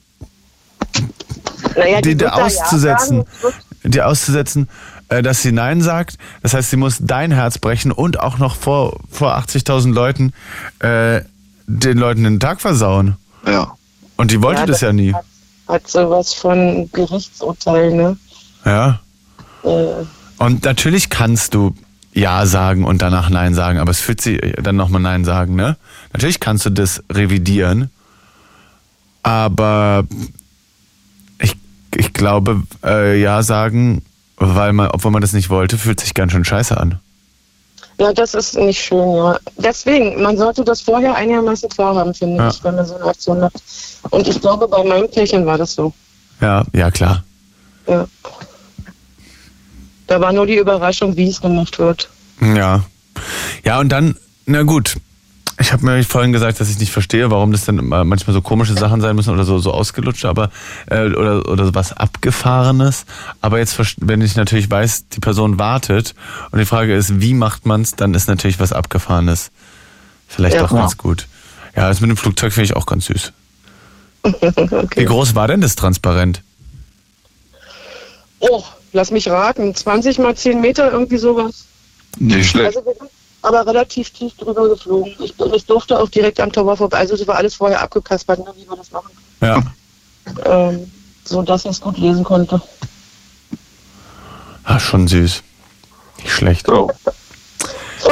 Naja, die, wird die da Ja auszusetzen, sagen, die auszusetzen, dass sie Nein sagt. Das heißt, sie muss dein Herz brechen und auch noch vor, vor 80.000 Leuten äh, den Leuten den Tag versauen. Ja. Und die wollte Ja, das das ja nie. Hat, hat sowas von Gerichtsurteil, ne? Ja. Äh, Und natürlich kannst du Ja sagen und danach Nein sagen, aber es fühlt sich dann nochmal Nein sagen, ne? Natürlich kannst du das revidieren, aber ich, ich glaube, äh, Ja sagen, weil man, obwohl man das nicht wollte, fühlt sich ganz schön scheiße an. ja, das ist nicht schön, ja. Deswegen, man sollte das vorher einigermaßen klar haben, finde Ja. ich, wenn man so eine Aktion macht. Und ich glaube, bei meinem Pärchen war das so. Ja, ja klar. Ja. Da war nur die Überraschung, wie es gemacht wird. Ja. Ja, und dann, na gut. Ich habe mir vorhin gesagt, dass ich nicht verstehe, warum das dann manchmal so komische Sachen sein müssen oder so, so ausgelutscht, aber äh, oder, oder was Abgefahrenes. Aber jetzt, wenn ich natürlich weiß, die Person wartet und die Frage ist, wie macht man's, dann ist natürlich was Abgefahrenes vielleicht Ja. auch ganz gut. Ja, das mit dem Flugzeug finde ich auch ganz süß. [laughs] Wie okay. groß war denn das transparent? Oh, lass mich raten. 20 mal 10 Meter, irgendwie sowas. Nicht schlecht. Also aber relativ tief drüber geflogen. Ich, ich durfte auch direkt am Tower vorbei. Also es war alles vorher abgekaspert, ne, wie wir das machen. Ja. Ähm, so dass ich es gut lesen konnte. Ah, schon süß. Nicht schlecht. So.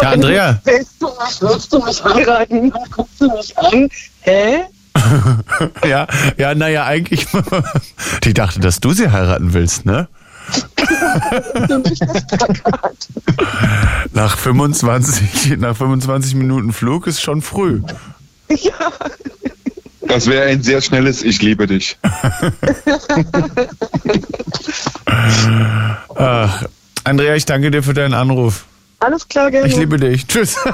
Ja, Andrea. Willst du mich, willst du mich heiraten? Dann guckst du mich an. Hä? [laughs] Ja, ja, naja, eigentlich. [laughs] Die dachte, dass du sie heiraten willst, ne? Nach 25, nach 25 Minuten Flug ist schon früh. Ja. Das wäre ein sehr schnelles Ich liebe dich. Ach, Andrea, ich danke dir für deinen Anruf. Alles klar, gerne. Ich liebe dich. Tschüss. [laughs]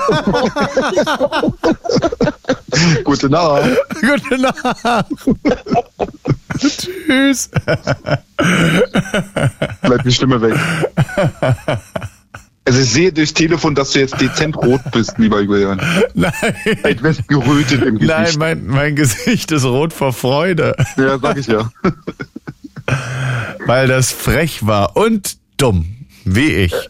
Gute Nacht. [laughs] Gute Nacht. Tschüss. Bleibt die Stimme weg. Also ich sehe durchs Telefon, dass du jetzt dezent rot bist, lieber Julian. Nein. Etwas gerötet im Gesicht. Nein, mein, mein Gesicht ist rot vor Freude, Ja, sag ich ja. weil das frech war und dumm, wie ich. [laughs]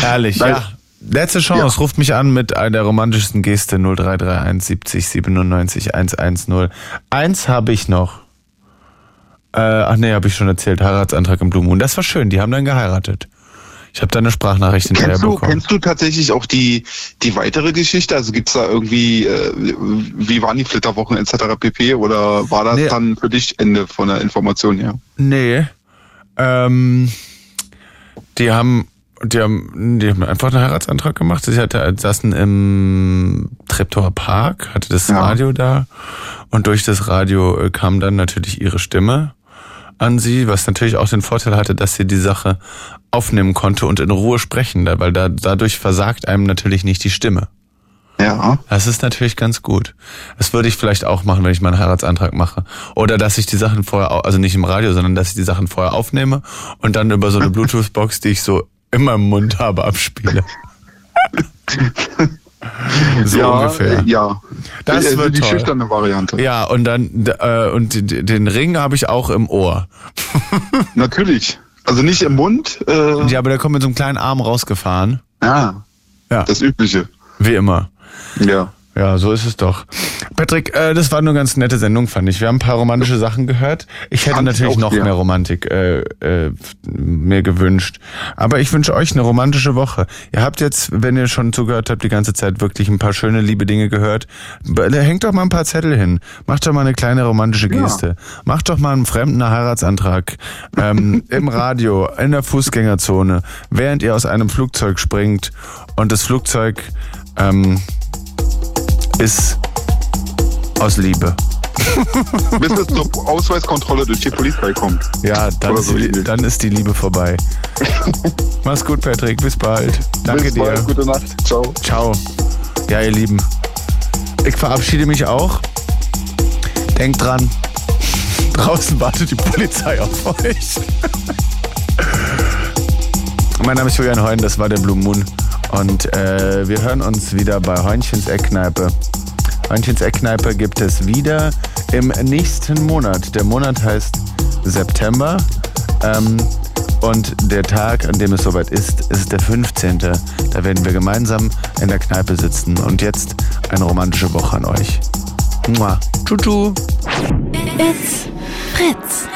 Herrlich, ja. Letzte Chance, Ja. ruft mich an mit einer der romantischsten Geste 0331 70 97 110. Eins habe ich noch. Äh, ach nee, habe ich schon erzählt, Heiratsantrag im Blue Moon. Das war schön, die haben dann geheiratet. Ich habe da eine Sprachnachricht hinterher Kennst du, bekommen. kennst du tatsächlich auch die, die weitere Geschichte? Also gibt's da irgendwie, äh, wie waren die Flitterwochen etc. pp. Oder war das Nee. dann für dich Ende von der Information her? Nee. Ähm, die haben, die haben, die haben einfach einen Heiratsantrag gemacht. Sie hatte, saßen im Treptower Park, hatte das Ja. Radio da und durch das Radio äh, kam dann natürlich ihre Stimme an sie, was natürlich auch den Vorteil hatte, dass sie die Sache aufnehmen konnte und in Ruhe sprechen, weil da, dadurch versagt einem natürlich nicht die Stimme. Ja. Das ist natürlich ganz gut. Das würde ich vielleicht auch machen, wenn ich meinen Heiratsantrag mache. Oder dass ich die Sachen vorher, also nicht im Radio, sondern dass ich die Sachen vorher aufnehme und dann über so eine [laughs] Bluetooth-Box, die ich so in meinem Mund habe, abspiele. [laughs] so ja, ungefähr. äh, ja. Das also wird die toll. schüchterne Variante. Ja, und dann äh, und den Ring habe ich auch im Ohr. [laughs] Natürlich. Also nicht im Mund. Äh, Ja, aber der kommt mit so einem kleinen Arm rausgefahren. ja. Ja. Das Übliche. Wie immer. Ja. Ja, so ist es doch. Patrick, äh, das war eine ganz nette Sendung, fand ich. Wir haben ein paar romantische Sachen gehört. Ich hätte Fand ich natürlich auch, noch ja. mehr Romantik äh, äh, mir gewünscht. Aber ich wünsche euch eine romantische Woche. Ihr habt jetzt, wenn ihr schon zugehört habt, die ganze Zeit wirklich ein paar schöne, liebe Dinge gehört. Hängt doch mal ein paar Zettel hin. Macht doch mal eine kleine romantische Geste. Macht doch mal einem Fremden einen Heiratsantrag. Ähm, [laughs] Im Radio, in der Fußgängerzone, während ihr aus einem Flugzeug springt und das Flugzeug ähm, ist aus Liebe. [laughs] Bis es zur Ausweiskontrolle durch die Polizei kommt. Ja, dann, Oder ist, so die, dann ist die Liebe vorbei. [laughs] Mach's gut, Patrick. Bis bald. Danke Bis dir. bald. Gute Nacht. Ciao. Ciao. Ja, ihr Lieben. Ich verabschiede mich auch. Denkt dran, [laughs] draußen wartet die Polizei auf euch. mein Name ist Julian Heun, das war der Blue Moon. Und äh, wir hören uns wieder bei Heunchens Eckkneipe. Heunchens Eckkneipe gibt es wieder im nächsten Monat. Der Monat heißt September. Ähm, und der Tag, an dem es soweit ist, ist der 15. Da werden wir gemeinsam in der Kneipe sitzen. Und jetzt eine romantische Woche an euch. Mua. Tschu, tschu. It's Fritz.